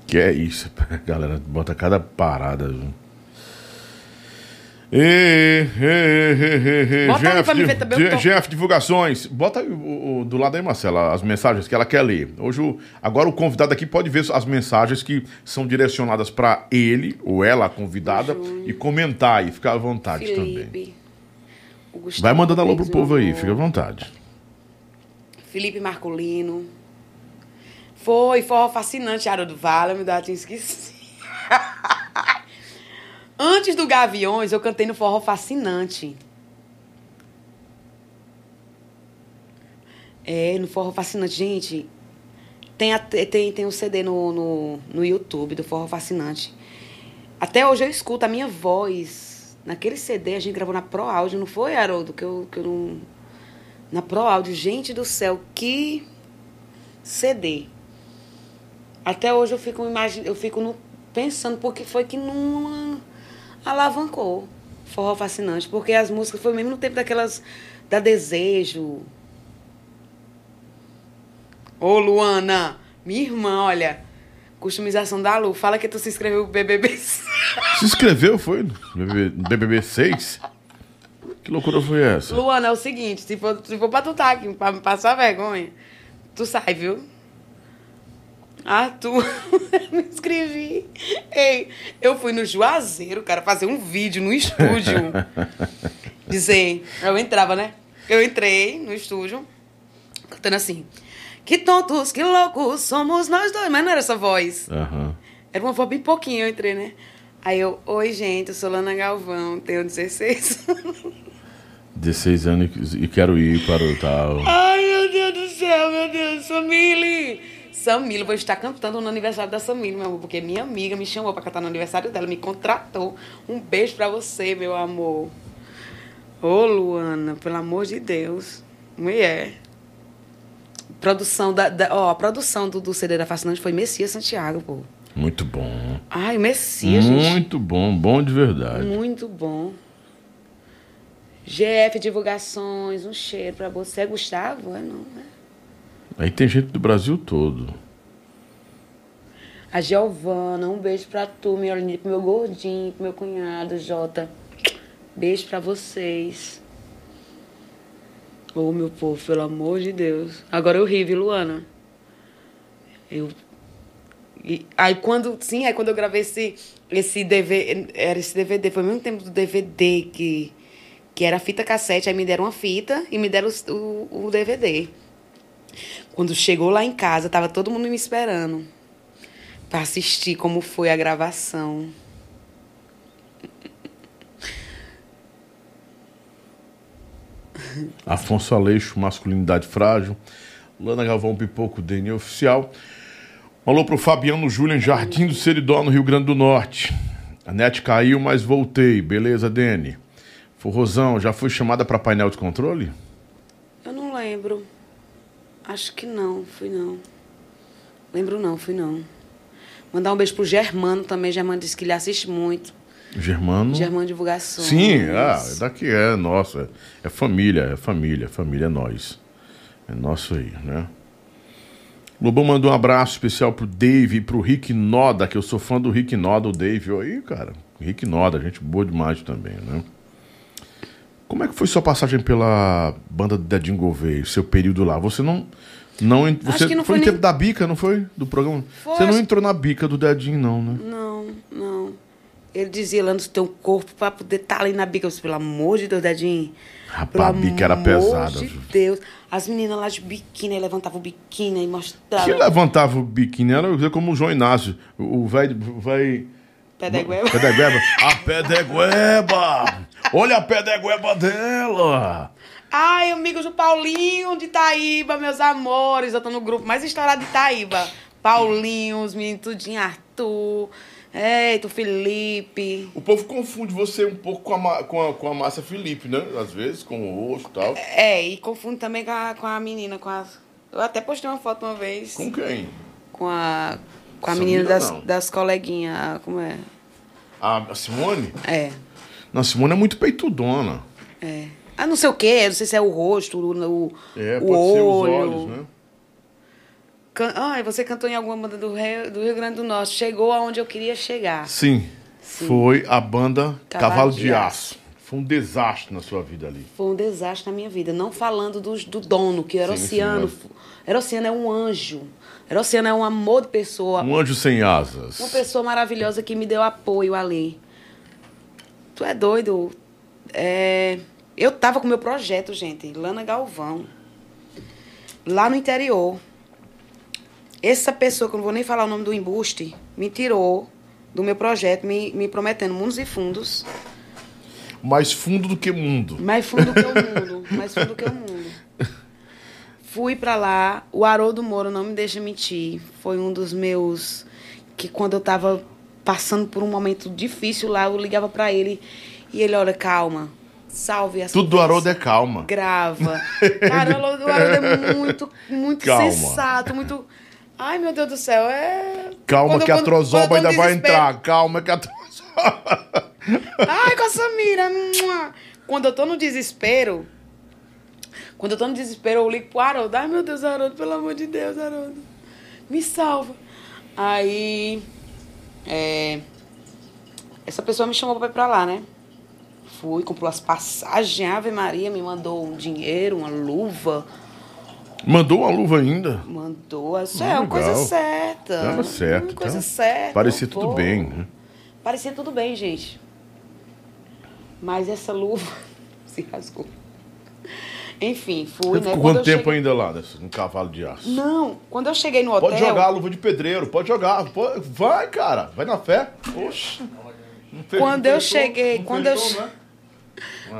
Que é isso, galera. Bota cada parada. viu? Ê, ê, ê, Bota aí pra mim ver também, Jeff, tô- Jeff, divulgações. Bota aí o- o- do lado aí, Marcela, as mensagens que ela quer ler. Hoje, o- agora o convidado aqui pode ver as mensagens que são direcionadas para ele, ou ela, a convidada, e comentar aí. Fica à vontade também. Felipe. Gustavo Vai mandando alô pro povo aí, fica à vontade. Felipe Marcolino. Foi, forró fascinante, Haroldo Vala, me dá, tinha esquecido. Antes do Gaviões, eu cantei no forró fascinante. É, no forró fascinante. Gente, tem, tem, tem um CD no, no, no YouTube do forró fascinante. Até hoje eu escuto a minha voz. Naquele CD a gente gravou na Pro Áudio, não foi, Haroldo? Que eu, que eu não na Pro Áudio. Gente do céu, que CD. Até hoje eu fico, imagin... eu fico no... pensando porque foi que não alavancou Forró Fascinante. Porque as músicas foi mesmo no tempo daquelas da Desejo. Ô, Luana, Minha irmã, olha, customização da Lu, fala que tu se inscreveu pro BBB. Se inscreveu, foi? no BBB, BBB 6? Que loucura foi essa? Luana, é o seguinte, se for, se for pra tu tá aqui, pra me passar vergonha, tu sai, viu? Ah, tu me inscrevi. Ei, eu fui no Juazeiro, cara, fazer um vídeo no estúdio. Dizer, eu entrava, né? Eu entrei no estúdio, cantando assim. Que tontos, que loucos, somos nós dois. Mas não era essa voz. Aham. Era uma voz bem pouquinho, eu entrei, né? Aí eu, oi gente, eu sou Lana Galvão, tenho 16. 16 anos e quero ir para o tal. Ai, meu Deus do céu, meu Deus, Samile! Samile, vou estar cantando no aniversário da Samile, meu amor, porque minha amiga me chamou pra cantar no aniversário dela, me contratou. Um beijo pra você, meu amor. Ô, Luana, pelo amor de Deus. Mulher. Produção da, da- ó, a produção do, do CD da Fascinante foi Messias Santiago, pô. Muito bom. Ai, Messias, gente. Muito bom, bom de verdade. Muito bom. GF Divulgações, um cheiro pra você. É Gustavo? É não, né? Aí tem gente do Brasil todo. A Giovana, um beijo pra tu, minha Olinda, pro meu gordinho, pro meu cunhado, Jota. Beijo pra vocês. Ô, meu povo, pelo amor de Deus. Agora eu ri, viu, Luana? Eu. e- aí quando. Sim, aí quando eu gravei esse, esse DVD. Era esse DVD, foi ao mesmo tempo do DVD que. Que era fita cassete, aí me deram uma fita e me deram os- o, o DVD. Quando chegou lá em casa, tava todo mundo me esperando para assistir como foi a gravação. Afonso Aleixo, Masculinidade Frágil. Lana Galvão Pipoco, DNA Oficial. Um alô pro Fabiano Júlio em Jardim do Seridó, no Rio Grande do Norte. A net caiu, mas voltei. Beleza, Dene? Forrozão, já foi chamada para painel de controle? Eu não lembro. Acho que não, fui não. Lembro não, fui não. Mandar um beijo pro Germano também. Germano disse que ele assiste muito. Germano? Germano Divulgações. Sim, ah, é daqui é, nossa. É família, é família, família é nós. É nosso aí, né? Lobão mandou um abraço especial pro Dave e pro Rick Noda, que eu sou fã do Rick Noda, o Dave. Aí, cara, Rick Noda, gente boa demais também, né? Como é que foi sua passagem pela banda do Dedinho Gouveia, seu período lá? Você não. não você não foi foi no nem- tempo da bica, não foi? Do programa? Foi, você não acho- entrou na bica do Dedinho, não, né? Não, não. Ele dizia lá no teu corpo pra poder estar ali na bica. Eu disse, pelo amor de Deus, Dedinho. Rapaz, Pelo a bica era amor pesada, de viu? Deus. As meninas lá de biquíni, levantavam o biquíni e mostravam. Que levantava o biquíni era como o João Inácio. O velho. Vai. Pé da gueba. Pé da gueba. A pé da gueba! Olha a pé da gueba dela! Ai, amigos do Paulinho de Itaíba, meus amores. Eu tô no grupo mais estourado de Itaíba. Paulinho, os meninos tudinho, Arthur. Eita, o Felipe. O povo confunde você um pouco com a, com a, com a Márcia Felipe, né? Às vezes, com o rosto e tal. É, e confundo também com a, com a menina, com a... Eu até postei uma foto uma vez Com quem? com a, com a Samira, menina das, não. das coleguinhas. Como é? A Simone? É, Não, Simone é muito peitudona. é. Ah, não sei o quê, não sei se é o rosto, o, É, o pode ser os olho. olhos, né? Can... Ai, você cantou em alguma banda do Rio, do Rio Grande do Norte. Chegou aonde eu queria chegar. Sim. Foi a banda Cavalo, Cavalo de, de Aço. Foi um desastre na sua vida ali. Foi um desastre na minha vida. Não falando do, do dono, que era Sim, Oceano. sim, Erociano é um anjo. Erociano é um amor de pessoa. Um anjo sem asas. Uma pessoa maravilhosa que me deu apoio ali. Tu é doido? É, Eu tava com meu projeto, gente. Lana Galvão. Lá no interior. Essa pessoa, que eu não vou nem falar o nome do embuste, me tirou do meu projeto, me, me prometendo mundos e fundos. Mais fundo do que mundo. Mais fundo que o mundo. Mais fundo que o mundo. Fui pra lá. O Haroldo Moura, não me deixa mentir. Foi um dos meus. Que quando eu tava passando por um momento difícil lá, eu ligava pra ele. E ele, olha, calma. Salve essa. Tudo do Haroldo é calma. Grava. Cara, o Haroldo é muito, muito Calma. sensato, muito. Ai, meu Deus do céu, é. Calma Quando- que a trozoba quando ainda vai entrar. Calma que a trozoba... Ai, com a Samira. Quando eu tô no desespero. Quando eu tô no desespero, eu ligo pro Haroldo. Ai, meu Deus, Haroldo, pelo amor de Deus, Haroldo. Me salva. Aí. É, essa pessoa me chamou pra ir pra lá, né? Fui, comprou as passagens, Ave Maria, me mandou um dinheiro, uma luva. Mandou uma luva ainda. Mandou. Isso Ah, é uma coisa certa. Tava certo, Uma coisa certa. Parecia tudo pô. bem. né? Parecia tudo bem, gente. Mas essa luva se rasgou. Enfim, fui, Você né? ficou quanto tempo cheguei- ainda lá, nesse, no cavalo de aço? Não, quando eu cheguei no hotel. Pode jogar a luva de pedreiro, pode jogar. pô- vai, cara, vai na fé. Fez- Quando eu cheguei, não quando eu fechou, né?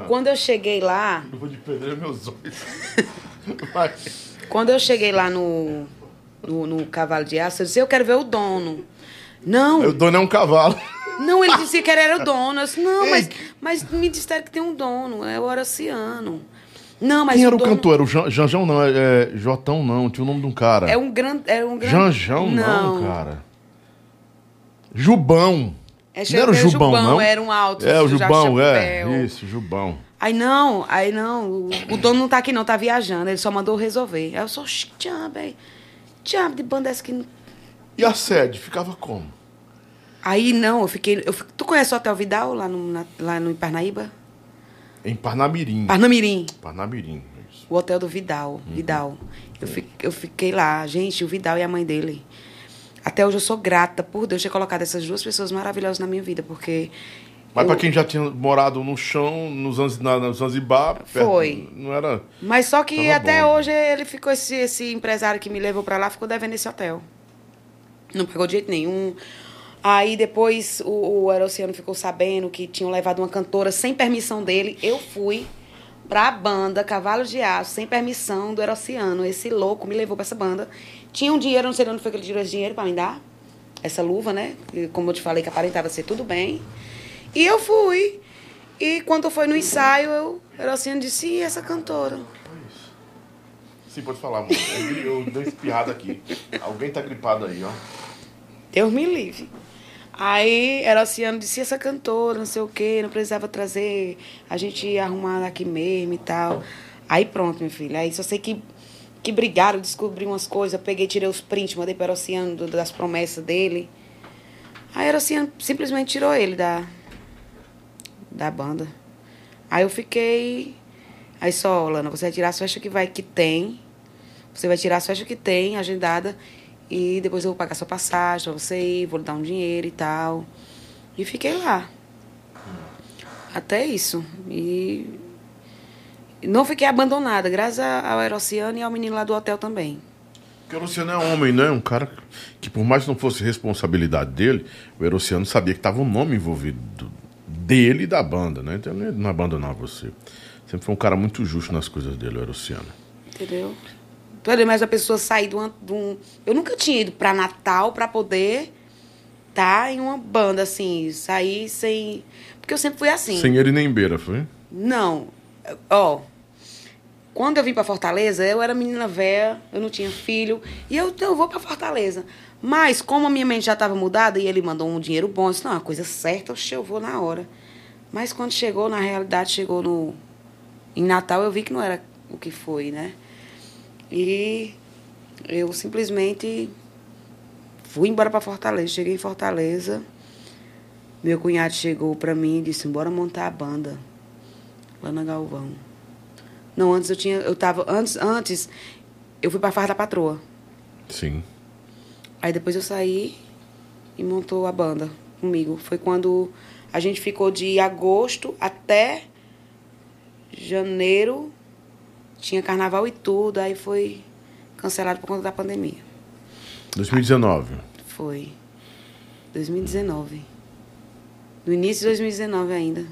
Quando eu cheguei lá, Luva de pedreiro, meus olhos. Vai. quando eu cheguei lá no, no, no cavalo de aço, eu disse, eu quero ver o dono. Não, O dono é um cavalo. não, ele disse que era o dono. Eu disse, não, mas, mas me disseram que tem um dono, é o Horaciano. Não, mas Quem era o dono cantor? Era o Jan- Janjão, não. É, é Jotão, não. Tinha o nome de um cara. É um grande. É um grande. Janjão, não, cara. Jubão. É, não era o é Jubão, não? Era um alto. É, o Jubão, é. Isso, Jubão. Aí não, aí não, o, dono não tá aqui não, tá viajando, ele só mandou resolver. Aí eu sou velho. Tchau, de banda dessa que não... E a sede ficava como? Aí não, eu fiquei, eu, tu conhece o Hotel Vidal lá no, na- lá no Parnaíba? Em Parnamirim. Parnamirim, Parnamirim. Isso. o Hotel do Vidal, Uhum. Vidal. Eu, fi- eu fiquei lá, gente, o Vidal e a mãe dele. Até hoje eu sou grata por Deus ter colocado essas duas pessoas maravilhosas na minha vida, porque... Mas eu- pra quem já tinha morado no chão, no, Zanzi, na, Zanzibar, perto, Foi. não era. Mas só que Tava até bom. hoje ele ficou, esse, esse empresário que me levou pra lá ficou devendo esse hotel. Não pagou de jeito nenhum. Aí depois o, o ficou sabendo que tinham levado uma cantora sem permissão dele. Eu fui pra banda Cavalo de Aço, sem permissão do Aerociano. Esse louco me levou pra essa banda. Tinha um dinheiro, não sei de onde foi que ele tirou esse dinheiro pra me dar. Essa luva, né? E Como eu te falei, que aparentava ser tudo bem. E eu fui. E quando foi no ensaio, eu, Aerociano disse, e essa cantora? Sim, pode falar, amor. Eu, dei espirrada aqui. Alguém tá gripado aí, ó. Deus me livre. Aí Erociano disse, essa cantora, não sei o quê, não precisava trazer, a gente ia arrumar aqui mesmo e tal. Aí pronto, minha filha. Aí só sei que, que brigaram, descobri umas coisas, peguei, tirei os prints, mandei para Erociano do- das promessas dele. Aí Erociano simplesmente tirou ele da, da banda. Aí eu fiquei. Aí só, Lana, você vai tirar as festas que vai que tem. Você vai tirar as festas que tem, agendada. E depois eu vou pagar sua passagem pra você ir, vou lhe dar um dinheiro e tal. E fiquei lá. Até isso. E não fiquei abandonada, graças ao Aerociano e ao menino lá do hotel também. Porque o Luciano é homem, né? Um cara que, por mais que não fosse responsabilidade dele, o Erociano sabia que tava um nome envolvido do- dele e da banda, né? Então ele não abandonar você. Sempre foi um cara muito justo nas coisas dele, o Erociano. Entendeu? Então, mas a pessoa sair de, uma, de um. Eu nunca tinha ido pra Natal pra poder estar em uma banda, assim, sair sem. Porque eu sempre fui assim. Sem ele nem beira, foi? Não. Ó. Quando eu vim pra Fortaleza, eu era menina velha, eu não tinha filho, e eu, eu vou pra Fortaleza. Mas, como a minha mente já estava mudada e ele mandou um dinheiro bom, eu disse, não, a coisa certa, oxe, eu vou na hora. Mas quando chegou, na realidade, chegou no. Em Natal, eu vi que não era o que foi, né? E eu simplesmente fui embora pra Fortaleza. Cheguei em Fortaleza. Meu cunhado chegou pra mim e disse: bora montar a banda lá na Galvão. Não, antes eu tinha. Eu tava. Antes, antes eu fui pra Farra da Patroa. Sim. Aí depois eu saí e montou a banda comigo. Foi quando a gente ficou de agosto até janeiro. Tinha carnaval e tudo, aí foi cancelado por conta da pandemia. 2019. Foi 2019. No início de 2019 ainda.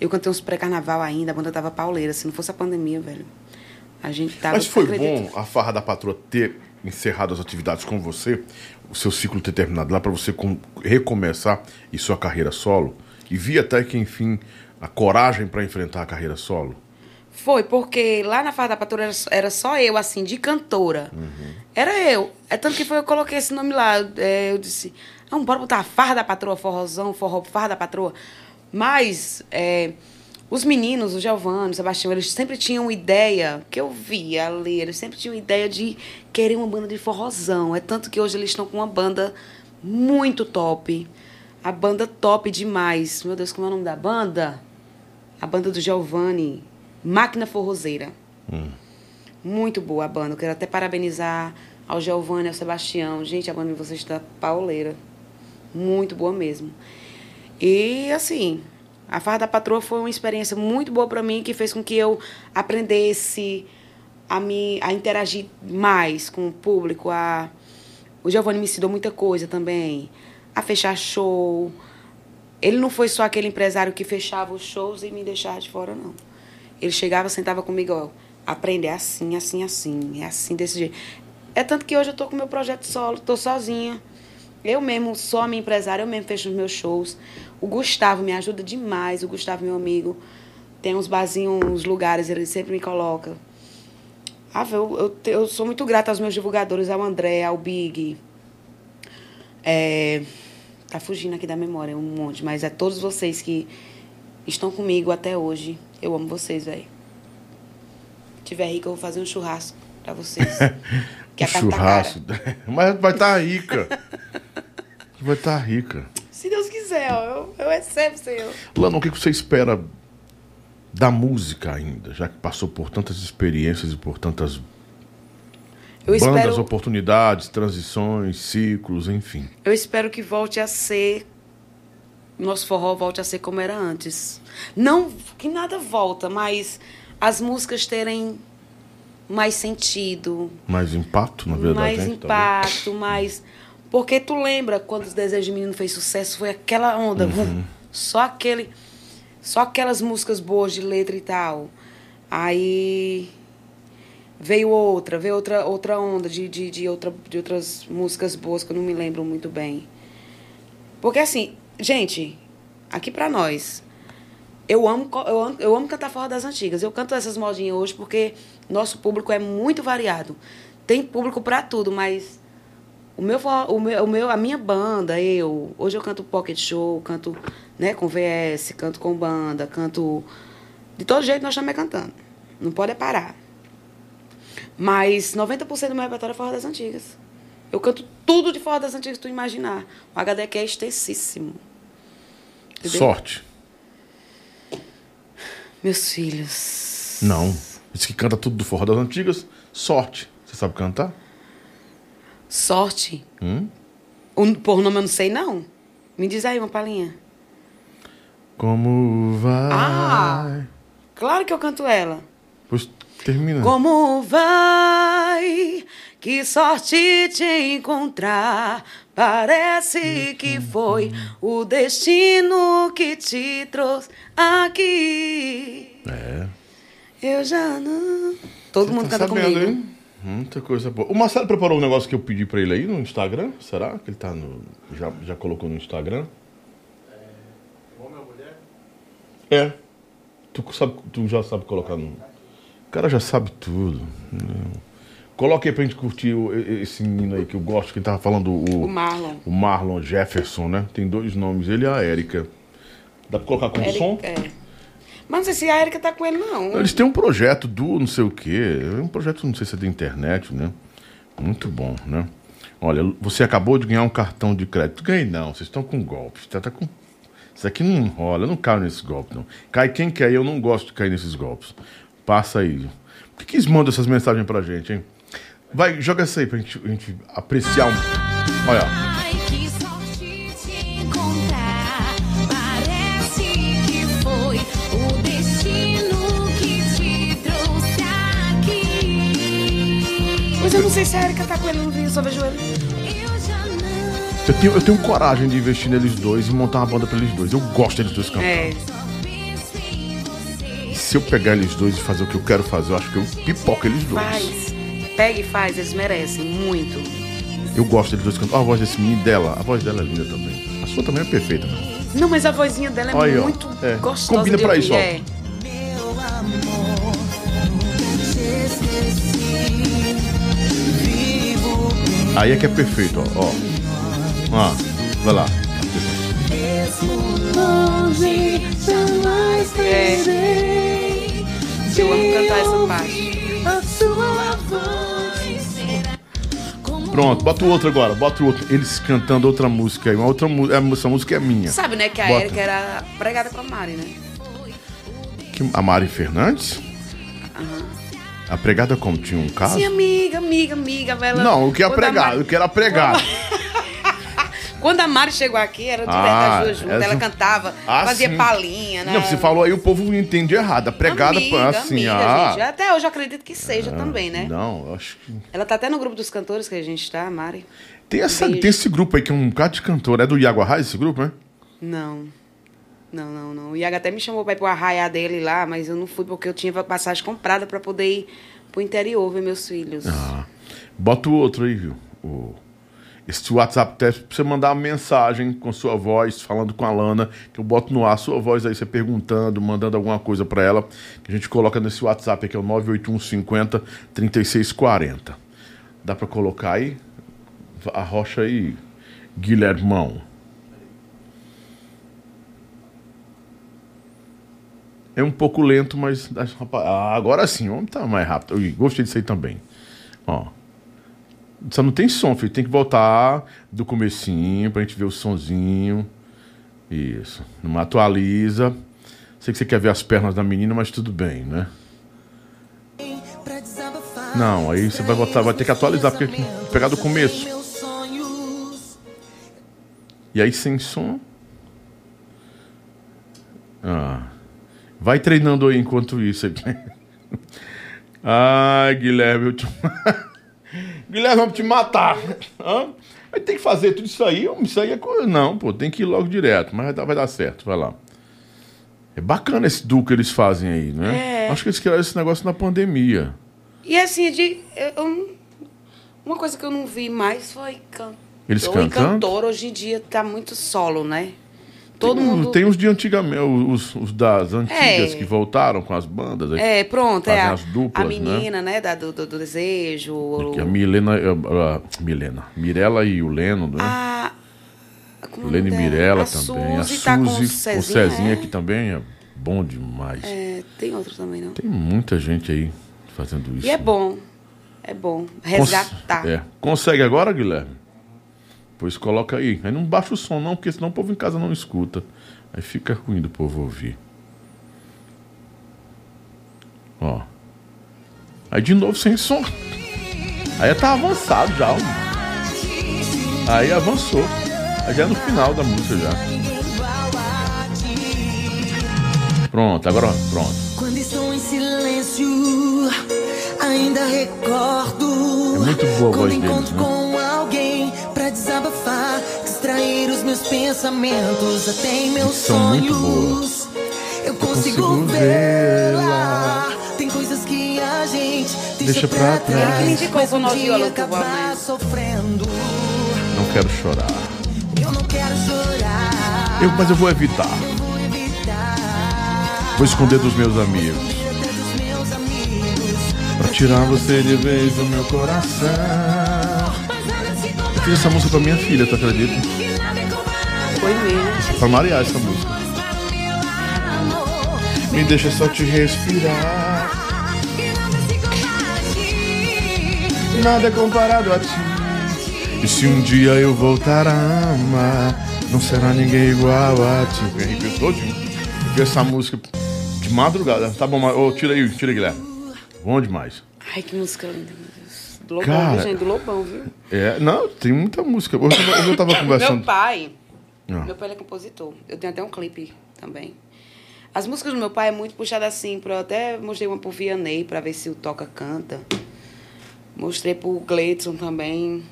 Eu cantei uns pré-carnaval ainda, a banda tava pauleira. Se não fosse a pandemia, velho. A gente tava. Mas foi bom a Farra da Patroa ter encerrado as atividades com você, o seu ciclo ter terminado lá, para você com- recomeçar e sua carreira solo? E vi até que, enfim, a coragem para enfrentar a carreira solo? Foi, porque lá na Farda da Patrulha era, só- era só eu, assim, de cantora. Era eu. É tanto que foi eu coloquei esse nome lá. é, eu disse, não, bora botar Farda da Patroa, forrozão, forró, Farda da Patroa. Mas, é, Os meninos, o Giovanni, o Sebastião, eles sempre tinham ideia, que eu via ali, eles sempre tinham ideia de querer uma banda de forrozão. É tanto que hoje eles estão com uma banda muito top. A banda top demais. Meu Deus, como é o nome da banda? A banda do Giovanni, Máquina Forrozeira. Muito boa a banda. Eu quero até parabenizar ao Giovanni, ao Sebastião. Gente, a banda de vocês está pauleira. Muito boa mesmo. E assim, a Farra da Patroa foi uma experiência muito boa para mim, que fez com que eu aprendesse a me a interagir mais com o público, a o Giovanni me ensinou muita coisa também, a fechar show. Ele não foi só aquele empresário que fechava os shows e me deixava de fora, não. Ele chegava, sentava comigo, ó, aprender assim, assim, assim, é assim, desse jeito. É tanto que hoje eu tô com meu projeto solo, tô sozinha. Eu mesmo sou a minha empresária, eu mesmo fecho os meus shows. O Gustavo me ajuda demais, o Gustavo, meu amigo. Tem uns barzinhos, uns lugares, ele sempre me coloca. Ah, eu, eu, eu sou muito grata aos meus divulgadores, ao André, ao Big. É, tá fugindo aqui da memória um monte, mas é todos vocês que estão comigo até hoje. Eu amo vocês, velho. Se tiver rico, eu vou fazer um churrasco pra vocês. que a carne tá. Churrasco. Mas vai estar rica. Vai estar rica. Se Deus quiser, ó, eu, eu recebo, Senhor. Lana, o que você espera da música ainda? Já que passou por tantas experiências e por tantas Eu bandas, espero, oportunidades, transições, ciclos, enfim. eu espero que volte a ser. Nosso forró volte a ser como era antes. Não que nada volta, mas as músicas terem mais sentido, Mais impacto, na verdade. mais hein, impacto, mais. Porque tu lembra quando os Desejos de Menino fez sucesso? Foi aquela onda, vum, só aquele. Só aquelas músicas boas de letra e tal. Aí veio outra, veio outra, outra onda de, de, de, outra, de outras músicas boas que eu não me lembro muito bem. Porque assim, gente, aqui pra nós, eu amo, eu amo, eu amo cantar forró das antigas. Eu canto essas modinhas hoje porque nosso público é muito variado. Tem público pra tudo, mas o meu, o meu, o meu, a minha banda, eu, hoje eu canto pocket show, canto, né, com VS, canto com banda, canto de todo jeito nós estamos cantando. Não pode é parar. Mas 90% do meu repertório é forró das antigas. Eu canto tudo de forró das antigas tu imaginar. O HD aqui é extensíssimo. Entendeu? Sorte. Meus filhos. Não. Diz que canta tudo do forró das antigas. Sorte. Você sabe cantar? Sorte. Hum? O, por nome eu não sei, não. Me diz aí uma palhinha. Como vai? Ah! Claro que eu canto ela. Pois termina. Como vai? Que sorte te encontrar. Parece que foi o destino que te trouxe aqui. É. Eu já não. Todo Você mundo tá canta sabendo, comigo. hein? Muita coisa boa. O Marcelo preparou um negócio que eu pedi pra ele aí no Instagram. Será que ele tá no. Já, já colocou no Instagram? É. Tu, sabe, tu já sabe colocar no. O cara já sabe tudo. Coloca aí pra gente curtir o- esse menino aí que eu gosto, que ele tava falando o. O Marlon. O Marlon Jefferson, né? Tem dois nomes, ele e a Érica. Dá pra colocar com Eric- som? É. Mas não sei se a Erika tá com ele, não. Eles têm um projeto do não sei o quê. É um projeto, não sei se é da internet, né? Muito bom, né? Olha, você acabou de ganhar um cartão de crédito. Ganhei não, vocês estão com golpe. Você tá com... Isso aqui não rola, eu não caio nesse golpe, não. Cai quem quer, eu não gosto de cair nesses golpes. Passa aí. Por que, que eles mandam essas mensagens pra gente, hein? Vai, joga essa aí pra gente, a gente apreciar um. Olha. Ai, que sorte te encontrar. Parece que foi o destino que te trouxe aqui. Mas eu não sei se a Erika tá com ele, eu não vi, eu só vejo ele. Eu já não Eu tenho, eu tenho coragem de investir neles dois e montar uma banda pra eles dois. Eu gosto deles dois cantando. É. Se eu pegar eles dois e fazer o que eu quero fazer, eu acho que eu pipoco eles dois. Faz. Pega e faz, eles merecem muito. Eu gosto deles dois cantando. Olha a voz desse menino dela. A voz dela é linda também. A sua também é perfeita, né? Não, mas a vozinha dela é ó. muito É. gostosa Combina de pra ouvir, isso, ó. é. Aí é que é perfeito, ó. ó. Ah, vai lá. mesmo longe, jamais É. terei essa parte. A sua voz será Pronto, bota o outro agora, bota o outro. Eles cantando outra música aí. Uma outra música. Essa música é minha. Sabe, né, que a Bota. Erika era pregada com a Mari, né? Que- A Mari Fernandes? A pregada como? Tinha um caso? Sim, amiga, amiga, amiga. Ela... Não, o que é pregado, o que era pregado. Quando a Mari chegou aqui, era direto Ah, as duas juntas. essa- Ela cantava, Ah, fazia sim. palhinha, né? Não, você falou aí, o povo entende errado. A pregada, amiga, assim, amiga, ah. gente. Até hoje eu acredito que seja também, né? Não, eu acho que. Ela tá até no grupo dos cantores que a gente tá, a Mari. Tem, essa, Beijo. tem esse grupo aí que é um bocado de cantor. É do Iago Arraes esse grupo, né? Não. Não, não, não. O Iago até me chamou pra ir pro arraiá dele lá, mas eu não fui porque eu tinha passagem comprada pra poder ir pro interior ver meus filhos. Ah. Bota o outro aí, viu? O... Esse WhatsApp teste pra você mandar uma mensagem com sua voz, falando com a Lana, que eu boto no ar sua voz aí, você perguntando, mandando alguma coisa pra ela, que a gente coloca nesse WhatsApp aqui, é o 98150 3640. Dá pra colocar aí? A rocha aí, Guilhermão. É um pouco lento, mas ah, agora sim, o homem tá mais rápido. Ui, gostei disso aí também. Ó. Só não tem som, filho. Tem que voltar do comecinho pra gente ver o sonzinho. Isso. Não atualiza. Sei que você quer ver as pernas da menina, mas tudo bem, né? Não, aí você vai botar, vai ter que atualizar, porque pegar do começo. E aí sem som. Ah. Vai treinando aí enquanto isso. Ai, Guilherme, eu te... Guilherme, vamos te matar. Hã? Aí tem que fazer tudo isso aí. Isso aí é coisa. Não, pô, tem que ir logo direto. Mas vai dar, vai dar certo, vai lá. É bacana esse duo que eles fazem aí, né? É. Acho que eles criaram esse negócio na pandemia. E assim, de, eu- uma coisa que eu não vi mais foi can, Eles cantando? cantor. Hoje em dia tá muito solo, né? Todo tem, mundo. tem os de antigamente, os, os das antigas É. que voltaram com as bandas. É, pronto, é a, as duplas, a né? menina, né, da, do, do, do desejo. o- Que a Milena, a, a Milena, Mirella e o Leno, né? a, como é o Leno e nome dela? Mirella a também. A Suzy tá com o Cezinha, o Cezinha é. que também é bom demais. É, tem outro também, não? Tem muita gente aí fazendo isso. E é bom. É bom. Cons- Resgatar. É. Consegue agora, Guilherme? Pois coloca aí. Aí não baixa o som não, porque senão o povo em casa não escuta. Aí fica ruim do povo ouvir. Ó. Aí de novo sem som. Aí tá avançado já. ó. Aí avançou. Aí já é no final da música já. Pronto, agora pronto. Silêncio, ainda recordo. É muito boa a Quando voz deles, encontro né? com alguém pra desabafar, distrair os meus pensamentos, até em meus São muito sonhos. Eu consigo, consigo vê-la. Tem coisas que a gente deixa, Deixa pra trás. Ele indicou com um viola acabar sofrendo. Não quero chorar. Eu não quero chorar. Eu, mas eu vou evitar. Vou evitar. Vou esconder dos meus amigos. Pra tirar você de vez do meu coração. Eu fiz essa música pra minha filha, tu acredita? Foi mesmo. Pra marear essa música. Me deixa só te respirar. Nada é comparado a ti. E se um dia eu voltar a amar, não será ninguém igual a ti. Me arrepio todinho. Eu fiz essa música de madrugada. Tá bom, mas. Ô, tira aí, tira aí, Guilherme. Bom demais. Ai, que música linda, meu Deus. Do Lobão, Cara. gente? Do Lobão, viu? É, não, tem muita música. Hoje eu tava, tava Meu conversando. pai, Ah. meu pai é compositor. Eu tenho até um clipe também. As músicas do meu pai é muito puxada assim, pra, eu até mostrei uma pro Vianney pra ver se o toca canta. Mostrei pro Gleidson também.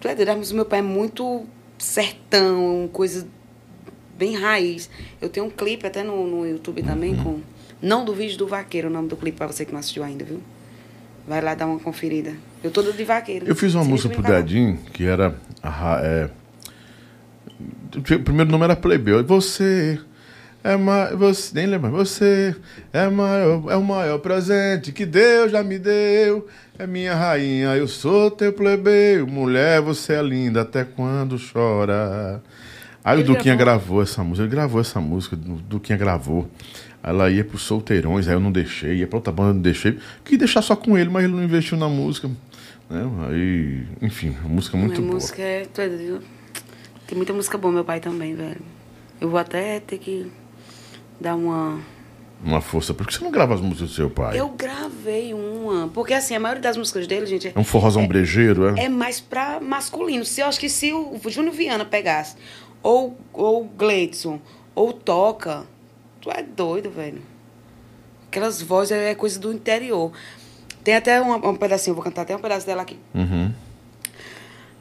Tu é doido, as músicas do meu pai é muito sertão, coisa bem raiz. Eu tenho um clipe até no, no YouTube também Uhum. com. Não do vídeo do vaqueiro, o nome do clipe pra você que não assistiu ainda, viu? Vai lá dar uma conferida. Eu tô de vaqueiro. Eu fiz uma música pro. Dedinho que era. é, o primeiro nome era Plebeu. Você é mais. Você, nem lembro. Você é, maior, é o maior presente que Deus já me deu. É minha rainha, eu sou teu plebeu. Mulher, você é linda até quando chora. Aí o Ele Duquinha gravou. gravou essa música, ele gravou essa música, o Duquinha gravou. Ela ia pros solteirões, aí eu não deixei, ia pra outra banda, eu não deixei. Queria deixar só com ele, mas ele não investiu na música. Né? Aí, enfim, a música é muito Minha boa. música é. tu é doido? Tem muita música boa, meu pai também, velho. Eu vou até ter que dar uma. Uma força. Por que você não grava as músicas do seu pai? Eu gravei uma. Porque assim, a maioria das músicas dele, gente, É um forrozão brejeiro, é? é mais pra masculino. Se eu acho que se o Júnior Viana pegasse, ou o Gleidson, ou Toca, tu é doido, velho. Aquelas vozes é coisa do interior. Tem até um, um pedacinho, vou cantar até um pedaço dela aqui. Uhum.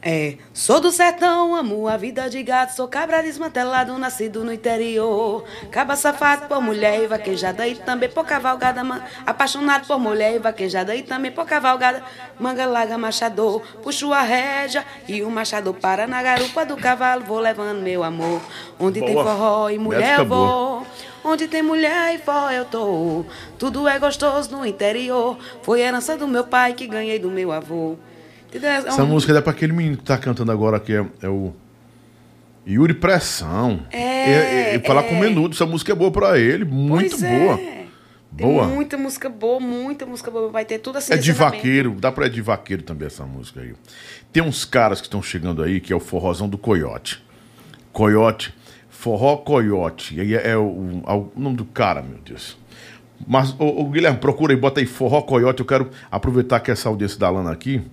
É, sou do sertão, amo a vida de gato, sou cabra desmantelado, nascido no interior. Caba safado por mulher e vaquejada, e também por cavalgada, ma- apaixonado por mulher e vaquejada, e também por cavalgada, manga larga, machador, puxo a rédea e o machado para na garupa do cavalo, vou levando meu amor. Onde tem Boa. forró e mulher eu vou. Onde tem mulher e forró eu tô. Tudo é gostoso no interior. Foi herança do meu pai que ganhei do meu avô. É Essa um- música é pra aquele menino que tá cantando agora aqui, é, é o Yuri Pressão. É, E, falar é. com o Menudo, essa música é boa pra ele, muito boa. é. Boa. Tem muita música boa, muita música boa. Vai ter tudo assim. É de vaqueiro, dá pra ir de vaqueiro também essa música aí. Tem uns caras que estão chegando aí, que é o forrozão do Coiote. Coiote, forró Coiote. E aí é, o, o- o nome do cara, meu Deus. Mas, ô, ô, Guilherme, procura aí, bota aí forró Coiote. Eu quero aproveitar que essa audiência da Lana aqui,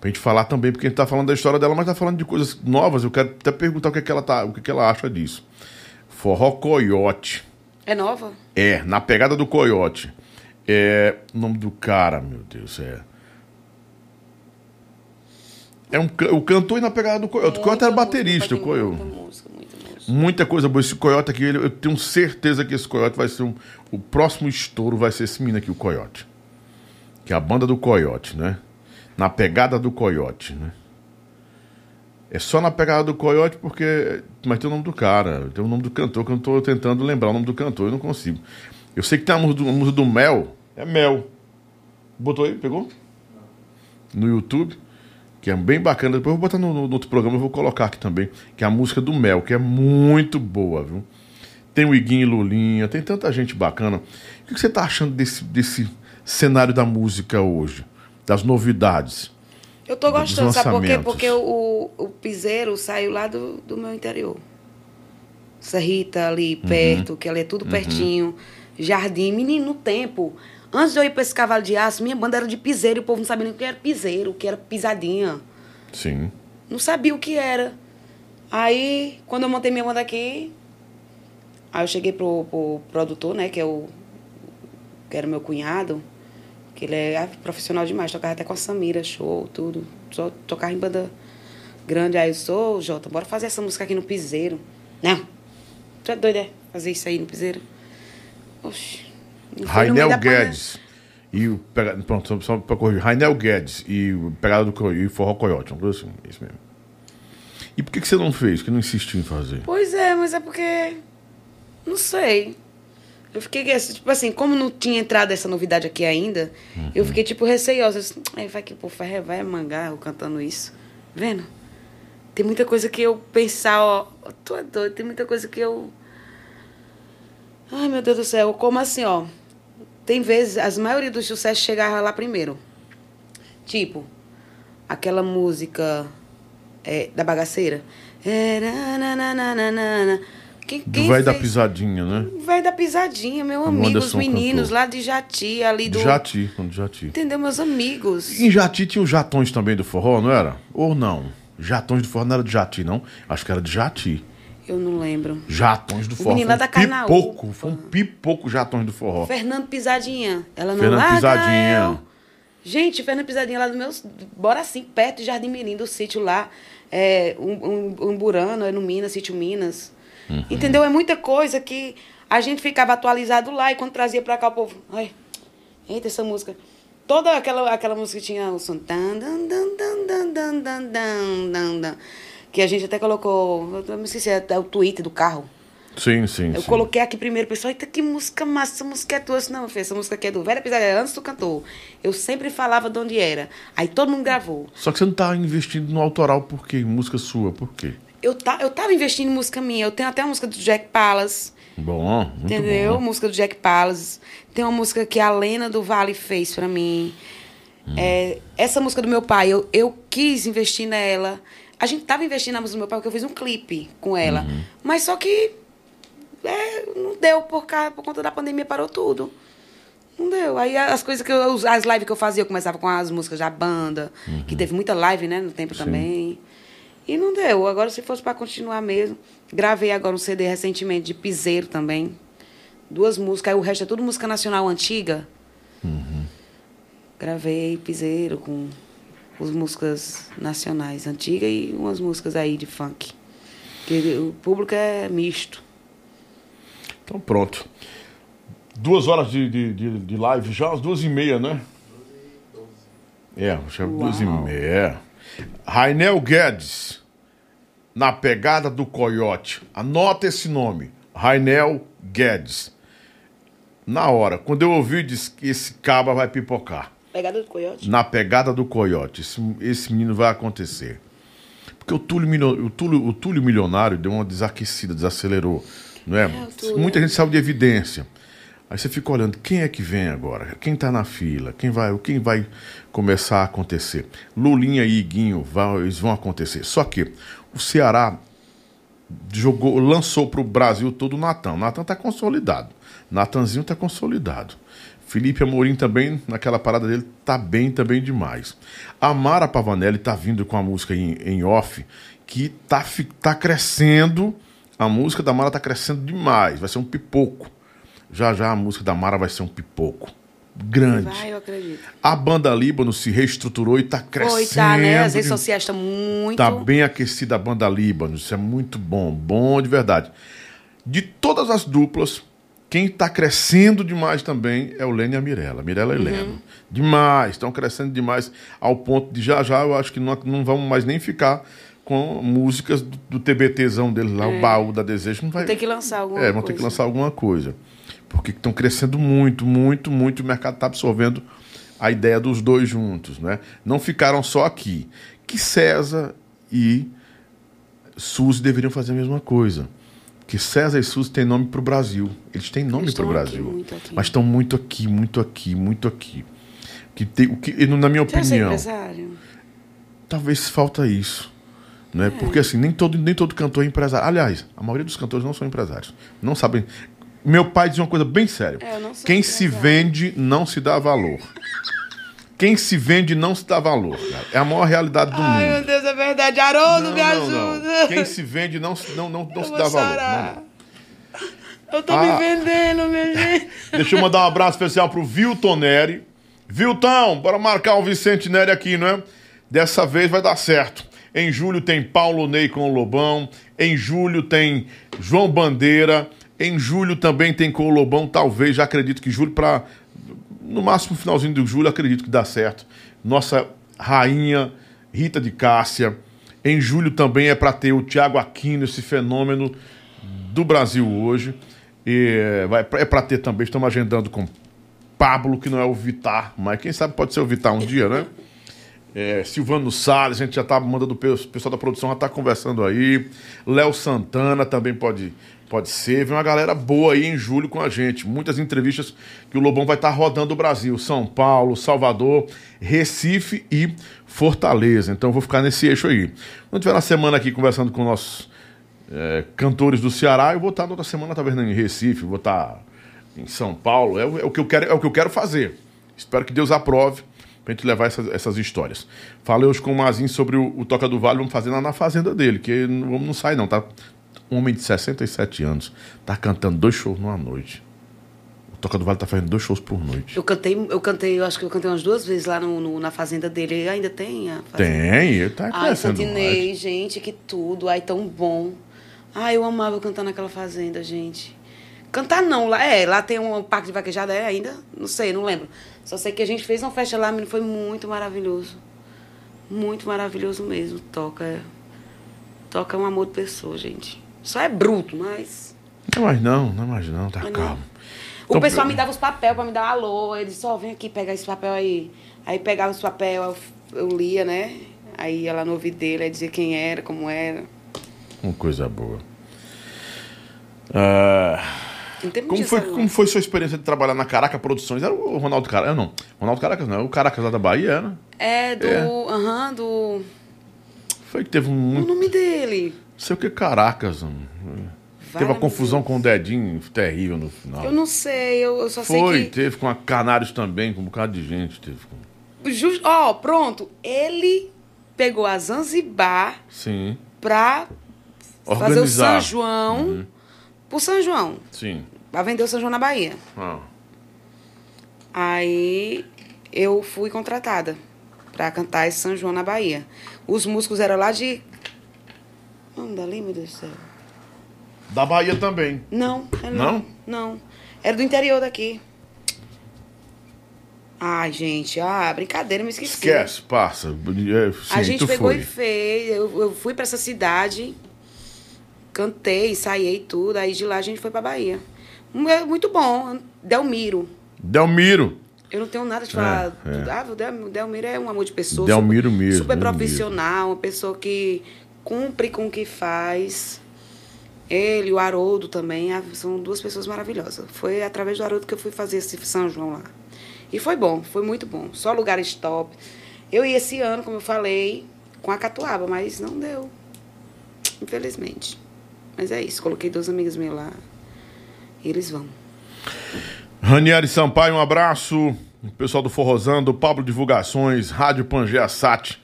pra gente falar também, porque a gente tá falando da história dela, mas tá falando de coisas novas. Eu quero até perguntar o que, é que ela tá, o que, é que ela acha disso. Forró Coiote. É nova? É, na pegada do coiote. É. O nome do cara, meu Deus, é. É um, o cantor e na pegada do coiote. O coiote era baterista, o coiote. Muita coisa boa. Esse coiote aqui, eu tenho certeza que esse coiote vai ser um. O próximo estouro vai ser esse menino aqui, o coiote. Que é a banda do coiote, né? Na pegada do coiote, né? É só na pegada do coiote porque. Mas tem o nome do cara, tem o nome do cantor, que eu tô tentando lembrar o nome do cantor, eu não consigo. Eu sei que tem a música do, a música do Mel. É Mel. Botou aí? Pegou? No YouTube. Que é bem bacana. Depois eu vou botar no, no- outro programa, eu vou colocar aqui também. Que é a música do Mel, que é muito boa, viu? Tem o Iguinho e Lulinha, tem tanta gente bacana. O que você tá achando desse, desse cenário da música hoje? Das novidades? Eu tô gostando, sabe por quê? Porque o, o piseiro saiu lá do, do meu interior. Serrita ali Uhum. perto, que ali é tudo pertinho. Jardim, menino, no tempo. Antes de eu ir pra esse cavalo de aço, minha banda era de piseiro e o povo não sabia nem o que era piseiro, o que era pisadinha. Sim. Não sabia o que era. Aí, quando eu montei minha banda aqui, aí eu cheguei pro, pro produtor, né, que é o que era meu cunhado, que ele é profissional demais, tocava até com a Samira, show, tudo. Só tocava em banda grande. Aí eu sou, Jota, bora fazer essa música aqui no piseiro. Não. Tu é doido, é? Fazer isso aí no piseiro? Oxi. Rainel. Guedes. E o. Pronto, só, pra corrigir. Rainel Guedes e o Pegada do Coiote, e o Forró Coyote. Uma coisa assim, é isso mesmo. E por que, que você não fez? Que não insistiu em fazer? Pois é, mas é porque. Não sei. Eu fiquei, assim, tipo assim, como não tinha entrado essa novidade aqui ainda, eu fiquei, tipo, receiosa. "Ai, vai que povo vai, vai mangar eu cantando isso. Vendo? Tem muita coisa que eu pensar, ó. Tu é doido, tem muita coisa que eu. Ai, meu Deus do céu, como assim, ó? Tem vezes, as maioria dos sucessos chegava lá primeiro. Tipo, aquela música é, da bagaceira. É, na, na, na, na, na, na, na. Quem, quem velho da fez? pisadinha, né? Vai da pisadinha, meu amigo, os meninos lá de Jati, ali do. Jati, quando Jati. Entendeu, meus amigos? Em Jati tinha os jatões também do forró, não era? Ou não? Jatões do forró não era de Jati, não? Acho que era de Jati. Eu não lembro. Jatões do forró. Foi lá da um Carnaúba. pipoco. Foi um pipoco jatões do forró. Fernando Pisadinha. Ela não Fernando Pisadinha. Gente, Fernando Pisadinha lá do meus. Bora assim, perto de Jardim Mirim, do sítio lá. É, um, um, um Burano, é no Minas, sítio Minas. Uhum. Entendeu? É muita coisa que a gente ficava atualizado lá e quando trazia pra cá o povo. Ai, eita, essa música. Toda aquela, aquela música que tinha o som que a gente até colocou, eu me esqueci, é, é o tweet do carro. Sim, sim. Eu sim. coloquei aqui primeiro, pessoal, eita, que música massa, essa música é tua. Disse, não, filho, essa música aqui é do Vera Pisareira, antes do cantor. Eu sempre falava de onde era. Aí todo mundo gravou. Só que você não tá investindo no autoral por quê? Música sua, por quê? Eu, tá, eu tava investindo em música minha. Eu tenho até a música do Jack Palace. Bom, muito entendeu? Bom. Música do Jack Palace. Tem uma música que a Lena do Vale fez para mim. Hum. É, essa música do meu pai, eu, eu quis investir nela. A gente tava investindo na música do meu pai porque eu fiz um clipe com ela. Uhum. Mas só que é, não deu por, causa, por conta da pandemia, parou tudo. Não deu. Aí as coisas que eu. As lives que eu fazia, eu começava com as músicas da banda, que teve muita live, né, no tempo também. E não deu. Agora, se fosse para continuar mesmo. Gravei agora um CD recentemente de Piseiro também. Duas músicas, aí o resto é tudo música nacional antiga. Gravei Piseiro com as músicas nacionais antigas e umas músicas aí de funk. Porque o público é misto. Então pronto. Duas horas de, de, de, de live já, às duas e meia, né? É, já duas e meia. Rainel Guedes, na pegada do coiote. Anota esse nome. Rainel Guedes. Na hora, quando eu ouvi, disse que esse caba vai pipocar. Pegada do coiote? Na pegada do coiote. Esse, esse menino vai acontecer. Porque o Túlio, o, Túlio, o Túlio Milionário deu uma desaquecida, desacelerou. Não é? Túlio. Muita gente saiu de evidência. Aí você fica olhando, quem é que vem agora? Quem tá na fila? Quem vai, quem vai começar a acontecer? Lulinha e Iguinho, vai- eles vão acontecer. Só que o Ceará jogou, lançou para o Brasil todo o Natan. O Natan está consolidado. Natanzinho está consolidado. Felipe Amorim também, naquela parada dele, tá bem também demais. A Mara Pavanelli tá vindo com a música em, em off, que tá, tá crescendo. A música da Mara tá crescendo demais. Vai ser um pipoco. Já já a música da Mara vai ser um pipoco. Grande. Vai, eu acredito. A banda Líbano se reestruturou e tá crescendo. Foi, tá, né? As redes de- sociais estão muito. Tá bem aquecida a banda Líbano. Isso é muito bom. Bom de verdade. De todas as duplas, quem tá crescendo demais também é o Lênin e a Mirella. Mirella e Uhum. Leno. Demais. Estão crescendo demais ao ponto de já já eu acho que não, não vamos mais nem ficar com músicas do, do TBTzão deles lá, o baú da Desejo. Não vai, É. Vão ter que lançar alguma é, vão ter que lançar alguma coisa. Porque estão crescendo muito, muito, muito. O mercado está absorvendo a ideia dos dois juntos, né? Não ficaram só aqui. Que César e Suzy deveriam fazer a mesma coisa. Que César e Suzy têm nome para o Brasil. Eles têm nome para o Brasil. aqui. Mas estão muito aqui, muito aqui, muito aqui. Que tem, o que, na minha Você é opinião, talvez falta isso. Né? Porque assim, nem todo, nem todo cantor é empresário. Aliás, a maioria dos cantores não são empresários. Não sabem. Meu pai dizia uma coisa bem séria. É, Quem se empresário. vende não se dá valor. Quem se vende não se dá valor. cara. É a maior realidade do Ai, mundo. meu Deus, é verdade. Haroldo, Não, me não, não. ajuda. Quem se vende não, se- não, não, não se dá valor. chorar. Não. Eu tô Ah. me vendendo, minha gente. Deixa eu mandar um abraço especial pro Vilton Neri. Viltão, bora marcar o Vicente Neri aqui, não é? Dessa vez vai dar certo. Em julho tem Paulo Ney com o Lobão. Em julho tem João Bandeira. Em julho também tem com o Lobão. Talvez, já acredito que julho para no máximo finalzinho de julho, acredito que dá certo. Nossa rainha Rita de Cássia. Em julho também é para ter o Tiago Aquino, esse fenômeno do Brasil hoje. E é, vai, é para ter também, estamos agendando com Pablo, que não é o Vitar, mas quem sabe pode ser o Vitar um dia, né? É, Silvano Salles, a gente já tá mandando o pe- o pessoal da produção já tá conversando aí. Léo Santana também pode, pode ser. Vem uma galera boa aí em julho com a gente. Muitas entrevistas que o Lobão vai estar rodando o Brasil. São Paulo, Salvador, Recife e Fortaleza. Então vou ficar nesse eixo aí. Quando tiver na semana aqui conversando com nossos é, cantores do Ceará, eu vou estar na outra semana, talvez em Recife, vou estar em São Paulo. É, é o que eu quero, é o que eu quero fazer. Espero que Deus aprove pra gente levar essas, essas histórias. Falei hoje com o Mazinho sobre o, o Toca do Vale, vamos fazer lá na fazenda dele, que não, não sai não, tá? Um homem de 67 anos, tá cantando dois shows numa noite. O Toca do Vale tá fazendo dois shows por noite. Eu cantei, eu cantei, eu acho que eu cantei umas duas vezes lá no, no- na fazenda dele. Ele ainda tem a fazenda? Tem, ele tá Ai, Santinei, gente, que tudo. Ai, tão bom. Ai, eu amava cantar naquela fazenda, gente. Cantar não, lá é, lá tem um parque de vaquejada, é ainda? Não sei, não lembro. Só sei que a gente fez uma festa lá, menino, foi muito maravilhoso. Muito maravilhoso mesmo. Toca, é- toca um amor de pessoa, gente. Só é bruto, mas. Não é mais não, não é mais não, tá Mas não. calmo. O Então, pessoal me dava os papéis pra me dar um alô. Ele disse, ó, vem aqui pegar esse papel aí. Aí pegava os papéis, eu, eu lia, né? Aí ia lá no ouvido dele, aí dizia quem era, como era. Uma coisa boa. Ah, Não como, foi, como foi sua experiência de trabalhar na Caraca Produções? Era o Ronaldo Caracas, não. Ronaldo Caracas não, é o Caracas lá da Bahia, né? É do. É. Aham, do. Foi que teve um. O nome dele. não sei o que, Caracas. hum. Teve uma confusão com o Dedinho terrível no final. Eu não sei, eu, eu só Foi, sei que. teve com a Canários também, com um bocado de gente. Teve com... Just- Ó, pronto. Ele pegou a Zanzibar Sim. pra fazer o Organizar. São João pro São João. Sim. Pra vender o São João na Bahia. Ah. Aí eu fui contratada pra cantar esse São João na Bahia. Os músicos eram lá de. Não, dali, meu Deus do céu. Da Bahia também. Não, é Não? não. Não. Era do interior daqui. Ai, gente, ah, brincadeira, me esqueci. Esquece, passa. É, Sim, a gente pegou foi. e fez. Eu, eu fui pra essa cidade, cantei, ensaiei tudo. Aí de lá a gente foi pra Bahia. É muito bom. Delmiro. Delmiro. Eu não tenho nada de falar. é. Ah, o Del- o Delmiro é um amor de pessoa. Delmiro super, mesmo, Super profissional, uma pessoa que cumpre com o que faz. Ele, o Haroldo também, são duas pessoas maravilhosas. Foi através do Haroldo que eu fui fazer esse São João lá. E foi bom, foi muito bom. Só lugares top. Eu ia esse ano, como eu falei, com a Catuaba, mas não deu. Infelizmente. Mas é isso, coloquei duas amigas minhas lá. Eles vão. Ranieri Sampaio, um abraço. O pessoal do Forrozando, Pablo Divulgações, Rádio Pangea Sat,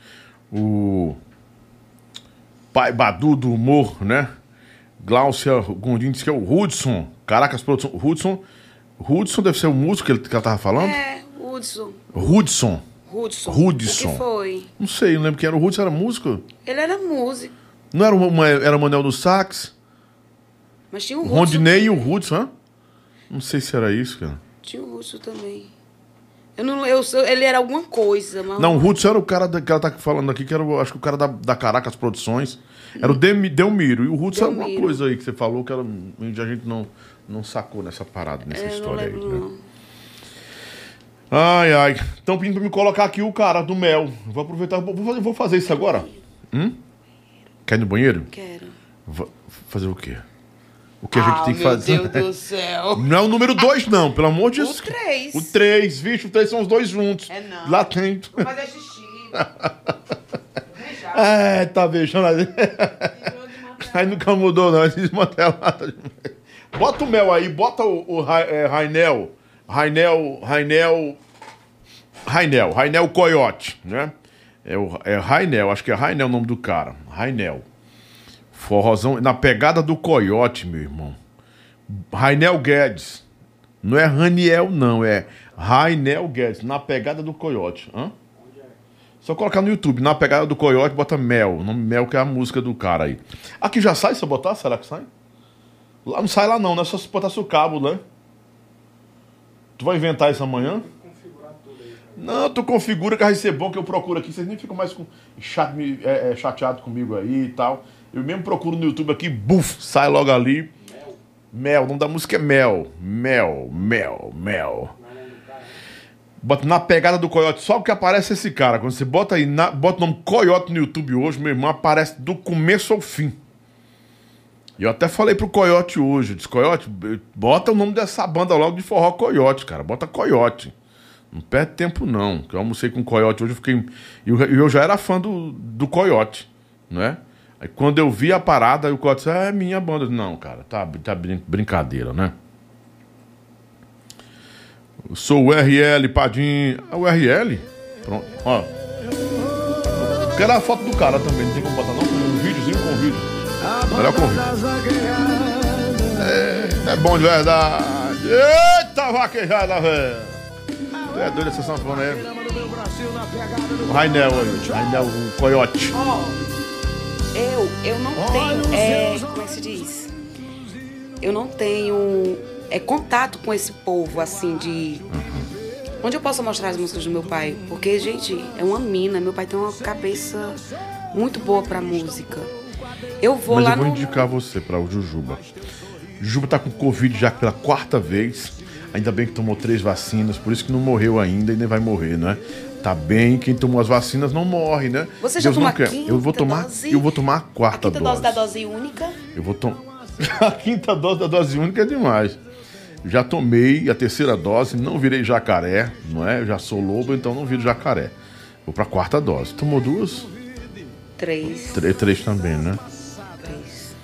o pai Badu do humor, né? Glaucia Gondim que é o Hudson. Caracas Produção. Hudson. Hudson deve ser o músico que, ele, que ela tava falando? É, Hudson. Hudson. Hudson. Hudson. O que foi? Não sei, não lembro quem era o Hudson, era músico? Ele era músico. Não era, uma, era o Manel do Sax? Mas tinha o O Hudson. Rondinei e o. Hudson, hã? Não sei se era isso, cara. Tinha o Hudson também. Eu não, eu, ele era alguma coisa, mas. Não, o Hudson era o cara da- que ela tá falando aqui, que era, o- acho que o cara da, da Caracas Produções. Era o Demi, Delmiro. E o Hudson era Delmiro. coisa aí que você falou que era, a gente não, não sacou nessa parada, nessa É, história aí. né? Ai, ai. Estão pedindo pra me colocar aqui o cara do mel. Vou aproveitar, vou fazer, vou fazer isso agora. Hum? Quer ir no banheiro? Quero. Va- fazer o quê? O que a gente ah, tem que meu fazer? Deus do céu. Não é o número 2, não, pelo amor de O Deus. três. O 3, vixe, o 3 são os dois juntos. É não. Lá tem. Vou fazer xixi. É, tá beijando ali. Aí nunca mudou, não. Desmantelado. Bota o mel aí, bota o, o é, Rainel. Rainel. Rainel. Rainel. Rainel Coyote, né? É, o, é Rainel, acho que é Rainel o nome do cara. Rainel. Forrozão. Na pegada do Coyote, meu irmão. Rainel Guedes. Não é Raniel, não. É Rainel Guedes. Na pegada do Coyote. Hã? Só colocar no YouTube, na pegada do Coyote, bota Mel. O nome Mel que é a música do cara aí. Aqui já sai se eu botar? Será que sai? Lá não sai lá não, não é só se botar seu cabo, né? Tu vai inventar isso amanhã? Não, tu configura que vai ser bom que eu procuro aqui. Vocês nem ficam mais com é, é, chateado comigo aí e tal. Eu mesmo procuro no YouTube aqui, buf, sai logo ali. Mel, o nome da música é Mel. Mel, Mel, Mel. Bota na pegada do Coyote, só o que aparece esse cara. Quando você bota aí, na- bota o nome Coyote no YouTube hoje, meu irmão, aparece do começo ao fim. E eu até falei pro Coyote hoje, eu disse, Coyote, bota o nome dessa banda logo de forró Coyote, cara. Bota Coyote. Não perde tempo, não. Que eu almocei com o Coyote hoje, eu fiquei. E eu, eu já era fã do, do Coyote, né? Aí quando eu vi a parada, o Coyote disse, "Ah, é minha banda. Não, cara, tá, tá brin- brincadeira, né? Eu sou o RL, Padim. Ah, o RL? Pronto, ó. Quero a foto do cara também, não tem como botar não? Um videozinho com vídeo. Melhor com vídeo. É, é bom de verdade. Eita vaquejada, velho. É doido essa sanfona aí. O Rainel aí, Rainel, o coiote. Ó, eu, eu não tenho, é, como é que se diz? Eu não tenho é, contato com esse povo, assim, de... Onde eu posso mostrar as músicas do meu pai? Porque, gente, é uma mina. Meu pai tem uma cabeça muito boa pra música. Eu vou Mas lá eu vou no... indicar você para o Jujuba. Jujuba tá com Covid já pela quarta vez. Ainda bem que tomou três vacinas, por isso que não morreu ainda e nem vai morrer, né? Tá bem, quem tomou as vacinas não morre, né? Você já Deus tomou não quer. a Eu vou tomar, dose? eu vou tomar a A quarta quinta dose. dose da dose única. Eu vou tomar. a quinta dose da dose única é demais. Já tomei a terceira dose, não virei jacaré, não é? Eu já sou lobo, então não viro jacaré. Vou pra quarta dose. Tomou duas? Três. Três, três também, né? Três.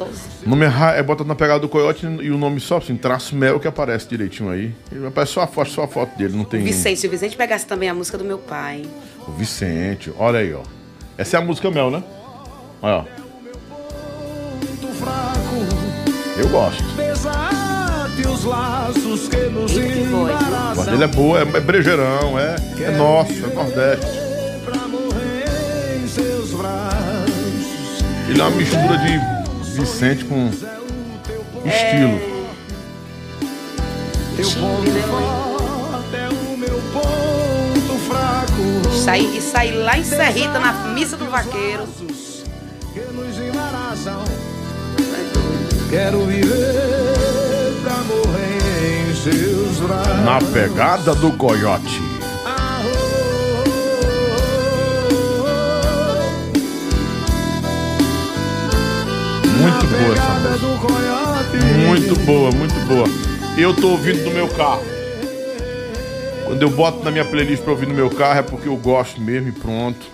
Tanta tanta dose. O nome é, é bota na pegada do coiote e o nome só assim, traço mel que aparece direitinho aí. Ele Aparece só a foto, só a foto dele, não tem. Vicente, se o Vicente pegasse também a música do meu pai. O Vicente, olha aí, ó. Essa é a música mel, né? Olha, ó. Eu gosto. Voz dele é boa, é, é brejeirão, é, é nosso, é nordeste. Ele é uma mistura de Vicente com estilo. Até o meu ponto fraco Saí, e saí lá em Serrita, na missa do vaqueiro. Quero viver pra morrer em seus braços. Na pegada do coiote. Muito boa essa música. Muito boa, muito boa. Eu tô ouvindo no meu carro. Quando eu boto na minha playlist pra ouvir no meu carro é porque eu gosto mesmo e pronto.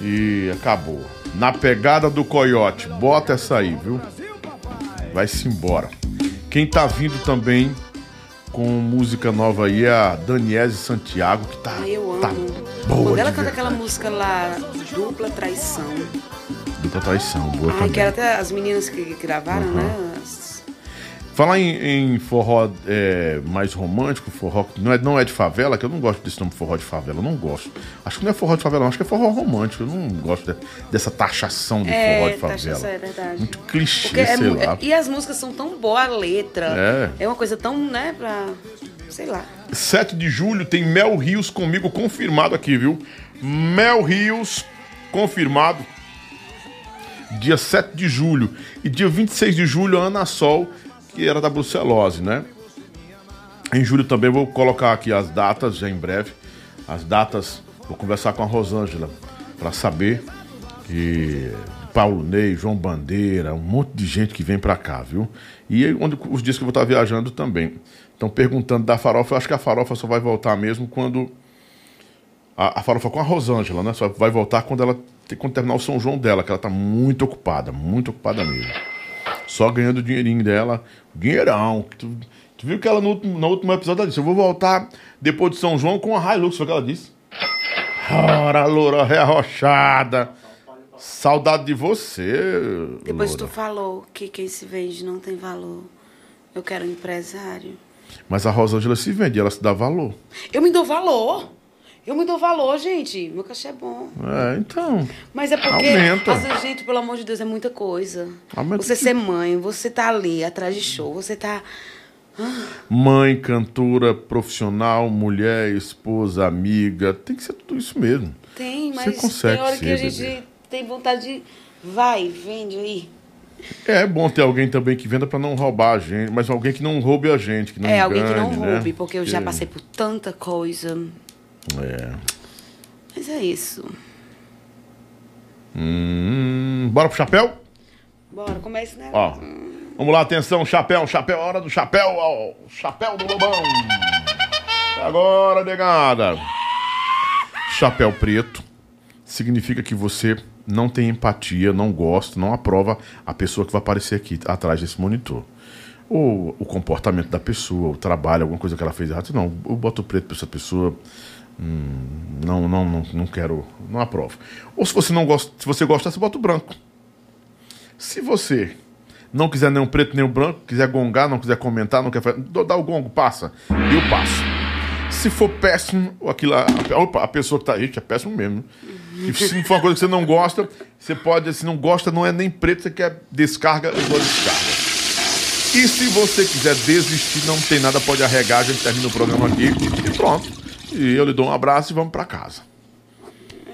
E acabou. Na pegada do coiote. Bota essa aí, viu? Vai-se embora. Quem tá vindo também com música nova aí é a Daniese Santiago, que tá, eu amo. tá boa Quando ela canta aquela música lá, Dupla Traição. Dupla traição, boa Ai, também. que era até as meninas que gravaram, né? As- Falar em, em forró é, mais romântico, forró que não é, não é de favela, que eu não gosto desse nome forró de favela, eu não gosto. Acho que não é forró de favela, não, acho que é forró romântico. Eu não gosto de- dessa taxação de forró É, de tá, favela. isso é verdade. Muito clichê, Porque é sei mu- lá. e as músicas são tão boas, a letra. É. uma coisa tão, né, pra. Sei lá. 7 de julho tem Mel Rios comigo confirmado aqui, viu? Mel Rios confirmado. Dia 7 de julho. E dia 26 de julho, a Ana Sol, que era da brucelose, né? Em julho também vou colocar aqui as datas, já em breve. As datas, vou conversar com a Rosângela para saber que Paulo Ney, João Bandeira, um monte de gente que vem para cá, viu? E onde, os dias que eu vou estar viajando também. Estão perguntando da farofa, eu acho que a farofa só vai voltar mesmo quando. A, a farofa com a Rosângela, né? Só vai voltar quando ela quando terminar o São João dela, que ela tá muito ocupada, muito ocupada mesmo. Só ganhando o dinheirinho dela. Dinheirão. Tu, tu viu que ela no, último- no último episódio ela disse: Eu vou voltar depois de São João com a Hilux, foi o que ela disse. Ora, loura rearrochada. Saudade de você. Depois loura. tu falou que quem se vende não tem valor. Eu quero um empresário. Mas a Rosângela se vende, ela se dá valor. Eu me dou valor. Eu me dou valor, gente. Meu cachê é bom. É, então. Mas é porque, Aumenta. às vezes, gente, pelo amor de Deus, é muita coisa. Aumenta você que- ser mãe, você tá ali atrás de show, você tá. Mãe, cantora, profissional, mulher, esposa, amiga. Tem que ser tudo isso mesmo. Tem, Você mas consegue tem hora que a ser, gente bebê. tem vontade de. Vai, vende aí. É bom ter alguém também que venda pra não roubar a gente, mas alguém que não roube a gente, que não é, alguém que não engane, né? roube, porque eu já passei por tanta coisa. É. Mas é isso. Hum, bora pro chapéu? Bora, comece, né? Ó. Vamos lá, atenção, chapéu, chapéu, hora do chapéu, ó. Chapéu do Lobão. Agora, negada. Chapéu preto significa que você não tem empatia, não gosta, não aprova a pessoa que vai aparecer aqui atrás desse monitor. Ou o comportamento da pessoa, o trabalho, alguma coisa que ela fez errado. Não, eu boto preto pra essa pessoa. Hum, não, não, não, não quero, não aprovo. Ou se você não gosta, se você gosta, você bota o branco. Se você não quiser nem o preto nem o branco, quiser gongar, não quiser comentar, não quer fazer, dá o gongo, passa. Eu passo. Se for péssimo, aquilo, a, opa, a pessoa que tá aí, é péssimo mesmo. E se for uma coisa que você não gosta, você pode, se não gosta, não é nem preto, você quer descarga, eu dou descarga. E se você quiser desistir, não tem nada, pode arregar, a gente termina o programa aqui e pronto. E eu lhe dou um abraço e vamos pra casa.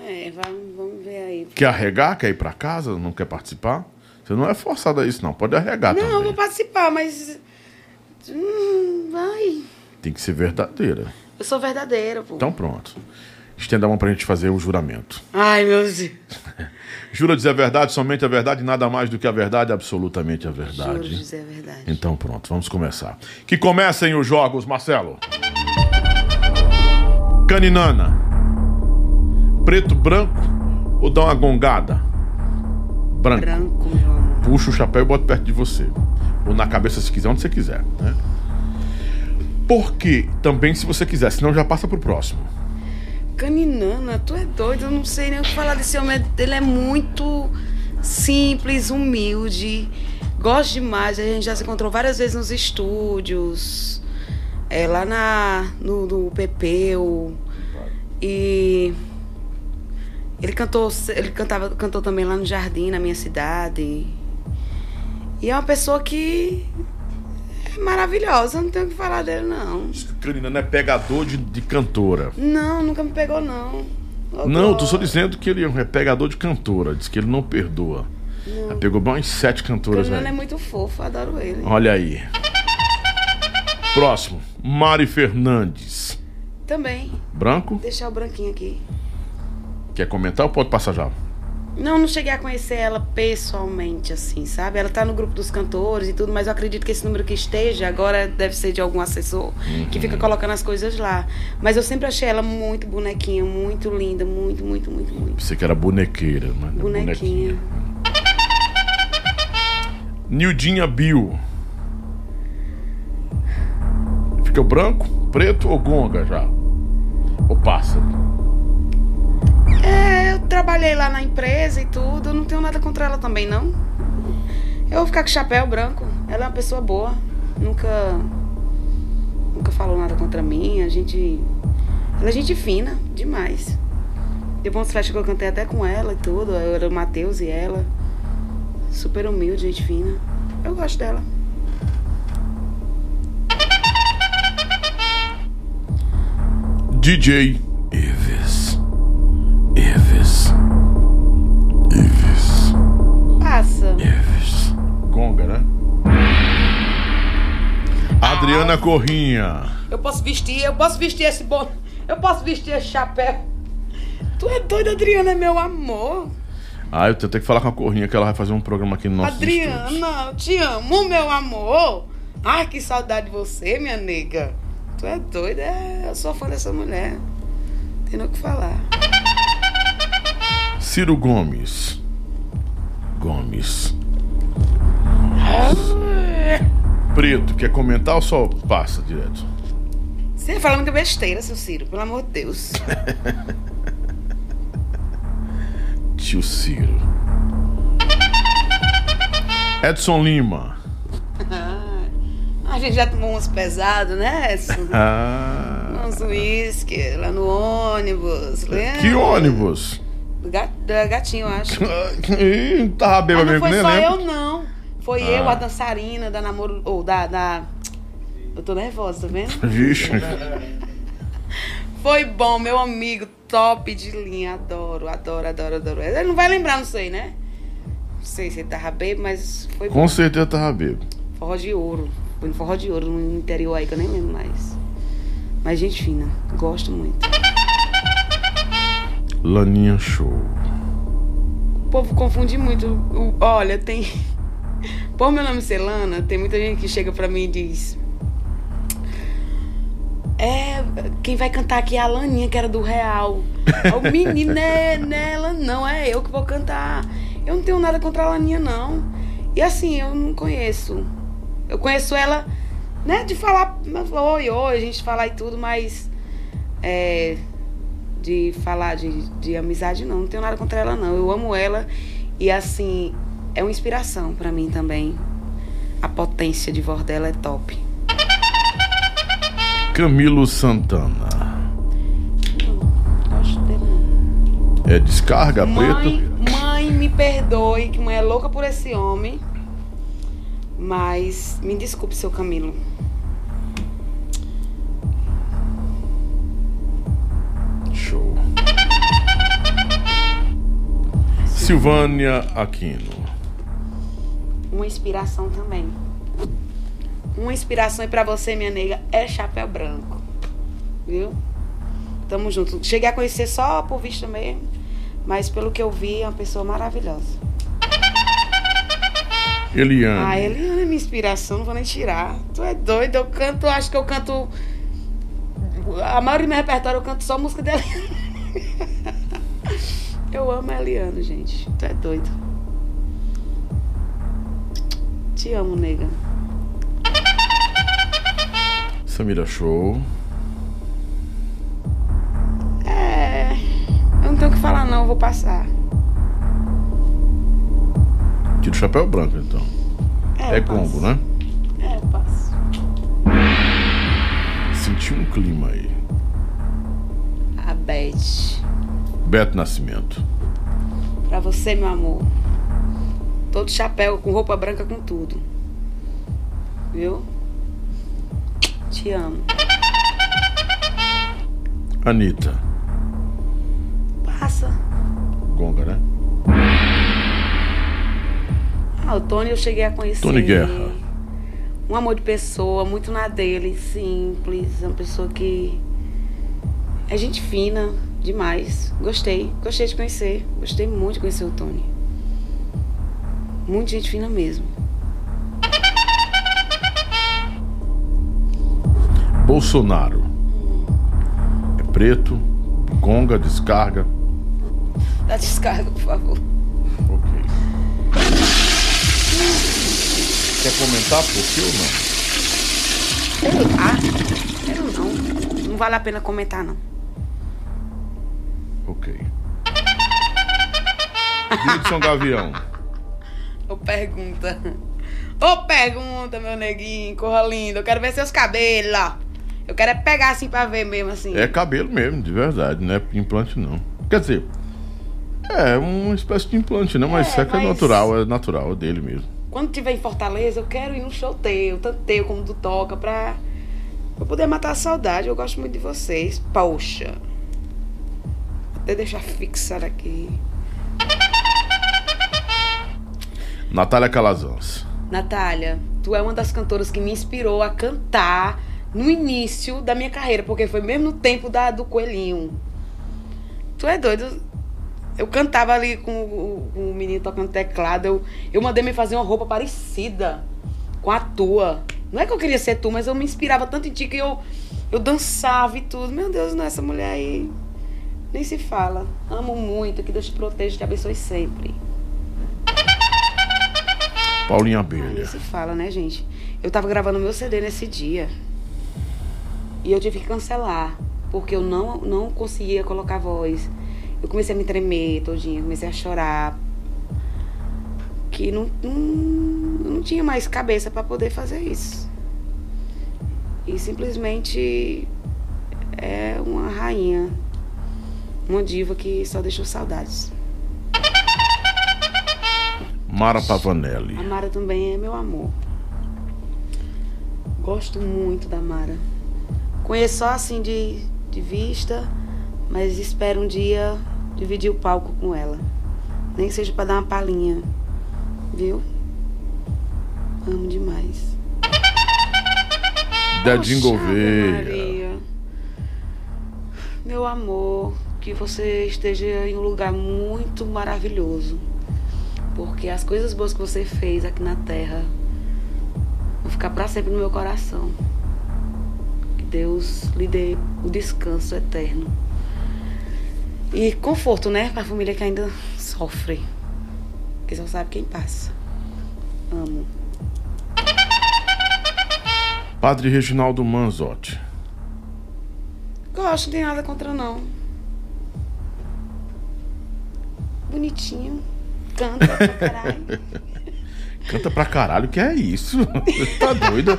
É, vamos, vamos ver aí. Quer arregar? Quer ir pra casa? Não quer participar? Você não é forçado a isso, não. Pode arregar Não, eu também. vou participar, mas Hum, vai. Tem que ser verdadeira. Eu sou verdadeira, pô. Então pronto. Estenda a mão pra gente fazer o juramento. Ai, meu Deus. Jura dizer a verdade, somente a verdade, nada mais do que a verdade, absolutamente a Juro verdade. dizer a verdade. Então pronto, vamos começar. Que comecem os jogos, Marcelo. Caninana. Preto, branco ou dá uma gongada? Branco. Branco, meu amor. Puxa o chapéu e bota perto de você. Ou na cabeça se quiser, onde você quiser. Né? Por que? Também se você quiser, senão já passa pro próximo. Caninana, tu é doido, eu não sei nem o que falar desse homem. Ele é muito simples, humilde, gosto demais. A gente já se encontrou várias vezes nos estúdios, é, lá na, no, no Pepeu. E ele cantou, ele cantava, cantou também lá no Jardim, na minha cidade. E é uma pessoa que é maravilhosa, não tenho o que falar dele, não. Diz que o Caninana é pegador de, de cantora. Não, nunca me pegou, não. Ô, Não, tô só dizendo que ele é pegador de cantora. Diz que ele não perdoa. Já pegou bem umas sete cantoras Caninana é aí. muito fofo, adoro ele. Olha aí. Próximo. Mari Fernandes. Também. Branco. Deixar o branquinho aqui. Quer comentar ou pode passar já? Não, não cheguei a conhecer ela pessoalmente, assim, sabe? Ela tá no grupo dos cantores e tudo, mas eu acredito que esse número que esteja agora deve ser de algum assessor que Uhum. fica colocando as coisas lá. Mas eu sempre achei ela muito bonequinha, muito linda, muito, muito, muito, muito. Você que era bonequeira, mas é Bonequinha. Nildinha Bill. Fica branco, preto ou gonga já? Ou passa? É, eu trabalhei lá na empresa e tudo, eu não tenho nada contra ela também, não. Eu vou ficar com chapéu branco. Ela é uma pessoa boa. Nunca. Nunca falou nada contra mim. A gente. Ela é gente fina, demais. Teve umas festas que eu cantei até com ela e tudo. Eu era o Matheus e ela. Super humilde, gente fina. Eu gosto dela. DJ Ives. Ives. Ives. Passa. Ives. Gonga, né? Adriana Corrinha. Eu posso vestir, eu posso vestir esse bom. Eu posso vestir esse chapéu. Tu é doida, Adriana, meu amor. Ah, eu tenho que falar com a Corrinha que ela vai fazer um programa aqui no nosso estúdio. Adriana, eu te amo, meu amor. Ai, que saudade de você, minha nega. Tu é doida, é, eu sou fã dessa mulher. Tem o que falar. Ciro Gomes. Gomes. Preto, quer comentar ou só passa direto? Você fala muita besteira, seu Ciro, pelo amor de Deus. Tio Ciro. Edson Lima. A gente já tomou uns pesados, né? Ah. Uns uísque lá no ônibus. lembra? Que ônibus? Do ga- da gatinho, eu acho. Ih, Tava Ah, bêbado não mesmo, foi nem só lembro. eu, não. Foi Ah. eu, a dançarina da namoro. Ou da, da. Eu tô nervosa, tá vendo? Vixe. Foi bom, meu amigo, top de linha. Adoro, adoro, adoro, adoro. Ele não vai lembrar, não sei, né? Não sei se ele tava bêbado, mas foi Com bom. certeza tava bêbado. Forró de ouro. Foi no forró de ouro no interior aí, que eu nem lembro mais. Mas gente fina, gosto muito. Laninha Show. O povo confunde muito. O- Olha, tem. Por meu nome ser Lana, tem muita gente que chega pra mim e diz. É, quem vai cantar aqui é a Laninha, que era do Real. O menino, né, né, ela não, é eu que vou cantar. Eu não tenho nada contra a Laninha, não. E assim, eu não conheço. Eu conheço ela, né, de falar oi, oi, a gente falar e tudo, mas. É, de falar de, de amizade, não. Não tenho nada contra ela, não. Eu amo ela e, assim, é uma inspiração pra mim também. A potência de voz dela é top. Camilo Santana. Dele, não. É descarga Mãe, preta? mãe, me perdoe, que mãe é louca por esse homem. Mas me desculpe, seu Camilo. Show. Silvânia Aquino. Uma inspiração também. Uma inspiração aí pra você, minha nega, é chapéu branco. Viu? Tamo junto. Cheguei a conhecer só por vista mesmo, mas pelo que eu vi, é uma pessoa maravilhosa. Eliane. Ah, Eliana é minha inspiração, não vou nem tirar. Tu é doido, eu canto, acho que eu canto. A maioria do meu repertório eu canto só música dela. Eu amo a Eliana, gente. Tu é doido. Te amo, nega. Samira Show. É. Eu não tenho o que falar, não, eu vou passar. Tira o chapéu branco, então. É, gongo, passo. né? É, passo. Senti um clima aí. A Beth. Beto Nascimento. Pra você, meu amor. Todo chapéu, com roupa branca, com tudo. Viu? Te amo. Anitta. Passa. Gonga, né? Ah, o Tony eu cheguei a conhecer. Tony Guerra. Um amor de pessoa, muito na dele, simples. Uma pessoa que é gente fina demais. Gostei, gostei de conhecer. Gostei muito de conhecer o Tony. Muito gente fina mesmo. Bolsonaro. É preto. Gonga, descarga. Dá descarga, por favor. Quer comentar por quê ou não? Sei lá. Quero não. Não vale a pena comentar, não. Ok. Gibson Gavião. Ô, pergunta. Ô, pergunta, meu neguinho. Corra lindo. Eu quero ver seus cabelos. Eu quero é pegar assim pra ver mesmo, assim. É cabelo mesmo, de verdade, não é implante não. Quer dizer, é uma espécie de implante, né? Mas É, isso é que é mas- natural, é natural, é dele mesmo. Quando tiver em Fortaleza, eu quero ir no show teu, tanto teu como do Toca, pra, pra poder matar a saudade. Eu gosto muito de vocês. Poxa. Vou até deixar fixado aqui. Natália Calazans. Natália, tu é uma das cantoras que me inspirou a cantar no início da minha carreira, porque foi mesmo no tempo da, do Coelhinho. Tu é doido? Eu cantava ali com o, com o menino tocando teclado. Eu, eu mandei me fazer uma roupa parecida com a tua. Não é que eu queria ser tu, mas eu me inspirava tanto em ti que eu, eu dançava e tudo. Meu Deus, não, essa mulher aí nem se fala. Amo muito, que Deus te proteja e te abençoe sempre. Paulinha Ah, Abelha. nem se fala, né, gente? Eu tava gravando meu CD nesse dia. E eu tive que cancelar. Porque eu não, não conseguia colocar voz. Eu comecei a me tremer todinha, comecei a chorar. Que não, não, não tinha mais cabeça pra poder fazer isso. E simplesmente é uma rainha. Uma diva que só deixou saudades. Mara Pavanelli. A Mara também é meu amor. Gosto muito da Mara. Conheço só assim de, de vista, mas espero um dia dividir o palco com ela. Nem que seja pra dar uma palhinha. Viu? Amo demais. Gouveia. Maria. Meu amor, que você esteja em um lugar muito maravilhoso. Porque as coisas boas que você fez aqui na Terra vão ficar pra sempre no meu coração. Que Deus lhe dê o descanso eterno. E conforto, né? Pra família que ainda sofre. Que só sabe quem passa. Amo. Padre Reginaldo Manzotti. Gosto, não tem nada contra não. Bonitinho. Canta pra caralho. Canta pra caralho, que é isso? tá doido?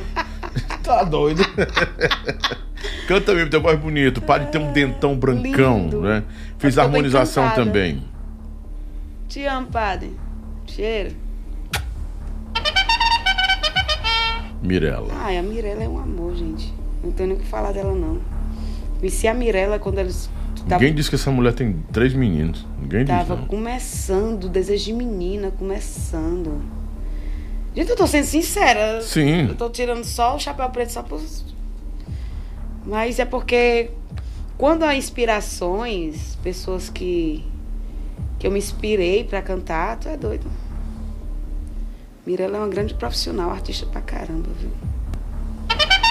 Tá doido? Canta mesmo, tem voz bonito. Padre tem um dentão brancão, lindo. né? Bem harmonização também. Te amo, padre. Cheiro. Mirella. Ai, a Mirella é um amor, gente. Não tenho nem o que falar dela, não. Conheci a Mirella quando eles tava, Ninguém diz que essa mulher tem três meninos. Ninguém tava não. começando, desejo de menina, começando. Gente, eu tô sendo sincera. Sim. Eu tô tirando só o chapéu preto só por. Mas é porque quando há inspirações, pessoas que. que eu me inspirei pra cantar, tu é doido. Mirella é uma grande profissional, artista pra caramba, viu?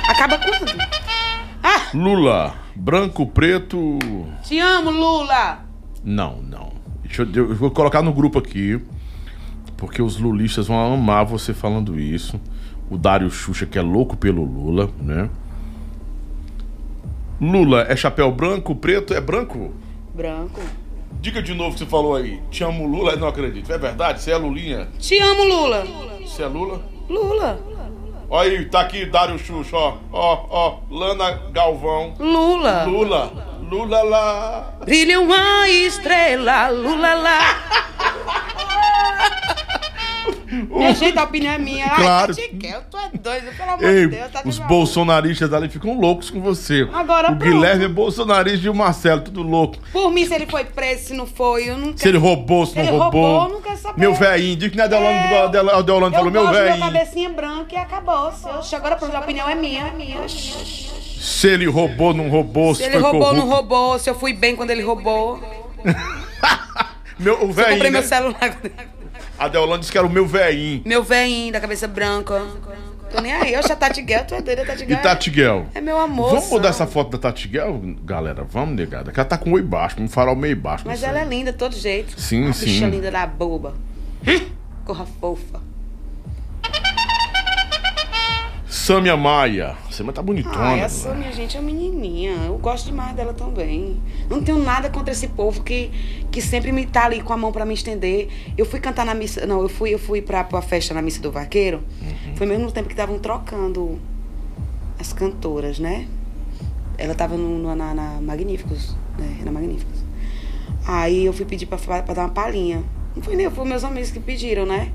Acaba quando? Ah! Lula, branco, preto. Te amo, Lula! Não, não. Deixa eu, eu vou colocar no grupo aqui. Porque os lulistas vão amar você falando isso. O Dário Xuxa, que é louco pelo Lula, né? Lula é chapéu branco, preto é branco? Branco. Diga de novo o que você falou aí. Te amo, Lula. Eu não acredito. É verdade? Você é Lulinha? Te amo, Lula! Você é Lula? Lula! Olha aí, tá aqui Dário Xuxa, ó. Ó, ó. Lana Galvão. Lula! Lula. Lula lá. Brilha uma estrela, Lula lá! Minha gente, a opinião é minha. Claro. Ai, Tatiquel, tu é doido, pelo amor de Deus. Tá os bolsonaristas ali ficam loucos com você. Agora o pronto. Guilherme é bolsonarista e o Marcelo, tudo louco. Por mim, se ele foi preso, se não foi, eu não Se ele roubou, se não Ele roubou. roubou, não quer saber. Meu velhinho, diz que não é Deolano, É. Eu falou, meu meu velhinho. cabecinha branca e acabou. Oxe, agora pronto, a opinião é minha. minha. Se Se ele roubou, não roubou, se, ele foi roubou, corrupto. não roubou. Se eu fui bem quando ele roubou. Meu, o Se eu velhinho, comprei meu né? celular. A Deolano disse que era o meu velhinho. Meu velhinho da cabeça branca. Tô nem aí. Oxe, a Tati Guel, tu é doida, a Tati E Guel. Tati Guel? É meu amor. Vamos mudar essa foto da Tati Guel, galera? Vamos, negada. Que ela tá com o oi baixo, um farol meio baixo. Mas ela é linda de todo jeito. Sim, a sim. bicha linda da boba. Corra fofa. Sâmia Maia. Sâmia tá bonitona. Né? essa minha gente é uma menininha. Eu gosto demais dela também. Não tenho nada contra esse povo que, que sempre me tá ali com a mão pra me estender. Eu fui cantar na missa. Não, eu fui, eu fui pra, pra festa na missa do vaqueiro. Uhum. Foi mesmo no tempo que estavam trocando as cantoras, né? Ela tava no, no- na, na Magníficos, né? Na Magníficos. Aí eu fui pedir pra, pra dar uma palhinha. Não foi nem eu, foi meus amigos que pediram, né?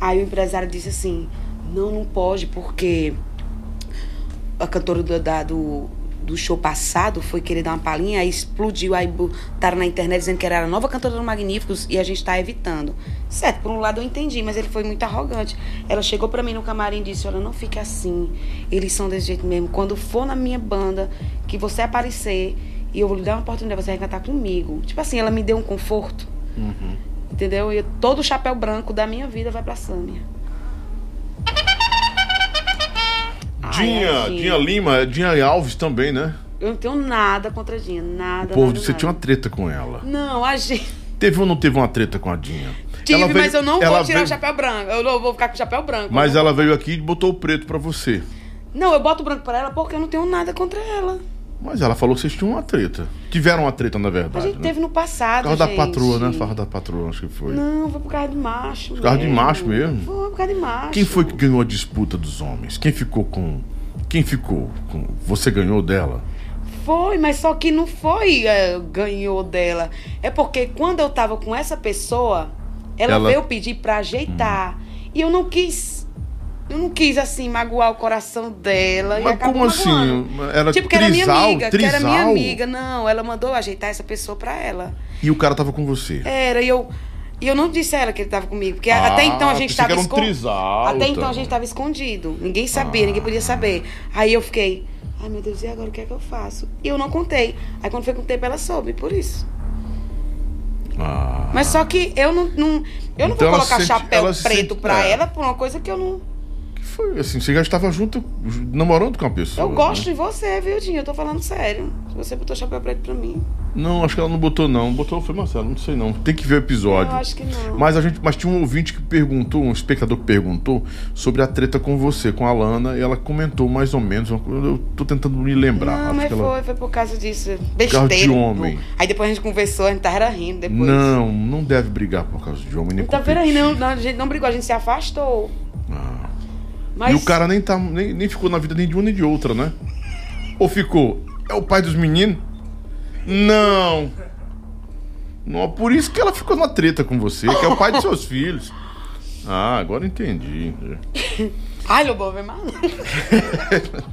Aí o empresário disse assim: não, não pode, porque a cantora do, da- do, do show passado foi querer dar uma palhinha, aí explodiu, aí botaram na internet dizendo que era a nova cantora do Magníficos e a gente tá evitando. Certo, por um lado eu entendi, mas ele foi muito arrogante. Ela chegou pra mim no camarim e disse: Olha, não fique assim, eles são desse jeito mesmo. Quando for na minha banda, que você aparecer e eu vou lhe dar uma oportunidade, você vai cantar comigo. Tipo assim, ela me deu um conforto. Entendeu? E todo o chapéu branco da minha vida vai pra Sâmia. Dinha, Ai, Dinha Lima, Dinha Alves também, né? Eu não tenho nada contra a Dinha, nada. O povo nada, você nada. tinha uma treta com ela. Não, a gente. Teve ou não teve uma treta com a Dinha? Tive, veio- mas eu não vou tirar veio- o chapéu branco. Eu não vou ficar com o chapéu branco. Mas ela veio aqui e botou o preto pra você. Não, eu boto o branco pra ela porque eu não tenho nada contra ela. Mas ela falou que vocês tinham uma treta. Tiveram uma treta, na A verdade. gente né? teve no passado. Por causa da gente. patroa, né? Farra da patroa, acho que foi. Não, foi por causa de macho. Por causa de macho mesmo? Foi por causa de macho. Quem foi que ganhou a disputa dos homens? Quem ficou com. Quem ficou com. Você ganhou dela? Foi, mas só que não foi é, ganhou dela. É porque quando eu tava com essa pessoa, ela, Ela- veio pedir pra ajeitar. E eu não quis. Eu não quis, assim, magoar o coração dela. Mas como assim? magoando. Era tipo, que era minha trisal? amiga. Que era minha Trisal? amiga. Não, ela mandou ajeitar essa pessoa pra ela. E o cara tava com você. Era, e eu. E eu não disse a ela que ele tava comigo, porque Ah, até então a gente tava um escondido. trisal, Até então então. a gente tava escondido. Ninguém sabia, ninguém podia saber. Aí eu fiquei, ai meu Deus, e agora o que é que eu faço? E eu não contei. Aí quando foi com o tempo, ela soube, por isso. Ah. Mas só que eu não. não eu não Então vou colocar sente- chapéu ela preto sente- pra é. ela por uma coisa que eu não. Foi assim? Você já estava junto, namorando com uma pessoa. Eu gosto né? de você, viu, Dinho? Eu tô falando sério. Você botou chapéu preto pra mim. Não, acho que ela não botou, não. Botou foi Marcelo, não sei não. Tem que ver o episódio. Eu acho que não. Mas, a gente, mas tinha um ouvinte que perguntou, um espectador que perguntou sobre a treta com você, com a Lana, e ela comentou mais ou menos. Eu tô tentando me lembrar. Não, acho mas que ela- foi, foi por causa disso. causa Besteira. de homem. Aí depois a gente conversou, a gente tava rindo depois. Não, não deve brigar por causa de homem nem Não tá vendo aí, competir. não, não, a gente não brigou, a gente se afastou. Ah. Mas E o cara nem, tá, nem, nem ficou na vida nem de uma nem de outra, né? Ou ficou? É o pai dos meninos? Não. Não, por isso que ela ficou na treta com você, que é o pai dos seus filhos. Ah, agora entendi. Ai, Lobão, vem mal.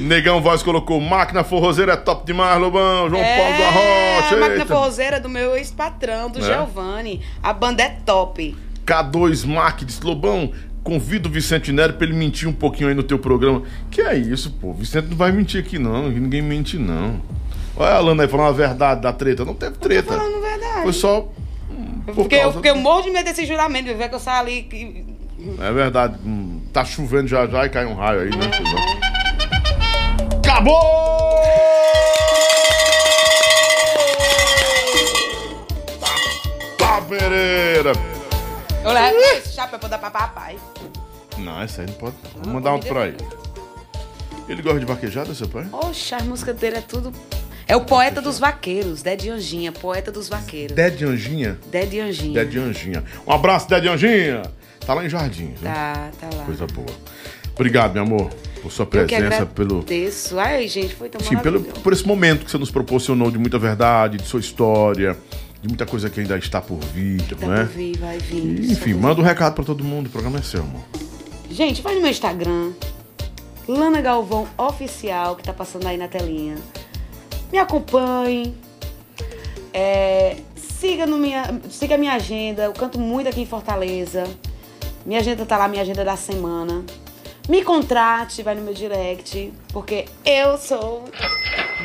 Negão Voz colocou máquina forrozeira é top demais, Lobão. João Paulo da É, Rocha. a máquina eita. forrozeira do meu ex-patrão, do É? Giovanni. A banda é top. K2 Mac disse, Lobão, convido o Vicente Nery pra ele mentir um pouquinho aí no teu programa. Que é isso, pô? Vicente não vai mentir aqui, não. Ninguém mente, não. Olha a Alana aí falando a verdade da treta. Não teve treta. falando a verdade. Foi só. hum, por Porque eu, causa- porque eu morro de medo desse juramento, ver que eu saio ali. que- É verdade. hum, Tá chovendo já já e cai um raio aí, né? Acabou! Tá, Pereira! Eu levo esse chapéu pra dar pra papai. Não, essa aí não pode. Vou mandar outro pra ele. Ele gosta de vaquejada, seu pai? Oxe, as músicas dele é tudo. É o poeta dos vaqueiros, Ded Anjinha, poeta dos vaqueiros. Ded Anjinha? Ded Anjinha. Ded Anjinha. Um abraço, Ded Anjinha! Tá lá em Jardim, viu? Tá, tá lá. Coisa boa. Obrigado, meu amor, por sua presença, pelo. agradeço. Ai, gente, foi tão Sim, pelo, por esse momento que você nos proporcionou de muita verdade, de sua história, de muita coisa que ainda está por vir, Tá não é? por vir, vai vir. E, enfim, manda um recado pra todo mundo, o programa é seu, amor. Gente, vai no meu Instagram, Lana Galvão Oficial, que tá passando aí na telinha. Me acompanhe. É, siga, no minha, siga a minha agenda. Eu canto muito aqui em Fortaleza. Minha agenda tá lá, minha agenda da semana. Me contrate, vai no meu direct, porque eu sou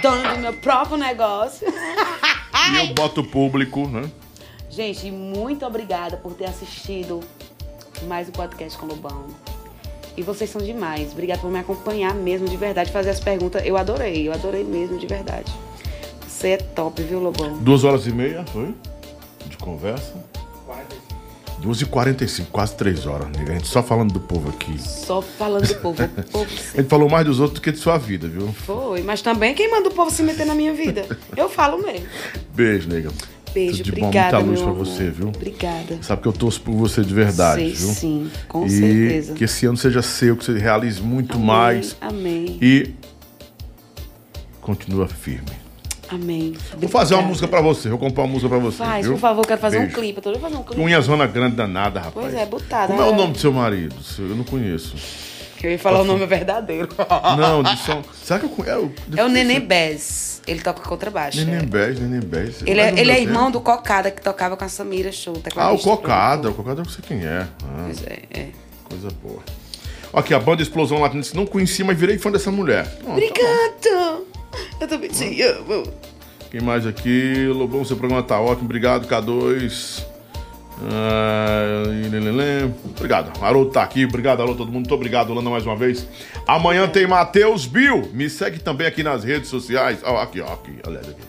dona do meu próprio negócio. Ai. E eu boto público, né? Gente, muito obrigada por ter assistido mais o um podcast com o Lobão. E vocês são demais. Obrigada por me acompanhar mesmo, de verdade, fazer as perguntas. Eu adorei, eu adorei mesmo, de verdade. Você é top, viu, Lobão? Duas horas e meia, foi? De conversa. Quase. 2h45, quase 3 horas, né? A gente só falando do povo aqui. Só falando do povo. povo a gente falou mais dos outros do que de sua vida, viu? Foi, mas também quem manda o povo se meter na minha vida? Eu falo mesmo. Beijo, nega. Beijo, de obrigada, bom, muita luz pra você, amor. viu? Obrigada. Sabe que eu torço por você de verdade, Sei, viu? Sim, com e certeza. Que esse ano seja seu, que você realize muito amém, mais. Amém. E continua firme. Amém. Vou fazer uma Obrigada. música pra você, vou comprar uma música pra você. Faz, viu? por favor, quero fazer Beijo. um clipe. Eu tô fazer um clipe. Unha zona grande danada, rapaz. Pois é, butada. Como é o né? nome do seu marido? Eu não conheço. Eu ia falar o nome verdadeiro. Não, de som. Será que eu conheço? É o Neném Bez. Ele toca contrabaixo. Neném é. Bez, Neném Bez. Ele, é, ele é irmão tempo- do Cocada, que tocava com a Samira Show. Ah, o. Cocada. O Cocada eu não sei quem é. Ah, Pois é, é. coisa boa. Aqui, a banda Explosão Latina não conhecia, mas virei fã dessa mulher. Pronto, tá bom. Obrigada! Eu também te amo. Quem mais aqui? Lobão, seu programa tá ótimo. Obrigado, K2. Ah. Obrigado. Haroldo tá aqui. Obrigado, Haroldo, todo mundo. Muito obrigado, Lana, mais uma vez. Amanhã tem Matheus Bill. Me segue também aqui nas redes sociais. Ó, aqui, ó. Aqui, aliás, aqui.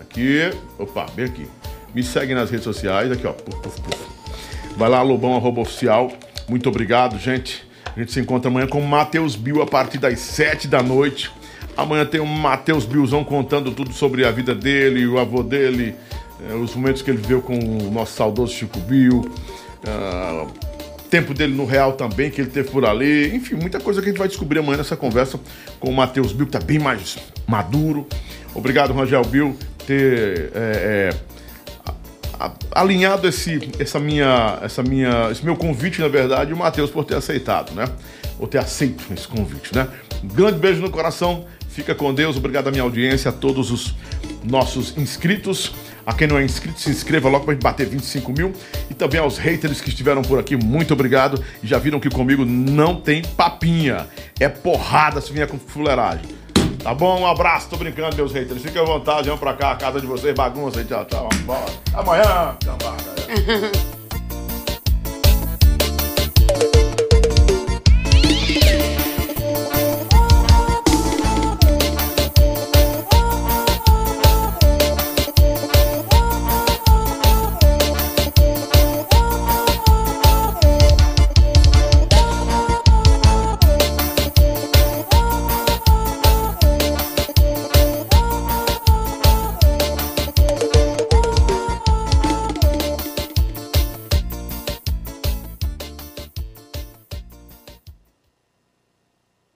Aqui. Opa, bem aqui. Me segue nas redes sociais. Aqui, ó. Puf, puf, puf. Vai lá, Lobão, arroba oficial. Muito obrigado, gente. A gente se encontra amanhã com Matheus Bill a partir das 7 da noite. Amanhã tem o Matheus Billzão contando tudo sobre a vida dele, o avô dele, eh, os momentos que ele viveu com o nosso saudoso Chico Bill, ah, tempo dele no Real também, que ele teve por ali. Enfim, muita coisa que a gente vai descobrir amanhã nessa conversa com o Matheus Bill, que tá bem mais maduro. Obrigado, Rangel Bill, ter. eh, a- alinhado esse, essa minha, essa minha, esse meu convite, na verdade, e o Matheus por ter aceitado, né? Ou ter aceito esse convite, né? Um grande beijo no coração, Fica com Deus, obrigado à minha audiência, a todos os nossos inscritos. A quem não é inscrito, se inscreva logo para gente bater 25 mil. E também aos haters que estiveram por aqui, muito obrigado. E já viram que comigo não tem papinha. É porrada se vinha com fuleiragem. Tá bom? Um abraço, tô brincando, meus haters. Fiquem à vontade, vão pra cá, a casa de vocês, bagunça. aí Tchau, tchau, Bora. embora. Amanhã, cambada.